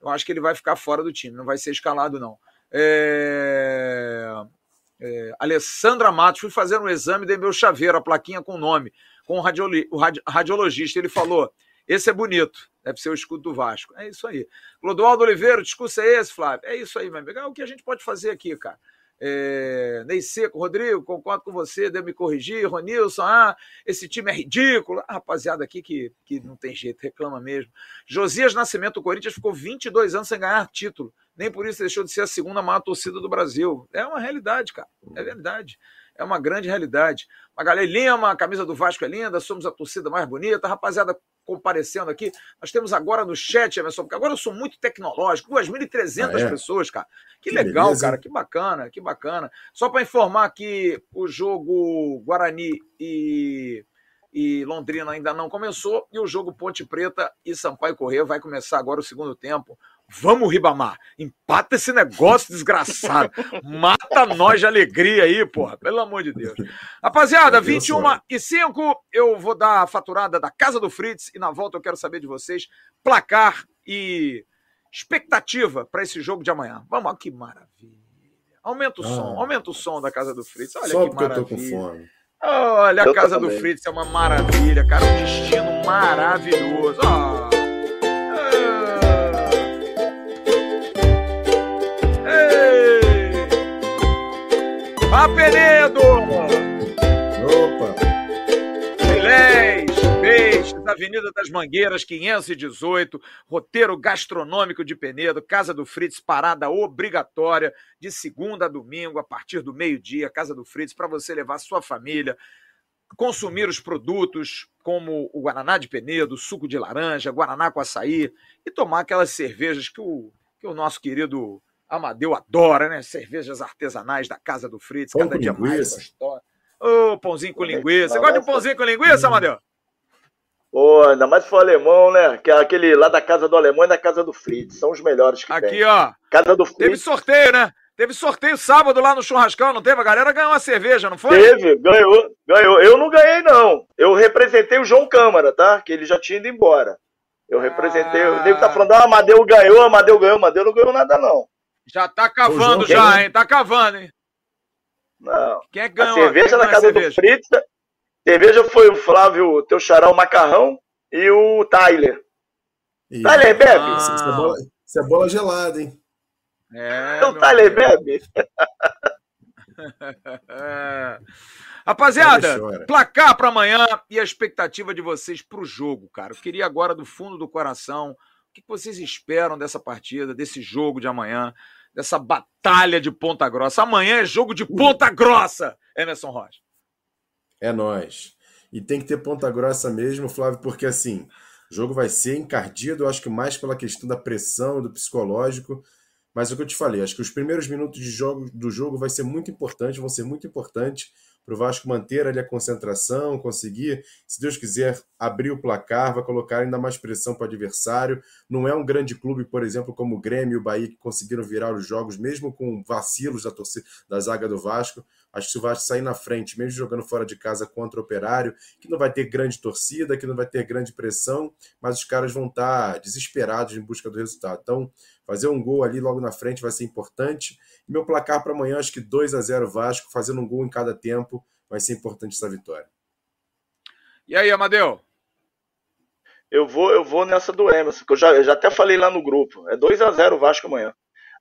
Eu acho que ele vai ficar fora do time. Não vai ser escalado, não. É... É... Alessandra Matos, fui fazer um exame, dei meu chaveiro, a plaquinha com o nome, com o, radiolo... o radi... radiologista. Ele falou: esse é bonito, deve ser o escudo do Vasco. É isso aí. Clodoaldo Oliveira, o discurso é esse, Flávio? É isso aí, meu amigo. É o que a gente pode fazer aqui, cara. É, Ney Seco, Rodrigo, concordo com você, deve me corrigir. Ronilson, ah, esse time é ridículo. Ah, rapaziada aqui que, que não tem jeito, reclama mesmo. Josias Nascimento, o Corinthians ficou 22 anos sem ganhar título. Nem por isso deixou de ser a segunda maior torcida do Brasil. É uma realidade, cara. É verdade. É uma grande realidade. Magalhães Lima, a camisa do Vasco é linda, somos a torcida mais bonita. Rapaziada, comparecendo aqui. Nós temos agora no chat, Emerson, porque agora eu sou muito tecnológico, 2.300 ah, é? pessoas, cara. Que, que legal, beleza. cara, que bacana, que bacana. Só para informar que o jogo Guarani e, e Londrina ainda não começou e o jogo Ponte Preta e Sampaio Corrêa vai começar agora o segundo tempo. Vamos, Ribamar. Empata esse negócio desgraçado. Mata nós de alegria aí, porra. Pelo amor de Deus. Rapaziada, 21 e 5. Eu vou dar a faturada da Casa do Fritz e na volta eu quero saber de vocês placar e expectativa para esse jogo de amanhã. Vamos, que maravilha. Aumenta o ah. som, aumenta o som da Casa do Fritz. Olha Só que maravilha. Eu tô com fome. Olha, a eu Casa do Fritz é uma maravilha, cara. Um destino maravilhoso. Oh. Vá, Penedo! Opa! Filés, peixes, Avenida das Mangueiras, 518, roteiro gastronômico de Penedo, Casa do Fritz, parada obrigatória, de segunda a domingo, a partir do meio-dia, Casa do Fritz, para você levar sua família, consumir os produtos como o Guaraná de Penedo, suco de laranja, Guaraná com açaí, e tomar aquelas cervejas que o, que o nosso querido Amadeu adora, né? Cervejas artesanais da casa do Fritz, Pão cada dia linguiça. mais gostosa. Ô, oh, pãozinho com linguiça. Você gosta de um pãozinho com linguiça, Amadeu? Pô, ainda mais se for alemão, né? Que é aquele lá da casa do alemão e da casa do Fritz. São os melhores que Aqui, tem. ó. Casa do Fritz. Teve sorteio, né? Teve sorteio sábado lá no churrascão, não teve? A galera ganhou uma cerveja, não foi? Teve, ganhou, ganhou. Eu não ganhei, não. Eu representei o João Câmara, tá? Que ele já tinha ido embora. Eu representei. Ah. O nego tá falando, ah, Amadeu ganhou, Amadeu ganhou, Amadeu não ganhou nada, não. Já tá cavando já, hein? Tá cavando, hein? Não. Quem é que ganhou? A cerveja na casa cerveja? do Fritz. Cerveja foi o Flávio, teu xará, o Macarrão e o Tyler. E... Tyler bebe? Ah. Cebola, cebola gelada, hein? É, o Tyler bebe? Rapaziada, placar para amanhã e a expectativa de vocês para o jogo, cara. Eu queria agora, do fundo do coração, que vocês esperam dessa partida, desse jogo de amanhã, dessa batalha de Ponta Grossa? Amanhã é jogo de Ponta Grossa, Emerson Rocha. É nós. E tem que ter Ponta Grossa mesmo, Flávio, porque assim, o jogo vai ser encardido, acho que mais pela questão da pressão, do psicológico. Mas é o que eu te falei, acho que os primeiros minutos de jogo, do jogo vai ser muito importante, vão ser muito importantes para o Vasco manter ali a concentração, conseguir, se Deus quiser, abrir o placar, vai colocar ainda mais pressão para o adversário. Não é um grande clube, por exemplo, como o Grêmio e o Bahia, que conseguiram virar os jogos, mesmo com vacilos da, torcida, da zaga do Vasco. Acho que se o Vasco sair na frente, mesmo jogando fora de casa contra o Operário, que não vai ter grande torcida, que não vai ter grande pressão, mas os caras vão estar desesperados em busca do resultado. Então, fazer um gol ali logo na frente vai ser importante. E meu placar para amanhã, acho que 2 a 0 Vasco, fazendo um gol em cada tempo, vai ser importante essa vitória. E aí, Amadeu? Eu vou, eu vou nessa do Emerson, que eu já, eu já até falei lá no grupo. É 2 a 0 o Vasco amanhã.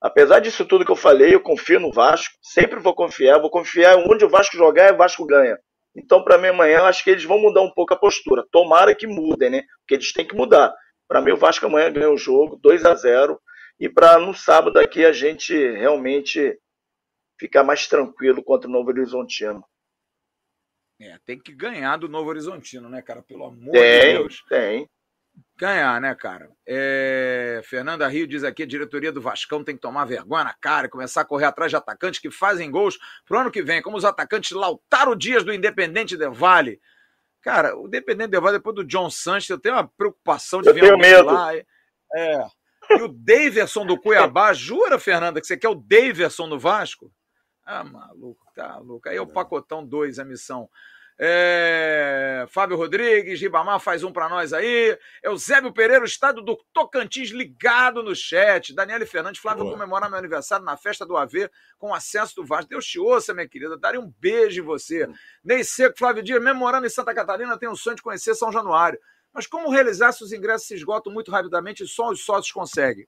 Apesar disso tudo que eu falei, eu confio no Vasco, sempre vou confiar, vou confiar onde o Vasco jogar, o Vasco ganha. Então, para mim, amanhã, eu acho que eles vão mudar um pouco a postura. Tomara que mudem, né? Porque eles têm que mudar. Para mim, o Vasco amanhã ganha o jogo, 2 a 0 E para no sábado aqui a gente realmente ficar mais tranquilo contra o Novo Horizontino. É, tem que ganhar do Novo Horizontino, né, cara? Pelo amor tem, de Deus. Tem. Ganhar, né, cara? É... Fernanda Rio diz aqui: a diretoria do Vascão tem que tomar vergonha na cara e começar a correr atrás de atacantes que fazem gols pro ano que vem, como os atacantes Lautaro Dias do Independente de Vale. Cara, o Independente de Vale, depois do John Sanches, eu tenho uma preocupação de eu ver medo. lá. É. E o Daverson do Cuiabá, jura, Fernanda, que você quer o Daverson no Vasco? Ah, maluco, tá louco. Aí é o pacotão 2 a missão. É... Fábio Rodrigues, Ribamar faz um para nós aí. Eusébio Pereira, o estado do Tocantins ligado no chat. Daniele Fernandes, Flávio, Boa. comemorar meu aniversário na festa do AV com acesso do Vasco. Deus te ouça, minha querida. Daria um beijo em você. Ney Seco, Flávio Dias, mesmo morando em Santa Catarina, tenho o sonho de conhecer São Januário. Mas como realizar se os ingressos se esgotam muito rapidamente e só os sócios conseguem?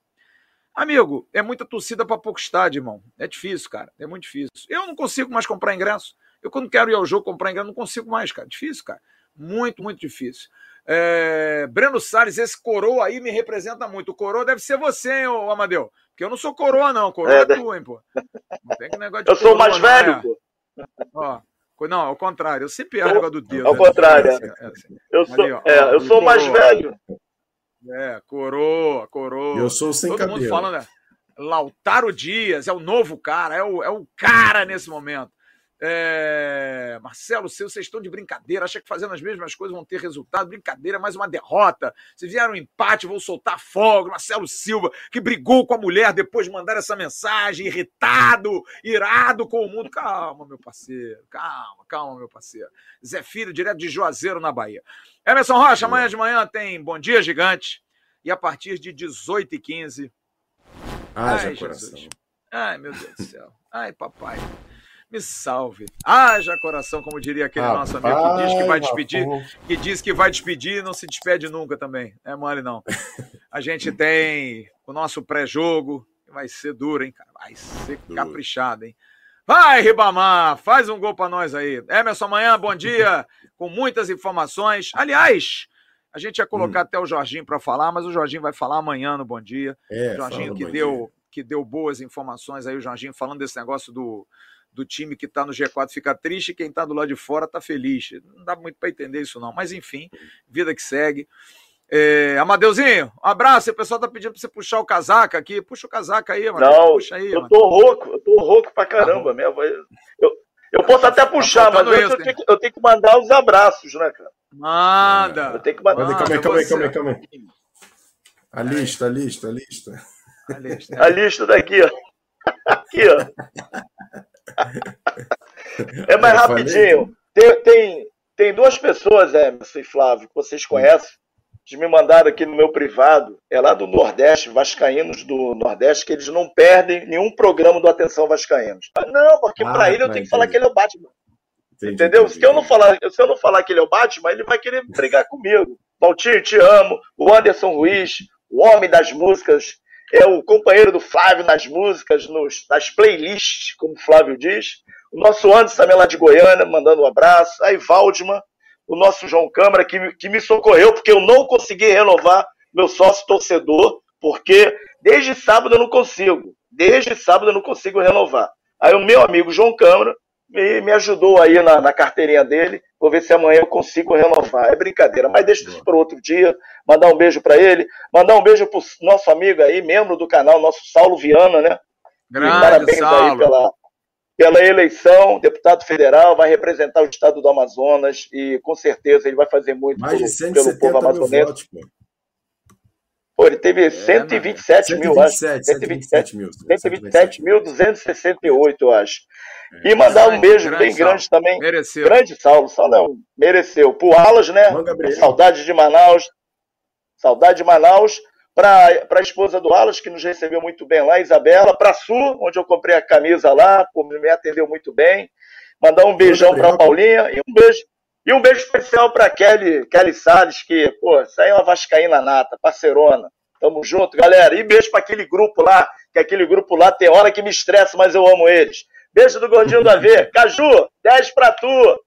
Amigo, é muita torcida para pouco estádio, irmão. É difícil, cara. É muito difícil. Eu não consigo mais comprar ingresso. Eu, quando quero ir ao jogo comprar ingresso, não consigo mais, cara. Difícil, cara. Muito, muito difícil. É... Breno Salles, esse coroa aí me representa muito. O coroa deve ser você, hein, ô Amadeu? Porque eu não sou coroa, não. Coroa é, é tu, hein, pô. Não tem que negócio de Eu sou mais velho, é. pô. Ó, não, ao contrário. Eu sempre erro negócio do dedo. Ao né? contrário. É, é, assim. Eu sou, Ali, ó, é, eu sou mais velho. É, coroa, coroa. Eu sou sem Todo cabelo. mundo falando, né? Lautaro Dias é o novo cara, é o, é o cara nesse momento. É... Marcelo, seu, vocês estão de brincadeira. Acha que fazendo as mesmas coisas vão ter resultado? Brincadeira, mais uma derrota. Se vier um empate, vão soltar fogo. Marcelo Silva, que brigou com a mulher depois de mandar essa mensagem, irritado, irado com o mundo. Calma, meu parceiro, calma, calma, meu parceiro. Zé Filho, direto de Juazeiro, na Bahia. Emerson Rocha, amanhã de manhã tem Bom Dia Gigante. E a partir de 18h15. Ai, Ai Jesus. Ai, meu Deus do céu. Ai, papai. Me salve. Haja coração, como diria aquele ah, nosso amigo que diz que vai despedir, que diz que vai despedir e não se despede nunca também. É mole, não. A gente tem o nosso pré-jogo, que vai ser duro, hein, cara? Vai ser caprichado, hein? Vai, Ribamar, faz um gol para nós aí. Emerson, amanhã, bom dia, com muitas informações. Aliás, a gente ia colocar hum. até o Jorginho para falar, mas o Jorginho vai falar amanhã no Bom Dia. É, o Jorginho que deu, que deu boas informações aí, o Jorginho falando desse negócio do, do time que está no G4 fica triste e quem está do lado de fora está feliz. Não dá muito para entender isso, não. Mas, enfim, vida que segue. É, Amadeuzinho, um abraço. O pessoal tá pedindo para você puxar o casaco aqui. Puxa o casaco aí, mano. Não, Puxa aí, eu mano. tô rouco, eu tô rouco pra caramba. Tá minha voz... eu, eu posso até tá puxar, tá mas isso, eu, tenho que, eu, tenho que, mandar os abraços, né, cara? Manda! Eu tenho que mandar. Manda, calma aí, calma aí, calma aí, calma aí. A lista, a lista, a lista. A lista, a lista daqui, ó. Aqui, ó. É mais rapidinho. Tem, tem, tem duas pessoas, Emerson e Flávio, que vocês conhecem, que me mandaram aqui no meu privado. É lá do Nordeste, Vascaínos do Nordeste, que eles não perdem nenhum programa do Atenção Vascaínos. Não, porque ah, para ele eu tenho que falar que ele é o Batman. Entendi, Entendeu? Entendi, se, eu não falar, se eu não falar que ele é o Batman, ele vai querer brigar comigo. Valtinho, te amo. O Anderson Ruiz, o homem das músicas é o companheiro do Flávio nas músicas, nos, nas playlists, como o Flávio diz. O nosso Anderson também lá de Goiânia, mandando um abraço. Aí Valdman, o nosso João Câmara, que, que me socorreu, porque eu não consegui renovar meu sócio torcedor, porque desde sábado eu não consigo. Desde sábado eu não consigo renovar. Aí o meu amigo João Câmara me, me ajudou aí na, na carteirinha dele. Vou ver se amanhã eu consigo renovar. É brincadeira, mas deixa isso para outro dia. Mandar um beijo para ele. Mandar um beijo para o nosso amigo aí, membro do canal, nosso Saulo Viana, né? Grande, parabéns Saulo. aí pela, pela eleição, deputado federal, vai representar o estado do Amazonas e com certeza ele vai fazer muito Mais pelo, pelo povo amazonense. Votos, pô. ele teve é, 127 né? mil, acho. 127 mil. 127 mil, 268, eu acho. É. E mandar um beijo grande bem grande Saulo. também. Mereceu. Grande Saulo, Saulo mereceu. Pro Alas, né? Saudade de Manaus. Saudade de Manaus para a esposa do Alas, que nos recebeu muito bem lá, Isabela, para a Su, onde eu comprei a camisa lá, me atendeu muito bem. Mandar um beijão para a Paulinha e um beijo. E um beijo especial para Kelly, Kelly Salles, que, pô, isso aí é uma vascaína nata, parceirona. Tamo junto, galera. E beijo para aquele grupo lá, que aquele grupo lá tem hora que me estressa, mas eu amo eles. Beijo do Gordinho do AV. Caju, 10 pra tu.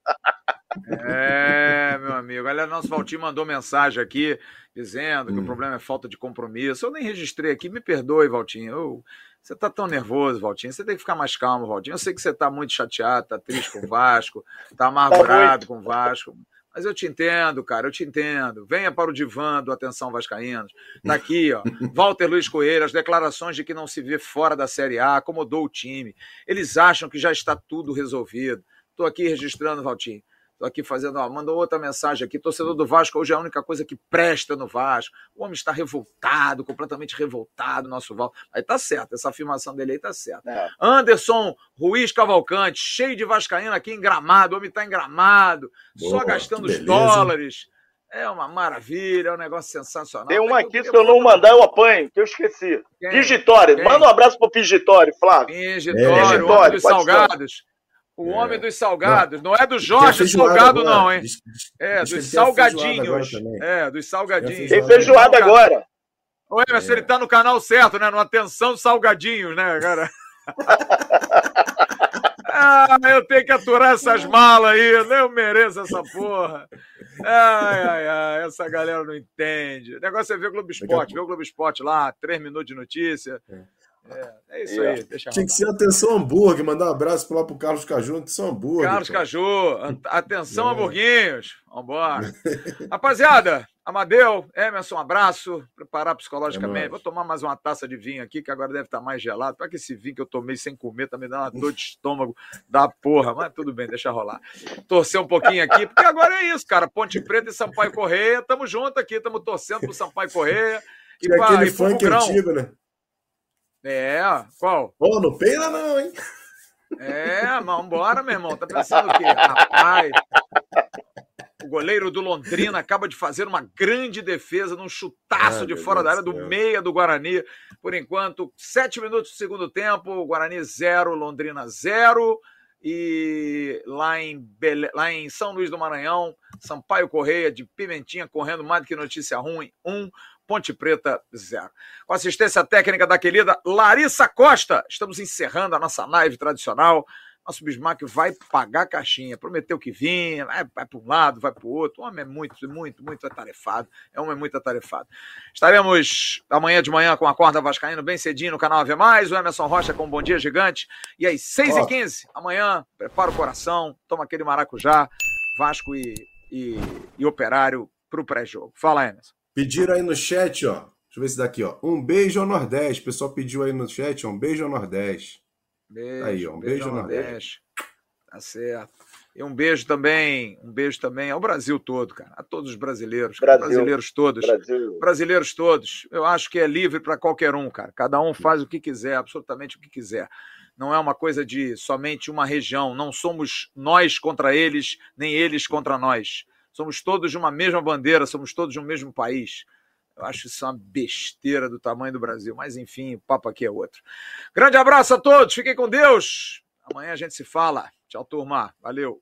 É, meu amigo. Olha, nosso Valtinho mandou mensagem aqui dizendo que hum. o problema é falta de compromisso. Eu nem registrei aqui, me perdoe, Valtinho. Eu, você tá tão nervoso, Valtinho. Você tem que ficar mais calmo, Valtinho. Eu sei que você tá muito chateado, tá triste com o Vasco, tá amargurado com o Vasco. Mas eu te entendo, cara, eu te entendo. Venha para o divã do Atenção Vascaínos. Está aqui, ó. Walter Luiz Coelho, as declarações de que não se vê fora da Série A, acomodou o time. Eles acham que já está tudo resolvido. Estou aqui registrando, Valtinho. Estou aqui fazendo, ó, mandou outra mensagem aqui. Torcedor do Vasco hoje é a única coisa que presta no Vasco. O homem está revoltado, completamente revoltado, nosso Val. Aí tá certo, essa afirmação dele aí tá certa. É. Anderson Ruiz Cavalcante, cheio de Vascaíno aqui em gramado. O homem está em gramado, Boa, só gastando os dólares. É uma maravilha, é um negócio sensacional. Tem uma aqui, se eu não mandar, eu apanho, que eu esqueci. Quem? Pigitório. Manda um abraço pro Pigitório, Flávio. Pigitório, é. dos salgados. O é. homem dos salgados. Não, não é do Jorge Salgado, agora. não, hein? Diz, diz, é, diz dos salgadinhos. É, dos salgadinhos. Tem feijoada agora. O Emerson, é. ele tá no canal certo, né? No Atenção Salgadinhos, né, cara? ah, eu tenho que aturar essas malas aí. Eu mereço essa porra. Ai, ai, ai. Essa galera não entende. O negócio é ver o Globo Esporte. Ver o Globo Esporte lá, três minutos de notícia. É. É, é isso aí. Deixa Tinha que ser atenção hambúrguer, mandar um abraço lá pro Carlos Caju, atenção hambúrguer. Carlos Caju, atenção é. hamburguinhos. Vambora. Rapaziada, Amadeu, Emerson, um abraço. Preparar psicologicamente. É Vou tomar mais uma taça de vinho aqui, que agora deve estar mais gelado. Para que esse vinho que eu tomei sem comer tá me dando uma dor de estômago da porra. Mas tudo bem, deixa rolar. Torcer um pouquinho aqui, porque agora é isso, cara. Ponte Preta e Sampaio Correia. Tamo junto aqui, tamo torcendo pro Sampaio Correia. E, e pra, aquele e funk antigo, né? É, qual? Pô, não peida não, hein? É, mas vambora, meu irmão. Tá pensando o quê? Rapaz, o goleiro do Londrina acaba de fazer uma grande defesa num chutaço ah, de fora da área do meia do Guarani. Por enquanto, sete minutos do segundo tempo, Guarani zero, Londrina zero. E lá em, Bele... lá em São Luís do Maranhão, Sampaio Correia de Pimentinha correndo mais do que notícia ruim, um. Ponte Preta, zero. Com assistência técnica da querida Larissa Costa, estamos encerrando a nossa live tradicional. Nosso Bismarck vai pagar a caixinha. Prometeu que vinha, vai, vai para um lado, vai para o outro. O homem é muito, muito, muito atarefado. É um homem muito atarefado. Estaremos amanhã de manhã com a Corda Vascaíno, bem cedinho no canal Ave Mais. O Emerson Rocha com um Bom Dia Gigante. E às 6h15, amanhã, prepara o coração, toma aquele maracujá, Vasco e, e, e Operário para o pré-jogo. Fala, Emerson. Pediram aí no chat, ó. Deixa eu ver se daqui, ó. Um beijo ao Nordeste. O pessoal pediu aí no chat, ó. Um beijo ao Nordeste. Beijo, aí, ó. Um beijo, beijo ao Nordeste. Nordeste. Tá certo. E um beijo também, um beijo também ao Brasil todo, cara. A todos os brasileiros. Brasil. Brasileiros todos. Brasil. Brasileiros todos. Eu acho que é livre para qualquer um, cara. Cada um faz o que quiser, absolutamente o que quiser. Não é uma coisa de somente uma região. Não somos nós contra eles, nem eles contra nós. Somos todos de uma mesma bandeira, somos todos de um mesmo país. Eu acho isso uma besteira do tamanho do Brasil. Mas enfim, o papo aqui é outro. Grande abraço a todos, fiquem com Deus. Amanhã a gente se fala. Tchau, turma. Valeu.